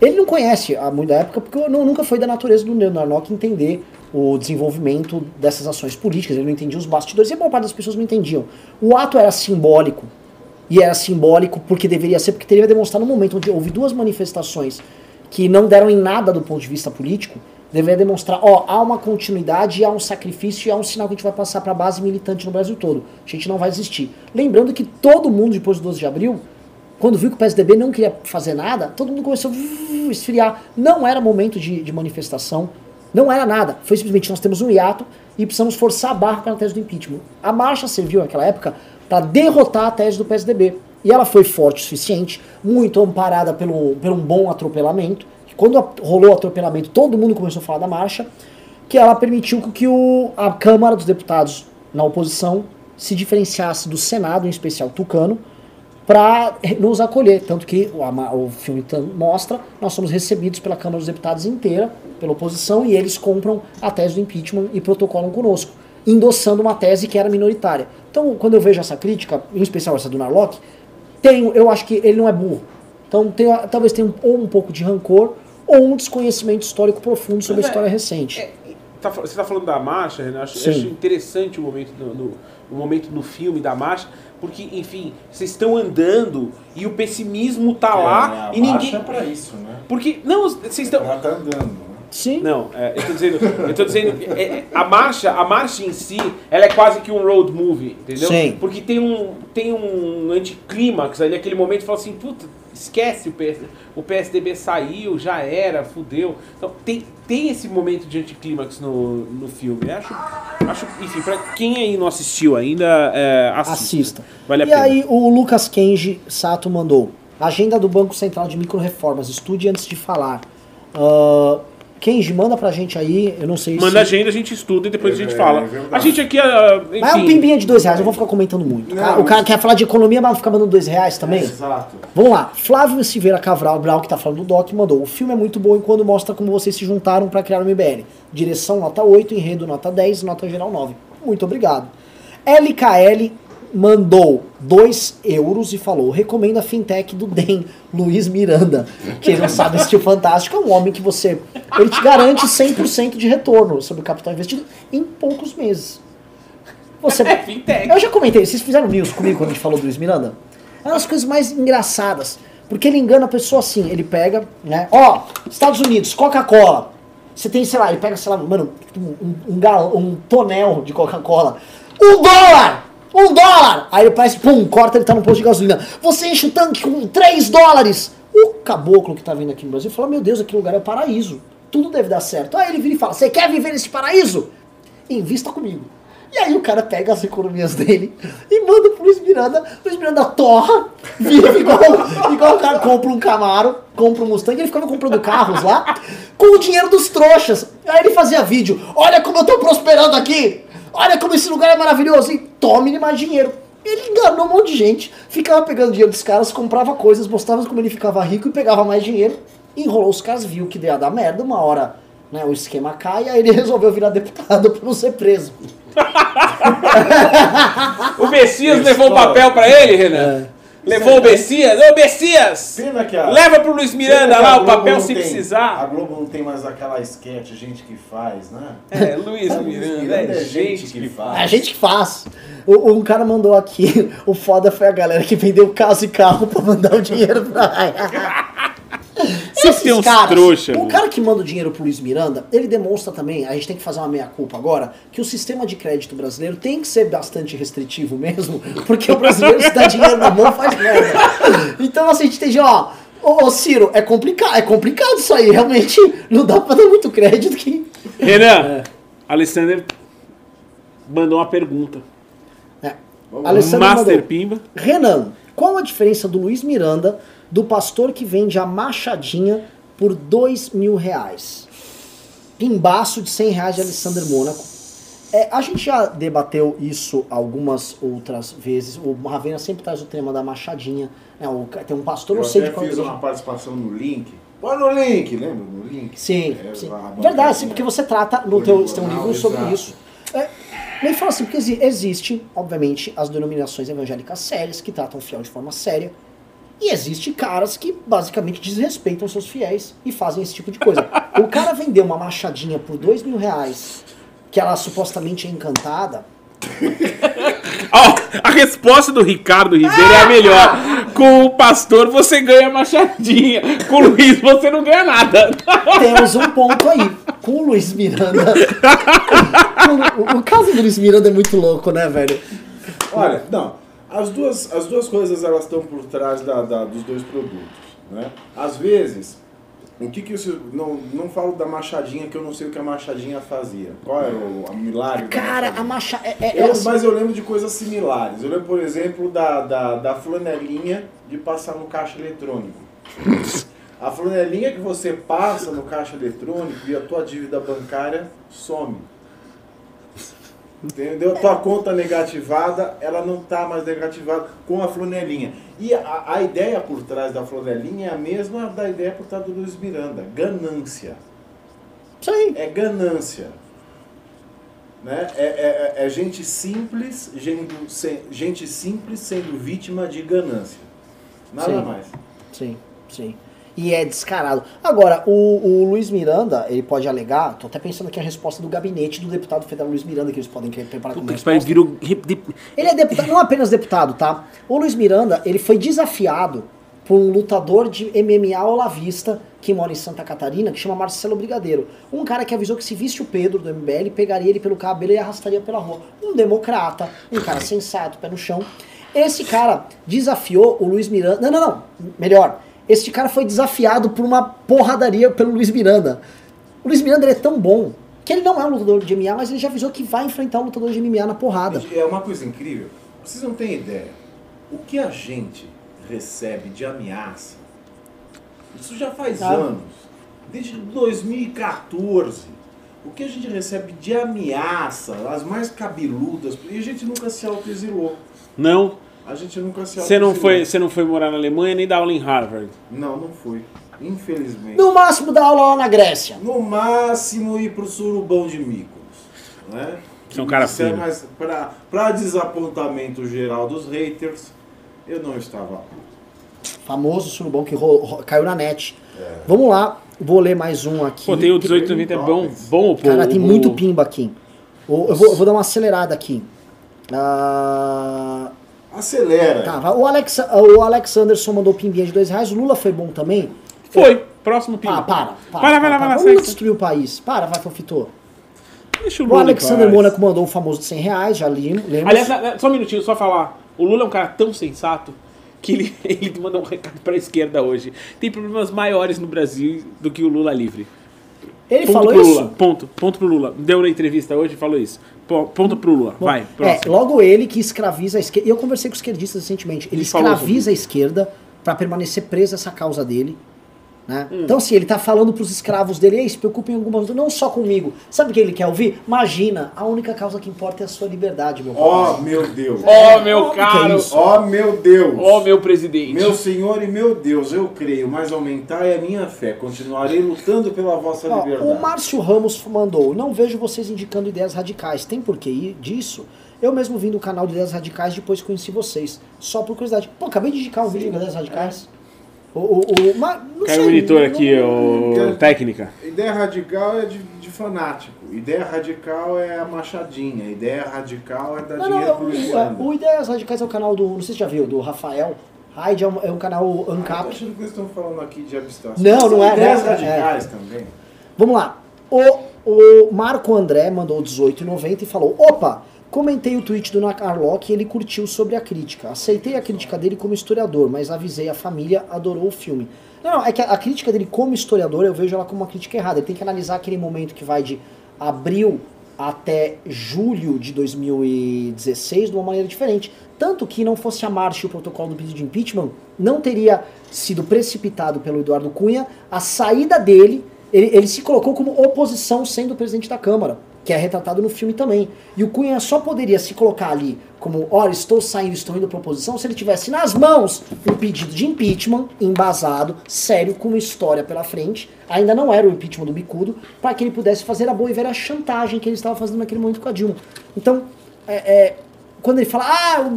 Ele não conhece a muito da época, porque não- nunca foi da natureza do Leandro Narlock entender o desenvolvimento dessas ações políticas, ele não entendia os bastidores, e a maior parte das pessoas não entendiam. O ato era simbólico, e era simbólico porque deveria ser, porque teria demonstrado no momento onde houve duas manifestações que não deram em nada do ponto de vista político, deveria demonstrar, ó, há uma continuidade, há um sacrifício e há um sinal que a gente vai passar para a base militante no Brasil todo. A gente não vai desistir. Lembrando que todo mundo, depois do 12 de abril, quando viu que o PSDB não queria fazer nada, todo mundo começou a esfriar. Não era momento de, de manifestação, não era nada. Foi simplesmente nós temos um hiato e precisamos forçar a barra para a tese do impeachment. A marcha serviu naquela época para derrotar a tese do PSDB. E ela foi forte o suficiente, muito amparada pelo, pelo um bom atropelamento. Quando rolou o atropelamento, todo mundo começou a falar da marcha, que ela permitiu que o, a Câmara dos Deputados, na oposição, se diferenciasse do Senado, em especial tucano, para nos acolher. Tanto que o, o filme mostra, nós somos recebidos pela Câmara dos Deputados inteira, pela oposição, e eles compram a tese do impeachment e protocolam conosco, endossando uma tese que era minoritária. Então, quando eu vejo essa crítica, em especial essa do Narlock, tenho, eu acho que ele não é burro. Então, tem, talvez tenha um, um pouco de rancor ou um desconhecimento histórico profundo sobre Mas a é- história recente. É, tá você está falando da marcha, Renan? Acho, acho interessante o momento no, no- o momento no filme da marcha, porque, enfim, vocês estão andando e o pessimismo tá lá É, a e ninguém. marcha é pra isso, né? Porque, não, vocês estão. Ela tá andando, né? Sim. Não, é, eu tô dizendo, eu tô dizendo é, é, a marcha, a marcha em si, ela é quase que um road movie, entendeu? Sim. Porque tem um, tem um anticlímax ali, aquele momento que fala assim, puta, esquece o PSD, o PSDB saiu, já era, fudeu. Então tem, tem esse momento de anticlímax no, no filme. Eu Acho, acho, enfim, pra quem aí não assistiu ainda, é, assista. Assista. Vale a e pena. aí o Lucas Kenji Sato mandou. Agenda do Banco Central de Microreformas. Estude antes de falar. Ah, Kenji, manda pra gente aí. Eu não sei Manda se... a agenda, a gente estuda e depois a gente É, fala. é a gente aqui, ah, enfim... Mas é um pimbinha de dois reais, eu vou ficar comentando muito. Não, Cara, o mas- cara quer falar de economia, mas vai ficar mandando dois reais também? Exato. Vamos lá. Flávio Silveira Cabral, Brau, que tá falando do Doc, mandou. O filme é muito bom enquanto mostra como vocês se juntaram pra criar o MBL. Direção nota 8, enredo nota 10, nota geral 9. Muito obrigado. LKL mandou 2 euros e falou: recomendo a fintech do DEM, Luiz Miranda. Quem não sabe assistir o Fantástico é um homem que você. Ele te garante 100% de retorno sobre o capital investido em poucos meses. Você, É fintech. eu já comentei, vocês fizeram news comigo quando a gente falou do Luiz Miranda? É uma das coisas mais engraçadas. Porque ele engana a pessoa assim, ele pega, né? Ó, Estados Unidos, Coca-Cola. Você tem, sei lá, ele pega, sei lá, mano, um, um, um gal- um tonel de Coca-Cola. Um dólar! Um dólar! Aí ele parece, pum, corta, ele tá no posto de gasolina. Você enche o tanque com 3 dólares! O caboclo que tá vindo aqui no Brasil fala, meu Deus, aquele lugar é paraíso. Tudo deve dar certo. Aí ele vira e fala, você quer viver nesse paraíso? Invista comigo. E aí o cara pega as economias dele e manda pro Luiz Miranda. Luiz Miranda torra, [laughs] vive igual, igual o cara compra um Camaro, compra um Mustang, ele ficava comprando carros lá com o dinheiro dos trouxas. Aí ele fazia vídeo, olha como eu tô prosperando aqui, olha como esse lugar é maravilhoso, e tome-lhe mais dinheiro. Ele enganou um monte de gente, ficava pegando dinheiro dos caras, comprava coisas, mostrava como ele ficava rico e pegava mais dinheiro, enrolou os caras, viu que ia dar merda, uma hora né, o esquema cai, aí ele [laughs] resolveu virar deputado pra não ser preso. [laughs] O Messias levou o papel pra ele, Renan? Levou o Messias? Ô, Messias! Pena que a. Leva pro Luiz Miranda a lá o papel se tem- A precisar. Globo não tem mais aquela sketch, gente que faz, né? É, Luiz Luiz Miranda, é gente que faz. É a gente que faz. O, um cara mandou aqui, [laughs] o foda foi a galera que vendeu casa e carro pra mandar o dinheiro pra. [laughs] Esses tem uns trouxa, o cara que manda o dinheiro pro Luiz Miranda, ele demonstra também, a gente tem que fazer uma meia-culpa agora, que o sistema de crédito brasileiro tem que ser bastante restritivo mesmo, [laughs] porque o brasileiro se dá dinheiro na mão faz merda. Então assim, a gente tem ó, ô, Ciro, é complicado, é complicado isso aí, realmente não dá pra dar muito crédito que... Renan, Alessandro mandou uma pergunta. É. Alessandro Master mandou. Pimba. Renan, qual a diferença do Luiz Miranda do pastor que vende a machadinha por dois mil reais? Pimbaço de 100 reais de Alessandro Mônaco. É, a gente já debateu isso algumas outras vezes. O Ravena sempre traz o tema da machadinha. né? O tem um pastor, Eu não sei de qual fiz igreja. uma participação no link. Põe no link, lembra? No link. Sim, É, sim. Verdade, sim, porque você trata no teu, você tem um livro sobre Exato. isso. É, ele fala assim, porque exi- existe, obviamente, as denominações evangélicas sérias que tratam o fiel de forma séria. E existe caras que basicamente desrespeitam seus fiéis e fazem esse tipo de coisa. o cara vendeu uma machadinha por dois mil reais, que ela supostamente é encantada. Ó, a resposta do Ricardo Ribeiro é a melhor. Com o pastor você ganha machadinha. Com o Luiz você não ganha nada. Temos um ponto aí. Com o Luiz Miranda. [laughs] o, o- o caso do Luiz Miranda é muito louco, né, velho? Olha, não. As duas, as duas coisas elas estão por trás da, da- dos dois produtos. Né? Às vezes, o que que isso. Não, não falo da machadinha, que eu não sei o que a machadinha fazia. Qual era o, a milagre? Cara, a machadinha? macha... É, é, Eu- assim- mas eu lembro de coisas similares. Eu lembro, por exemplo, da, da, da flanelinha de passar no caixa eletrônico. [laughs] A flanelinha que você passa no caixa eletrônico e a tua dívida bancária some. Entendeu? Tua conta negativada, ela não está mais negativada com a flanelinha. E a, a ideia por trás da flanelinha é a mesma da ideia por trás do Luiz Miranda. Ganância. Isso aí. É ganância. Né? É, é, é- é gente simples, gente, gente simples sendo vítima de ganância. Nada Sim. mais. Sim, sim. E é descarado. Agora, o, o Luiz Miranda, ele pode alegar, tô até pensando aqui a resposta do gabinete do deputado federal Luiz Miranda, que eles podem querer preparar como resposta. virou. Ele é deputado, não apenas deputado, tá? O Luiz Miranda, ele foi desafiado por um lutador de MMA olavista que mora em Santa Catarina, que chama Marcelo Brigadeiro. Um cara que avisou que se visse o Pedro do MBL, pegaria ele pelo cabelo e arrastaria pela rua. Um democrata, um cara sensato, pé no chão. Esse cara desafiou o Luiz Miranda. Não, não, não. Melhor. Esse cara foi desafiado por uma porradaria pelo Luiz Miranda. O Luiz Miranda ele é tão bom que ele não é um lutador de MMA, mas ele já avisou que vai enfrentar um lutador de MMA na porrada. É uma coisa incrível. Vocês não têm ideia. O que a gente recebe de ameaça, isso já faz Ah. anos. Desde 2014. O que a gente recebe de ameaça, as mais cabeludas, e a gente nunca se autoexilou. Não, A gente nunca se você não, foi, você não foi morar na Alemanha nem dar aula em Harvard. Não, não foi. Infelizmente. No máximo dá aula lá na Grécia. No máximo ir pro surubão de Mykonos, né? Você é um cara Isso é mais pra, pra desapontamento geral dos haters, eu não estava lá. Famoso surubão que ro- ro- caiu na net. Vamos lá, vou ler mais um aqui. Pô, tem o 1890 é bom, bom pô. Cara, tem o- muito pimba aqui. O- Eu vou, eu vou dar uma acelerada aqui. Ah, Acelera. tá, o, Alex, o Alex Anderson mandou pimbinha de dois reais. O Lula foi bom também? Foi, próximo Ah, pino. para, para. Vai lá, vai lá, vai lá, O Lula destruiu o país. Para, vai, Fofito. Deixa o O Lula em Alexander. Mônaco mandou o famoso de 100 reais, já li, lemos. Aliás, na- na- só um minutinho, só falar. O Lula é um cara tão sensato que ele, [laughs] ele mandou um recado pra esquerda hoje. Tem problemas maiores no Brasil do que o Lula livre. Ele Ponto falou pro isso? Lula. Ponto. Ponto pro Lula. Deu na entrevista hoje e falou isso. Ponto pro Lula. Bom, Vai, é, próximo. logo ele que escraviza a esquerda. E eu conversei com os esquerdistas recentemente. Ele, Ele escraviza a esquerda pra permanecer preso a essa causa dele. Né? Hum. Então, assim, ele tá falando pros escravos dele, ei, se preocupem em algumas não só comigo. Sabe o que ele quer ouvir? Imagina, a única causa que importa é a sua liberdade, meu Ó, papai. meu Deus. Ó, meu Ó, que caro. é isso? Ó, meu Deus. Ó, meu presidente. Meu Senhor e meu Deus, eu creio, mas aumentai a minha fé. Continuarei lutando pela vossa liberdade. o Márcio Ramos mandou, não vejo vocês indicando ideias radicais. Tem porquê ir disso? Eu mesmo vim do canal de ideias radicais depois conheci vocês. Só por curiosidade. Pô, acabei de indicar um vídeo de ideias radicais. O, o, o, mas, não Caiu o monitor aqui, não- o técnica. Ideia radical é de, de fanático. Ideia radical é a machadinha. Ideia radical é dar Não, dinheiro não, pro o, o Ideias Radicais é o canal do. Não sei se já viu, do Rafael. Hyde é um, é um canal Ah, tô ANCAP. achando que eles estão falando aqui de abstração. Não, não é, Ideias não é, radicais também. Vamos lá. O, o Marco André mandou 18,90 e falou: opa! Comentei o tweet do Nakarlock e ele curtiu sobre a crítica. Aceitei a crítica dele como historiador, mas avisei a família, adorou o filme. Não, não, é que a, a crítica dele como historiador eu vejo ela como uma crítica errada. Ele tem que analisar aquele momento que vai de abril até julho de 2016 de uma maneira diferente. Tanto que não fosse a marcha e o protocolo do pedido de impeachment, não teria sido precipitado pelo Eduardo Cunha a saída dele. Ele, ele se colocou como oposição sendo presidente da Câmara, que é retratado no filme também. E o Cunha só poderia se colocar ali como, olha, estou saindo, estou indo para oposição, se ele tivesse nas mãos um pedido de impeachment embasado, sério, com uma história pela frente. Ainda não era o impeachment do Bicudo, para que ele pudesse fazer a boa e velha chantagem que ele estava fazendo naquele momento com a Dilma. Então, é, é, quando ele fala, ah,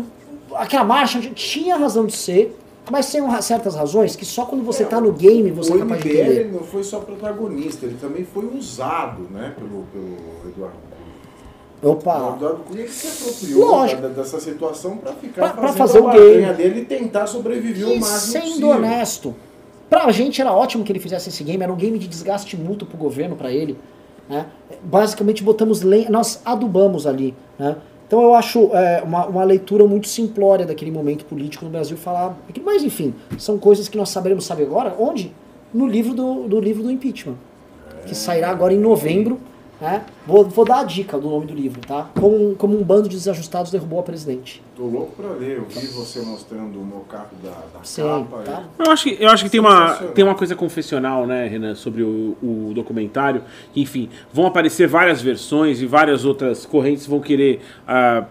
aquela marcha tinha razão de ser, mas tem um- certas razões que só quando você É, tá no game você o é capaz de MBL entender. não foi só protagonista, ele também foi usado né, pelo, pelo Eduardo Cunha. O Opa! Eduardo Cunha que se apropriou Lógico. da- dessa situação para ficar Pra- pra fazendo fazer a o game. dele e tentar sobreviver o E máximo sendo possível. honesto, pra gente era ótimo que ele fizesse esse game, era um game de desgaste mútuo pro governo, pra ele. Né? Basicamente botamos lenha, nós adubamos ali. Né? Então eu acho é, uma, uma leitura muito simplória daquele momento político no Brasil falar. Mas enfim, são coisas que nós saberemos saber agora. Onde? No livro do, do livro do impeachment. Que sairá agora em novembro. Né? Vou, vou dar a dica do nome do livro, tá? Como, como um bando de desajustados derrubou a presidente. Tô louco pra ler, eu vi você mostrando o mocapo da, da Sim, capa. tá? Eu acho que, eu acho que tem, uma, tem uma coisa confessional, né, Renan, sobre o, o documentário. Que, enfim, vão aparecer várias versões e várias outras correntes vão querer. ah,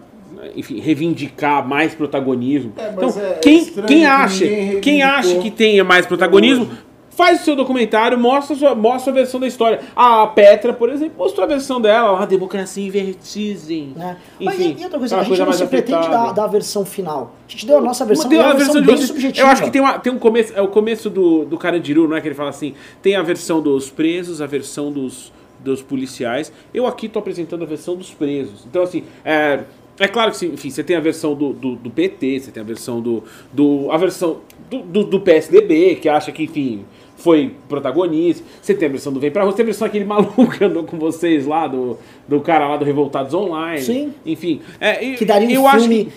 enfim, reivindicar mais protagonismo. É, então, é- é quem, estranho quem que acha, quem acha que tenha mais protagonismo. Faz o seu documentário, mostra a, sua, mostra a versão da história. A Petra, por exemplo, mostrou a versão dela, a democracia em vertigem. Né? Mas Enfim, e, e outra coisa, é a gente não se pretende dar, dar a versão final. A gente deu a nossa versão, Deu é a versão, versão bem vocês. subjetiva. Eu acho que tem, uma, tem um começo. É o começo do, do Carandiru, não é? Que ele fala assim: tem a versão dos presos, a versão dos, dos policiais. Eu aqui tô apresentando a versão dos presos. Então, assim, é, É claro que sim, enfim, você tem a versão do, do, do PT, você tem a versão do. do a versão do, do, do PSDB, que acha que, enfim, foi protagonista. Você tem a versão do Vem Pra Rua, você tem a versão aquele [laughs] maluco que andou com vocês lá, do, do cara lá do Revoltados Online. Sim. Enfim. É, e- Que daria um eu acho filme que-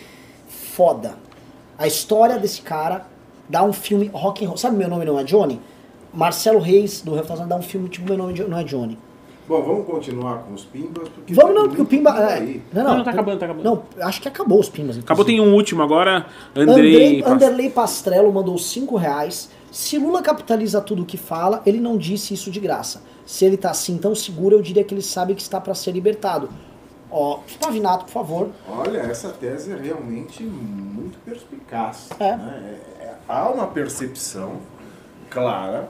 foda. A história desse cara dá um filme rock and roll. Sabe meu nome não é Johnny? Marcelo Reis do Revoltados dá um filme tipo Meu Nome não é Johnny. Bom, vamos continuar com os pimbas. Porque Vamos não, porque o Pimba. pinga é, aí. não, Não, não, não, tá acabando, tá acabando. Não, acho que acabou os Pimbas. Acabou, tem inclusive. um último agora. Andrei, Andrei. Anderley Pastrello mandou 5 reais. Se Lula capitaliza tudo o que fala, ele não disse isso de graça. Se ele tá assim tão seguro, eu diria que ele sabe que está para ser libertado. Ó, Pavinato, por favor. Olha, essa tese é realmente muito perspicaz. É. né? É- é- há uma percepção clara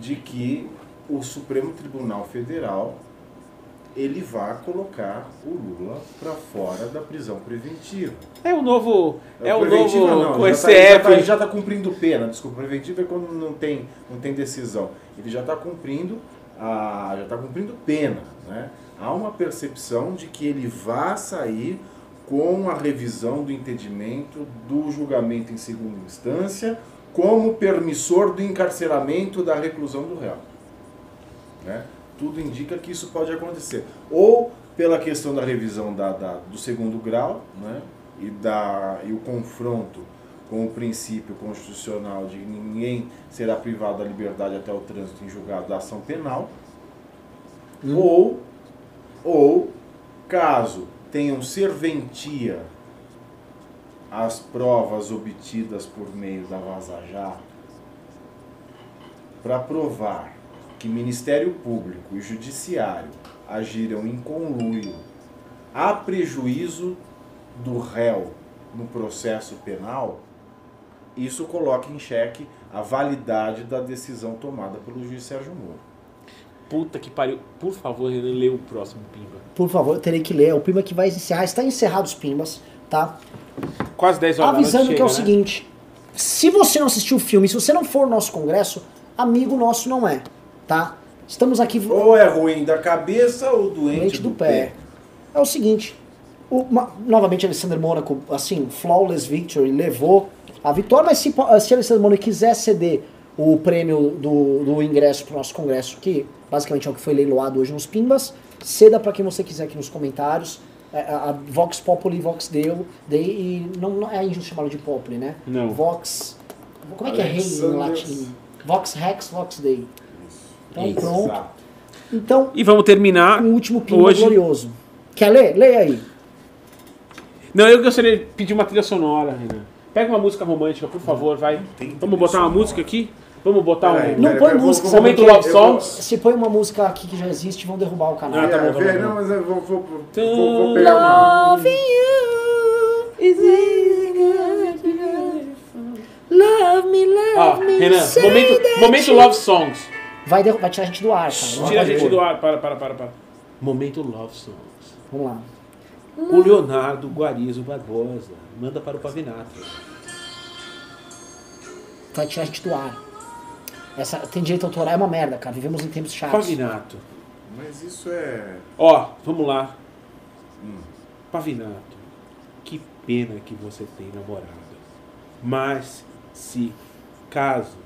de que o Supremo Tribunal Federal ele vai colocar o Lula para fora da prisão preventiva. É o novo. É o Preventiva novo. não, com esse tá- já tá-. Ele já está cumprindo pena. Desculpa, preventivo é quando não tem, não tem decisão. Ele já está cumprindo, a, já tá cumprindo pena. Né? Há uma percepção de que ele vai sair com a revisão do entendimento do julgamento em segunda instância como permissor do encarceramento da reclusão do réu. Né? Tudo indica que isso pode acontecer. Ou pela questão da revisão da, da- do segundo grau né? e, da, e o confronto com o princípio constitucional de que ninguém será privado da liberdade até o trânsito em julgado da ação penal. Ou, ou, caso tenham serventia as provas obtidas por meio da Vaza Jato, para provar que Ministério Público e Judiciário agiram em conluio a prejuízo do réu no processo penal, isso coloca em xeque a validade da decisão tomada pelo juiz Sérgio Moro. Puta que pariu. Por favor, Renan, lê o próximo Pimba. Por favor, eu terei que ler. O Pimba que vai encerrar. Está encerrado os Pimbas, tá? Quase 10 horas da Avisando que é o né? seguinte: se você não assistiu o filme, se você não for no nosso congresso, amigo nosso não é, tá? Estamos aqui. Ou é ruim da cabeça ou doente, Doente do pé. É o seguinte, o- ma- novamente Alessandro Mônaco, assim, flawless victory, levou a vitória, mas se, se Alessandro Mônaco quiser ceder o prêmio do, do ingresso para o nosso congresso, que basicamente é o que foi leiloado hoje nos Pimbas, ceda para quem você quiser aqui nos comentários. É, A, a Vox Populi, Vox Deo, Dei, e não, não é injusto chamá-lo de Populi, né? Não. Vox. Como é que é rei em Alexander- latim? Vox Rex, Vox Dei. Então Isso. pronto. Então, E vamos terminar. um último Pimba hoje. glorioso. Quer ler? Leia aí. Não, eu gostaria de pedir uma trilha sonora, Renan. Pega uma música romântica, por favor, vai. Vamos botar uma música aqui? Vamos botar um. Não põe música, vou- Momento? Love Songs. Se põe uma música aqui que já existe, vão derrubar o canal. Ah, tá bom, tá não, mas eu vou, vou, vou, vou, vou pegar uma... Love you is Love me, love Ó, me. Renan, momento, momento Love Songs. Vai, derru- vai tirar a gente do ar, cara. Tira a gente pôr. do ar. Para, para, para, para. Momento Love Songs. Vamos lá. O Leonardo Guarizo Barbosa. Manda para o Pavinato. Vai tirar a gente do ar. Essa, tem direito autoral, é uma merda, cara. Vivemos em tempos chatos. Pavinato. Mas isso é... Ó, vamos lá. Pavinato, que pena que você tem namorada. Mas se caso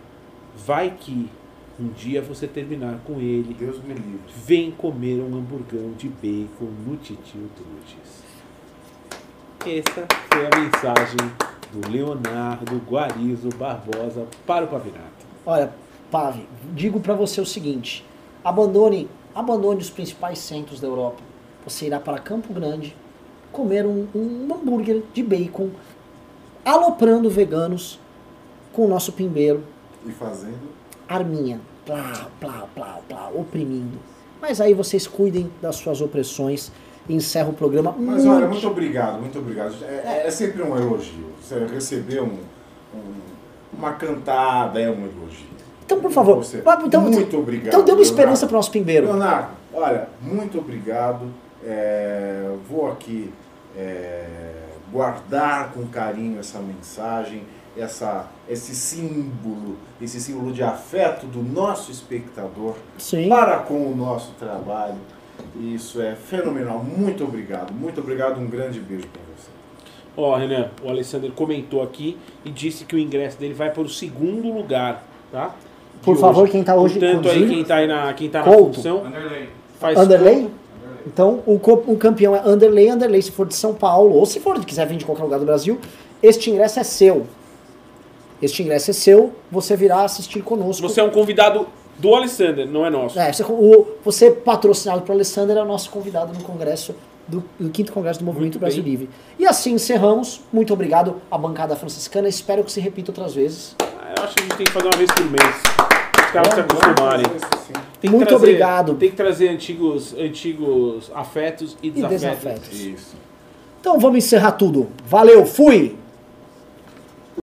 vai que um dia você terminar com ele, Deus me livre. vem comer um hamburgão de bacon no Titio Trudes. Essa foi a mensagem do Leonardo Guarizo Barbosa para o Pavinato. Olha, Pave, digo pra você o seguinte: abandone, abandone os principais centros da Europa. Você irá para Campo Grande comer um, um hambúrguer de bacon, aloprando veganos com o nosso pimbeiro, E fazendo... arminha, plá, plá, plá, plá, oprimindo. Mas aí vocês cuidem das suas opressões. Encerra o programa. Mas olha, muito obrigado, muito obrigado. É, é sempre um elogio. Você receber um, um- uma cantada é um elogio. Então, por favor, Você- então, muito obrigado. então dê uma esperança para o nosso pimbeiro. Leonardo, olha, muito obrigado. É, vou aqui é, guardar com carinho essa mensagem, essa, esse símbolo, esse símbolo de afeto do nosso espectador Sim. para com o nosso trabalho. Isso é fenomenal. Muito obrigado. Muito obrigado. Um grande beijo para você. Ó, Renan, o Alessandro comentou aqui e disse que o ingresso dele vai para o segundo lugar, tá? De Por favor, quem tá hoje Portanto, aí quem tá aí na, quem tá na Couto. função, Anderley. faz Underlay? Então, o, o campeão é Underlay, Underlay, se for de São Paulo, ou se for quiser vir de qualquer lugar do Brasil, este ingresso é seu. Este ingresso é seu, você virá assistir conosco. Você é um convidado do Alessandro, não é nosso. É, você, o, você patrocinado pelo Alessandro é o nosso convidado no congresso do, do quinto congresso do Movimento Muito Brasil bem. Livre. E assim encerramos. Muito obrigado à bancada franciscana. Espero que se repita outras vezes. Ah, Eu acho que a gente tem que fazer uma vez por mês. Os caras se acostumarem. Tem que Muito trazer- obrigado. Tem que trazer antigos, antigos afetos e E desafetos. desafetos. Isso. Então vamos encerrar tudo. Valeu, fui!